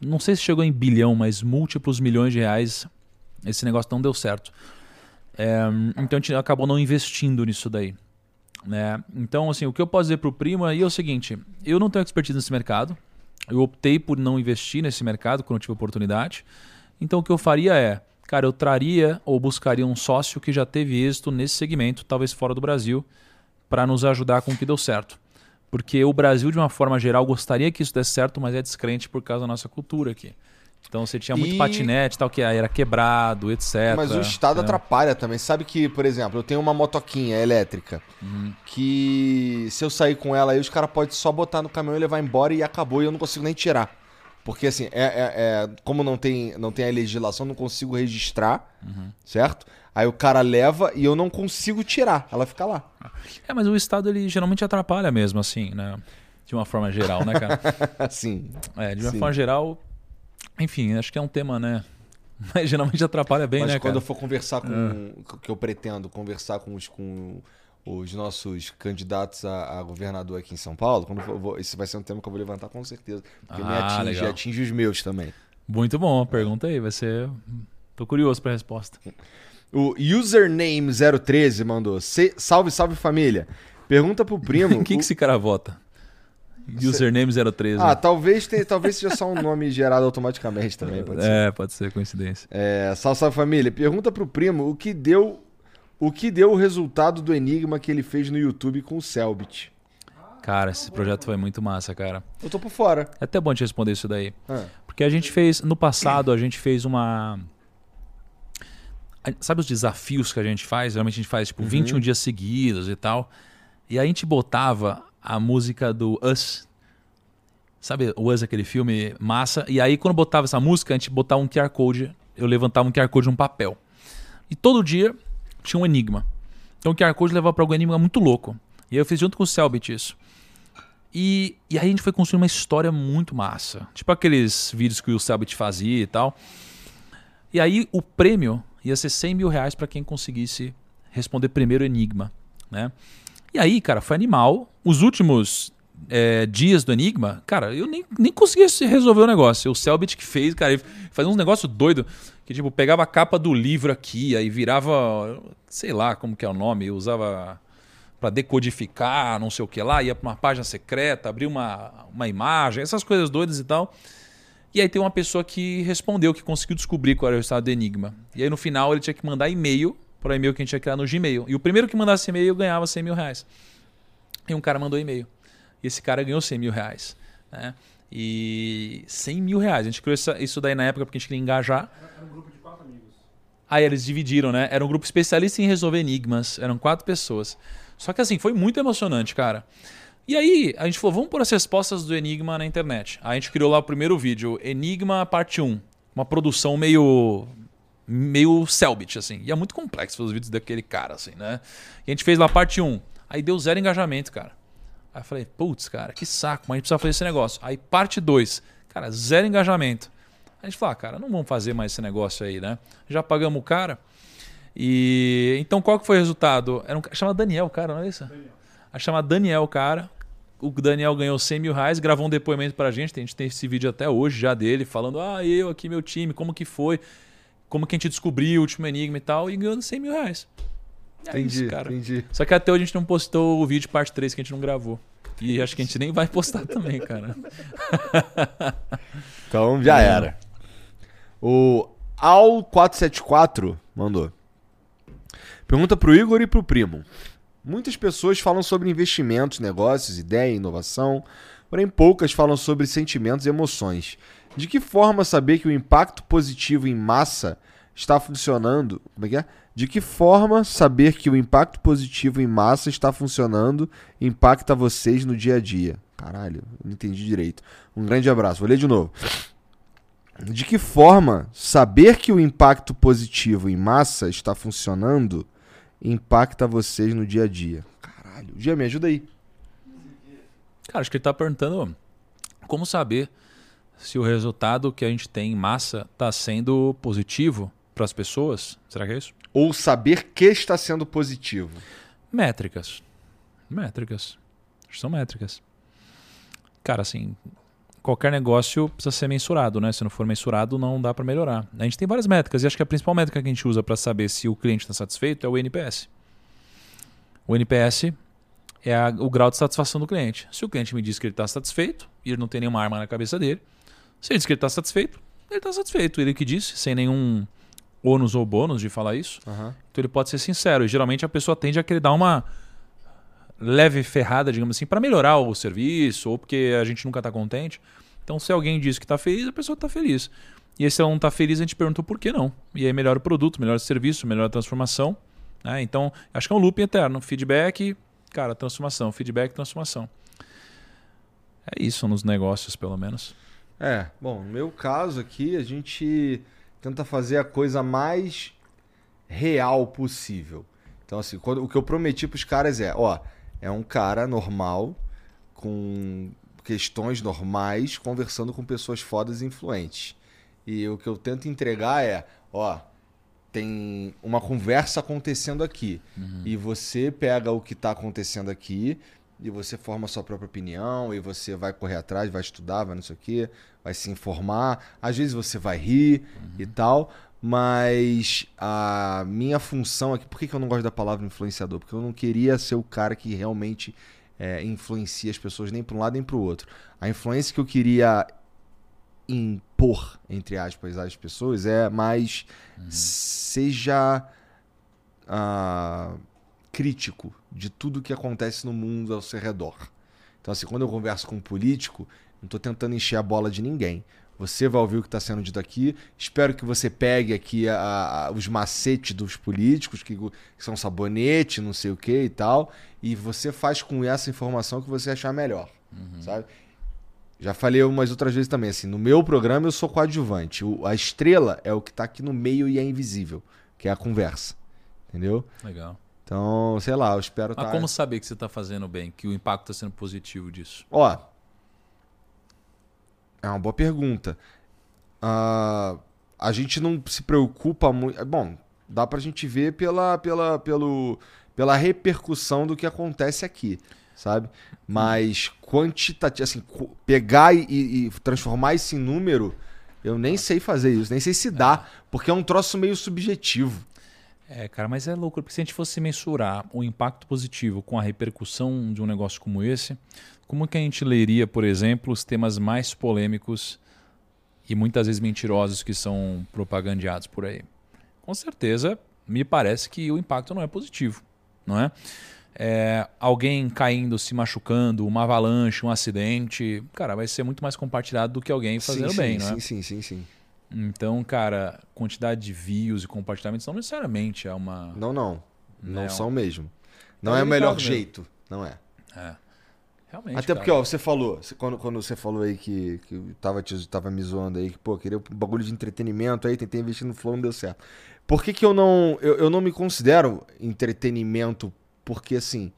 Não sei se chegou em bilhão, mas múltiplos milhões de reais, esse negócio não deu certo. É, então a gente acabou não investindo nisso daí. Né? Então, assim, o que eu posso dizer pro primo aí é o seguinte: eu não tenho expertise nesse mercado. Eu optei por não investir nesse mercado quando eu tive oportunidade. Então, o que eu faria é, cara, eu traria ou buscaria um sócio que já teve êxito nesse segmento, talvez fora do Brasil, para nos ajudar com o que deu certo. Porque o Brasil, de uma forma geral, gostaria que isso desse certo, mas é descrente por causa da nossa cultura aqui. Então você tinha muito E- patinete, tal, que era quebrado, etc. Mas o Estado né? atrapalha também. Sabe que, por exemplo, eu tenho uma motoquinha elétrica Uhum. que se eu sair com ela aí, os caras podem só botar no caminhão e levar embora e acabou e eu não consigo nem tirar. Porque assim, é, é- é- como não tem, não tem a legislação, não consigo registrar, Uhum. certo? Aí o cara leva e eu não consigo tirar. Ela fica lá. É, mas o Estado ele geralmente atrapalha mesmo, assim, né? De uma forma geral, né, cara? Assim. É, de uma Sim. forma geral. Enfim, acho que é um tema, né? Mas geralmente atrapalha bem, Mas né, quando cara? eu for conversar com. que eu pretendo conversar com os, com os nossos candidatos a, a governador aqui em São Paulo, quando for- vou- esse vai ser um tema que eu vou levantar com certeza. Porque me Ah, atinge, legal. atinge os meus também. Muito bom, pergunta aí, vai ser. Tô curioso pra resposta. O username013 mandou. "Se- Salve, salve família. Pergunta pro primo. Quem o- que esse cara vota? Username 013. Ah, talvez, tenha, talvez seja só um nome gerado automaticamente também, pode ser. é, pode ser coincidência. É, salve, salve família. Pergunta pro primo o que deu o que deu o resultado do enigma que ele fez no YouTube com o Selbit. Cara, esse projeto foi muito massa, cara. Eu tô por fora. É até bom te responder isso daí. Ah, Porque a gente fez, no passado, a gente fez uma. Sabe os desafios que a gente faz? Geralmente a gente faz tipo 21 dias seguidos e tal. E aí a gente botava a música do Us. Sabe o Us, aquele filme massa? E aí quando botava essa música, a gente botava um QR Code. Eu levantava um QR Code num papel. E todo dia tinha um enigma. Então o QR Code levava para algum enigma muito louco. E aí eu fiz junto com o Selbit isso. E, e aí a gente foi construir uma história muito massa. Tipo aqueles vídeos que o Selbit fazia e tal. E aí o prêmio ia ser 100 mil reais para quem conseguisse responder primeiro o enigma, né? E aí, cara, foi animal. Os últimos é, dias do enigma, cara, eu nem, nem conseguia se resolver o negócio. O Selbit que fez, cara, ele fazia uns negócios doido que tipo pegava a capa do livro aqui, aí virava, sei lá como que é o nome, usava para decodificar, não sei o que lá, ia para uma página secreta, abria uma, uma imagem, essas coisas doidas e tal. E aí tem uma pessoa que respondeu, que conseguiu descobrir qual era o estado do enigma. E aí no final ele tinha que mandar e-mail para o e-mail que a gente ia criar no Gmail. E o primeiro que mandasse e-mail ganhava 100 mil reais. E um cara mandou e-mail. E esse cara ganhou 100 mil reais. Né? E 100 mil reais. A gente criou isso daí na época porque a gente queria engajar. Aí eles dividiram, né? Era um grupo especialista em resolver enigmas. Eram quatro pessoas. Só que assim, foi muito emocionante, cara. E aí, a gente falou, vamos pôr as respostas do Enigma na internet. Aí a gente criou lá o primeiro vídeo, Enigma Parte 1. Uma produção meio. meio Selbit, assim. E é muito complexo os vídeos daquele cara, assim, né? E a gente fez lá parte 1. Aí deu zero engajamento, cara. Aí eu falei, putz, cara, que saco, mas a gente precisa fazer esse negócio. Aí parte 2, cara, zero engajamento. A gente falou, ah, cara, não vamos fazer mais esse negócio aí, né? Já pagamos o cara. E então qual que foi o resultado? Era um chama Daniel, cara, não é isso? A chama Daniel, cara. O Daniel ganhou 100 mil reais, gravou um depoimento pra gente. A gente tem esse vídeo até hoje já dele, falando: Ah, eu aqui, meu time, como que foi? Como que a gente descobriu o último enigma e tal, e ganhando 100 mil reais. É entendi, isso, cara. entendi. Só que até hoje a gente não postou o vídeo parte 3 que a gente não gravou. E acho que a gente nem vai postar também, cara. Então já era. O Al474 mandou. Pergunta pro Igor e pro primo. Muitas pessoas falam sobre investimentos, negócios, ideia, inovação, porém poucas falam sobre sentimentos e emoções. De que forma saber que o impacto positivo em massa está funcionando? Como é que é? De que forma saber que o impacto positivo em massa está funcionando impacta vocês no dia a dia? Caralho, não entendi direito. Um grande abraço. Vou ler de novo. De que forma saber que o impacto positivo em massa está funcionando impacta vocês no dia a dia? Caralho. Gia, me ajuda aí. Cara, acho que ele tá perguntando como saber se o resultado que a gente tem em massa está sendo positivo para as pessoas. Será que é isso? Ou saber que está sendo positivo. Métricas. Métricas. São métricas. Cara, assim, qualquer negócio precisa ser mensurado, né? Se não for mensurado, não dá para melhorar. A gente tem várias métricas e acho que a principal métrica que a gente usa para saber se o cliente está satisfeito é o NPS. O NPS é a- o grau de satisfação do cliente. Se o cliente me diz que ele está satisfeito e ele não tem nenhuma arma na cabeça dele, se ele diz que ele está satisfeito, ele está satisfeito. Ele que disse, sem nenhum ônus ou bônus de falar isso. Aham. Então ele pode ser sincero. E geralmente a pessoa tende a querer dar uma leve ferrada, digamos assim, para melhorar o serviço ou porque a gente nunca está contente. Então se alguém diz que está feliz, a pessoa está feliz. E se ela não está feliz, a gente pergunta por que não. E aí melhora o produto, melhora o serviço, melhora a transformação. né? Então acho que é um loop eterno. Feedback, cara, transformação. Feedback, transformação. É isso nos negócios, pelo menos. É, bom, no meu caso aqui, a gente tenta fazer a coisa mais real possível. Então, assim, quando- o que eu prometi pros caras é, ó, é um cara normal, com questões normais, conversando com pessoas fodas e influentes. E o que eu tento entregar é, ó, tem uma conversa acontecendo aqui. E você pega o que está acontecendo aqui e você forma a sua própria opinião e você vai correr atrás, vai estudar, vai não sei o quê, vai se informar. Às vezes você vai rir e tal, Mas a minha função aqui. Por que, que eu não gosto da palavra influenciador? Porque eu não queria ser o cara que realmente é, influencia as pessoas nem para um lado nem para o outro. A influência que eu queria impor, entre aspas, às pessoas é mais seja ah, crítico de tudo que acontece no mundo ao seu redor. Então, assim, quando eu converso com um político, não estou tentando encher a bola de ninguém. Você vai ouvir o que está sendo dito aqui. Espero que você pegue aqui a- a- os macetes dos políticos, que, que são sabonete, não sei o que e tal. E você faz com essa informação que você achar melhor. Sabe? Já falei umas outras vezes também, assim, no meu programa eu sou coadjuvante. O- a estrela é o que tá aqui no meio e é invisível, que é a conversa. Entendeu? Legal. Então, sei lá, eu espero Mas tá... como saber que você está fazendo bem, que o impacto está sendo positivo disso? Ó, é uma boa pergunta. Ah, a gente não se preocupa muito. Bom, dá pra gente ver pela, pela, pelo, pela repercussão do que acontece aqui, sabe? Mas quantitativo, assim, pegar e, e transformar isso em número, eu nem sei fazer isso, nem sei se dá, porque é um troço meio subjetivo. É, cara, mas é louco, porque se a gente fosse mensurar o impacto positivo com a repercussão de um negócio como esse, como que a gente leria, por exemplo, os temas mais polêmicos e muitas vezes mentirosos que são propagandeados por aí? Com certeza, me parece que o impacto não é positivo, não é? É, alguém caindo, se machucando, uma avalanche, um acidente, cara, vai ser muito mais compartilhado do que alguém fazendo sim, bem, sim, não é? sim, sim, sim, sim. Então, cara, quantidade de views e compartilhamentos não necessariamente é uma. Não, não. Não, Não. são mesmo. Não Tá é o melhor mesmo. jeito. Não é. Realmente. Até cara. porque, ó, você falou, quando, quando você falou aí que, que tava, te, tava me zoando aí, que, pô, queria um bagulho de entretenimento aí, tentei investir no Flow, não deu certo. Por que, que eu não. Eu, eu não me considero entretenimento? Porque, assim,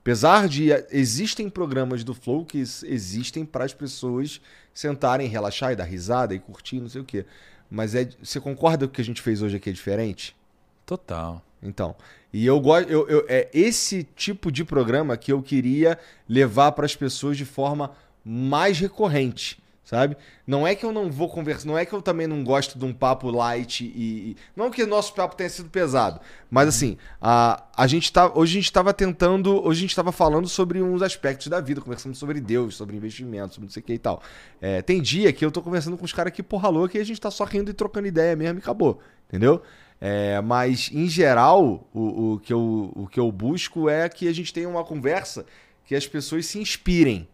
apesar de. Existem programas do Flow que existem para as pessoas sentarem, relaxar e dar risada e curtir, não sei o quê. Mas é. Você concorda que o que a gente fez hoje aqui é diferente? Total. Então, e eu gosto, eu, eu- é esse tipo de programa que eu queria levar para as pessoas de forma mais recorrente, sabe? Não é que eu não vou conversar, não é que eu também não gosto de um papo light e, e- não que o nosso papo tenha sido pesado, mas assim, a, a gente tá, hoje a gente estava tentando, hoje a gente estava falando sobre uns aspectos da vida, conversando sobre Deus, sobre investimento, sobre não sei o que e tal. É, tem dia que eu tô conversando com os caras que porra louca e a gente tá só rindo e trocando ideia mesmo e acabou, entendeu? É, mas, em geral, o, o, que eu, o que eu busco é que a gente tenha uma conversa que as pessoas se inspirem,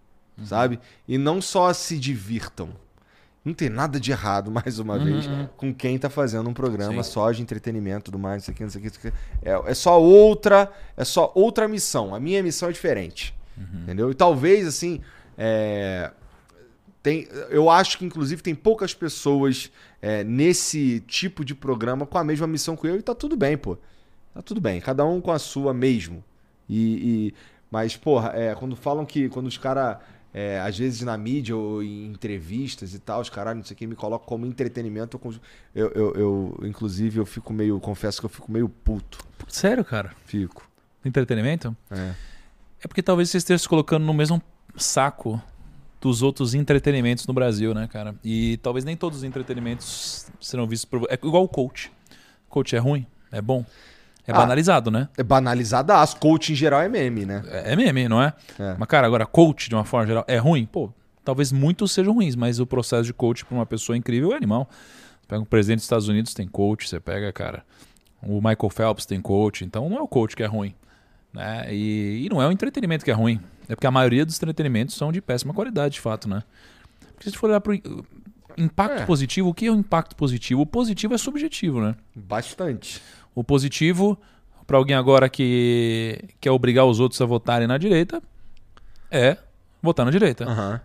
sabe? E não só se divirtam. Não tem nada de errado, mais uma vez, com quem tá fazendo um programa Sim. só de entretenimento, tudo mais, não sei o que, não sei o que, não sei o que. É, é só outra, é só outra missão. A minha missão é diferente. Entendeu? E talvez, assim, é, tem, eu acho que, inclusive, tem poucas pessoas é, nesse tipo de programa com a mesma missão que eu e tá tudo bem, pô. Tá tudo bem. Cada um com a sua mesmo. E, e- mas, porra, é, quando falam que. Quando os caras. Às vezes na mídia ou em entrevistas e tal, os caras, não sei o que, me colocam como entretenimento. Eu, eu, eu, inclusive, eu fico meio. Confesso que eu fico meio puto. Sério, cara? Fico. Entretenimento? É. É porque talvez você esteja se colocando no mesmo saco dos outros entretenimentos no Brasil, né, cara? E talvez nem todos os entretenimentos serão vistos por. É igual o coach. Coach é ruim? É bom? É Ah. banalizado, né? É banalizadaço. Coach em geral é meme, né? É é meme, não é? É. Mas, cara, agora, coach, de uma forma geral, é ruim? Pô, talvez muitos sejam ruins, mas o processo de coach para uma pessoa incrível é animal. Você pega o presidente dos Estados Unidos, tem coach, você pega, cara, o Michael Phelps tem coach, então não é o coach que é ruim. Né? E, e não é o entretenimento que é ruim. É porque a maioria dos entretenimentos são de péssima qualidade, de fato, né? Porque se a gente for olhar pro impacto É. positivo, o que é o impacto positivo? O positivo é subjetivo, né? Bastante. O positivo, para alguém agora que quer obrigar os outros a votarem na direita, é votar na direita. Aham.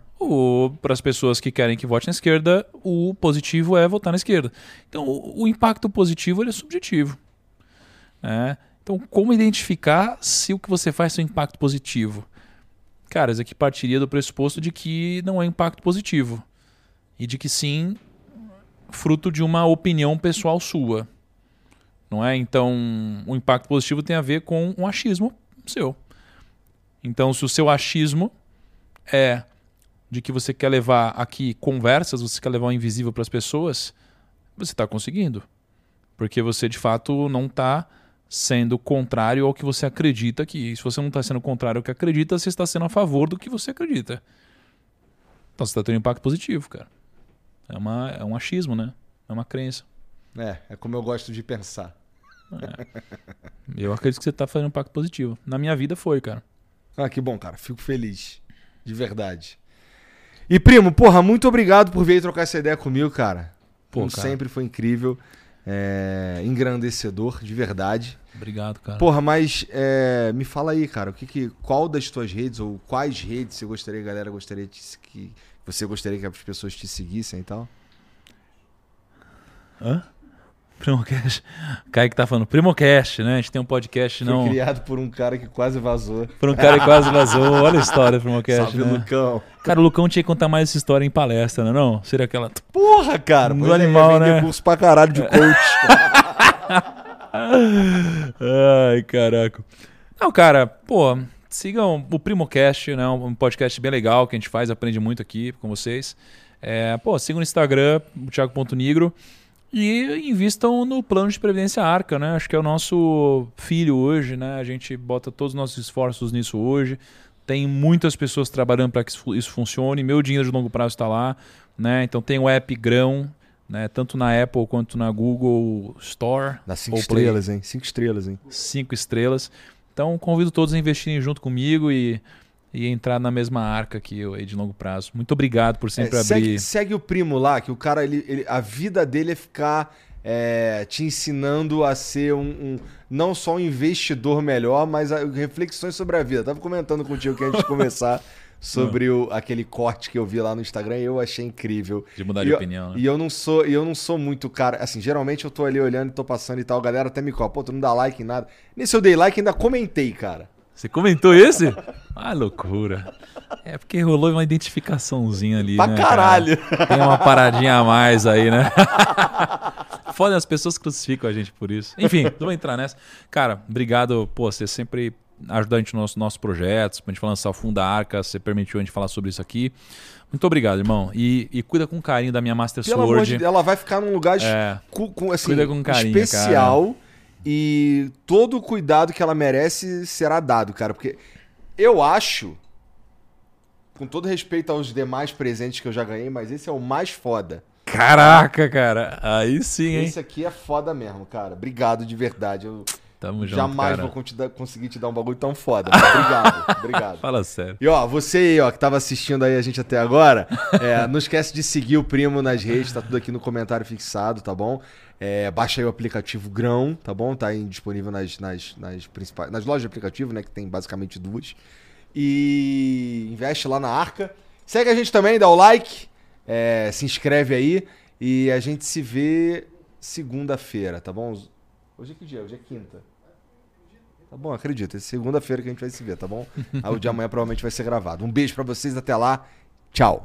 Para as pessoas que querem que vote na esquerda, o positivo é votar na esquerda. Então, o, o impacto positivo é subjetivo. né? Então, como identificar se o que você faz tem um impacto positivo? Cara, isso aqui partiria do pressuposto de que não é impacto positivo. E de que sim, fruto de uma opinião pessoal sua. Não é? Então, o impacto positivo tem a ver com um achismo seu. Então, se o seu achismo é de que você quer levar aqui conversas, você quer levar o invisível para as pessoas, você está conseguindo. Porque você, de fato, não está sendo contrário ao que você acredita que. Se você não está sendo contrário ao que acredita, você está sendo a favor do que você acredita. Então você está tendo um impacto positivo, cara. É, uma, é um achismo, né? É uma crença. É, é como eu gosto de pensar. Eu acredito que você está fazendo um impacto positivo. Na minha vida foi, cara. Ah, que bom, cara. Fico feliz. De verdade. E, primo, porra, muito obrigado por vir trocar essa ideia comigo, cara. Pô, Como cara. sempre foi incrível. É, engrandecedor, de verdade. Obrigado, cara. Porra, mas é, me fala aí, cara, o que, que qual das tuas redes ou quais redes você gostaria, galera gostaria de, que você gostaria que as pessoas te seguissem e tal? Hã? Primocast. Kaique tá falando, Primocast, né? A gente tem um podcast, Foi não. criado por um cara que quase vazou. Por um cara que quase vazou. Olha a história do Primocast, Salve, né? Lucão. Cara, o Lucão tinha que contar mais essa história em palestra, né? Não? Seria aquela. Porra, cara. Pois é, animal, né? curso pra caralho de coach. Ai, caraca. Não, cara, pô, sigam o Primocast, né? Um podcast bem legal que a gente faz, aprende muito aqui com vocês. É, pô, sigam no Instagram, o Thiago.nigro. E invistam no plano de previdência Arca, né? Acho que é o nosso filho hoje, né? A gente bota todos os nossos esforços nisso hoje. Tem muitas pessoas trabalhando para que isso funcione. Meu dinheiro de longo prazo está lá, né? Então tem o app Grão, né? Tanto na Apple quanto na Google Store. Dá cinco ou Play estrelas, hein? Cinco estrelas, hein? cinco estrelas. Então convido todos a investirem junto comigo e, e entrar na mesma arca aqui eu, aí de longo prazo. Muito obrigado por sempre É, abrir. segue, segue o primo lá, que o cara, ele, ele- a vida dele é ficar é, te ensinando a ser um, um- não só um investidor melhor, mas a- reflexões sobre a vida. Eu tava comentando contigo que antes de começar sobre o, aquele corte que eu vi lá no Instagram e eu achei incrível. De mudar E de eu- opinião, né? E eu não sou, e eu não sou muito cara, assim, geralmente eu tô ali olhando e tô passando e tal, a galera até me cobra, pô, tu não dá like em nada. Nesse eu dei like ainda comentei, cara. Você comentou esse? Ah, loucura. É porque rolou uma identificaçãozinha ali, Pra né, cara? caralho. Tem uma paradinha a mais aí, né? Foda, as pessoas crucificam a gente por isso. Enfim, não vou entrar nessa. Cara, obrigado, pô, você sempre ajudou a gente nos nossos, nossos projetos, pra gente lançar o Fundo da Arca, você permitiu a gente falar sobre isso aqui. Muito obrigado, irmão. E, e cuida com carinho da minha Master Pelo Sword. de ela vai ficar num lugar É. com, assim, Cuida com carinho, especial e todo o cuidado que ela merece será dado, cara. Porque eu acho, com todo respeito aos demais presentes que eu já ganhei, mas esse é o mais foda. Caraca, cara. Aí sim, hein? Esse aqui é foda mesmo, cara. Obrigado de verdade. Eu Tamo junto, jamais cara. vou conseguir te dar um bagulho tão foda. Obrigado, obrigado. Fala sério. E ó, você aí, ó, que tava assistindo aí a gente até agora, é, não esquece de seguir o primo nas redes, tá tudo aqui no comentário fixado, tá bom? É, baixa aí o aplicativo Grão, tá bom? Tá aí disponível nas, nas, nas principais. Nas lojas de aplicativo, né? Que tem basicamente duas. E investe lá na arca. Segue a gente também, dá o like, é, se inscreve aí. E a gente se vê segunda-feira, tá bom? Hoje é que dia? Hoje é quinta. Tá bom, acredito. É segunda-feira que a gente vai se ver, tá bom? Aí o de amanhã provavelmente vai ser gravado. Um beijo pra vocês, até lá. Tchau.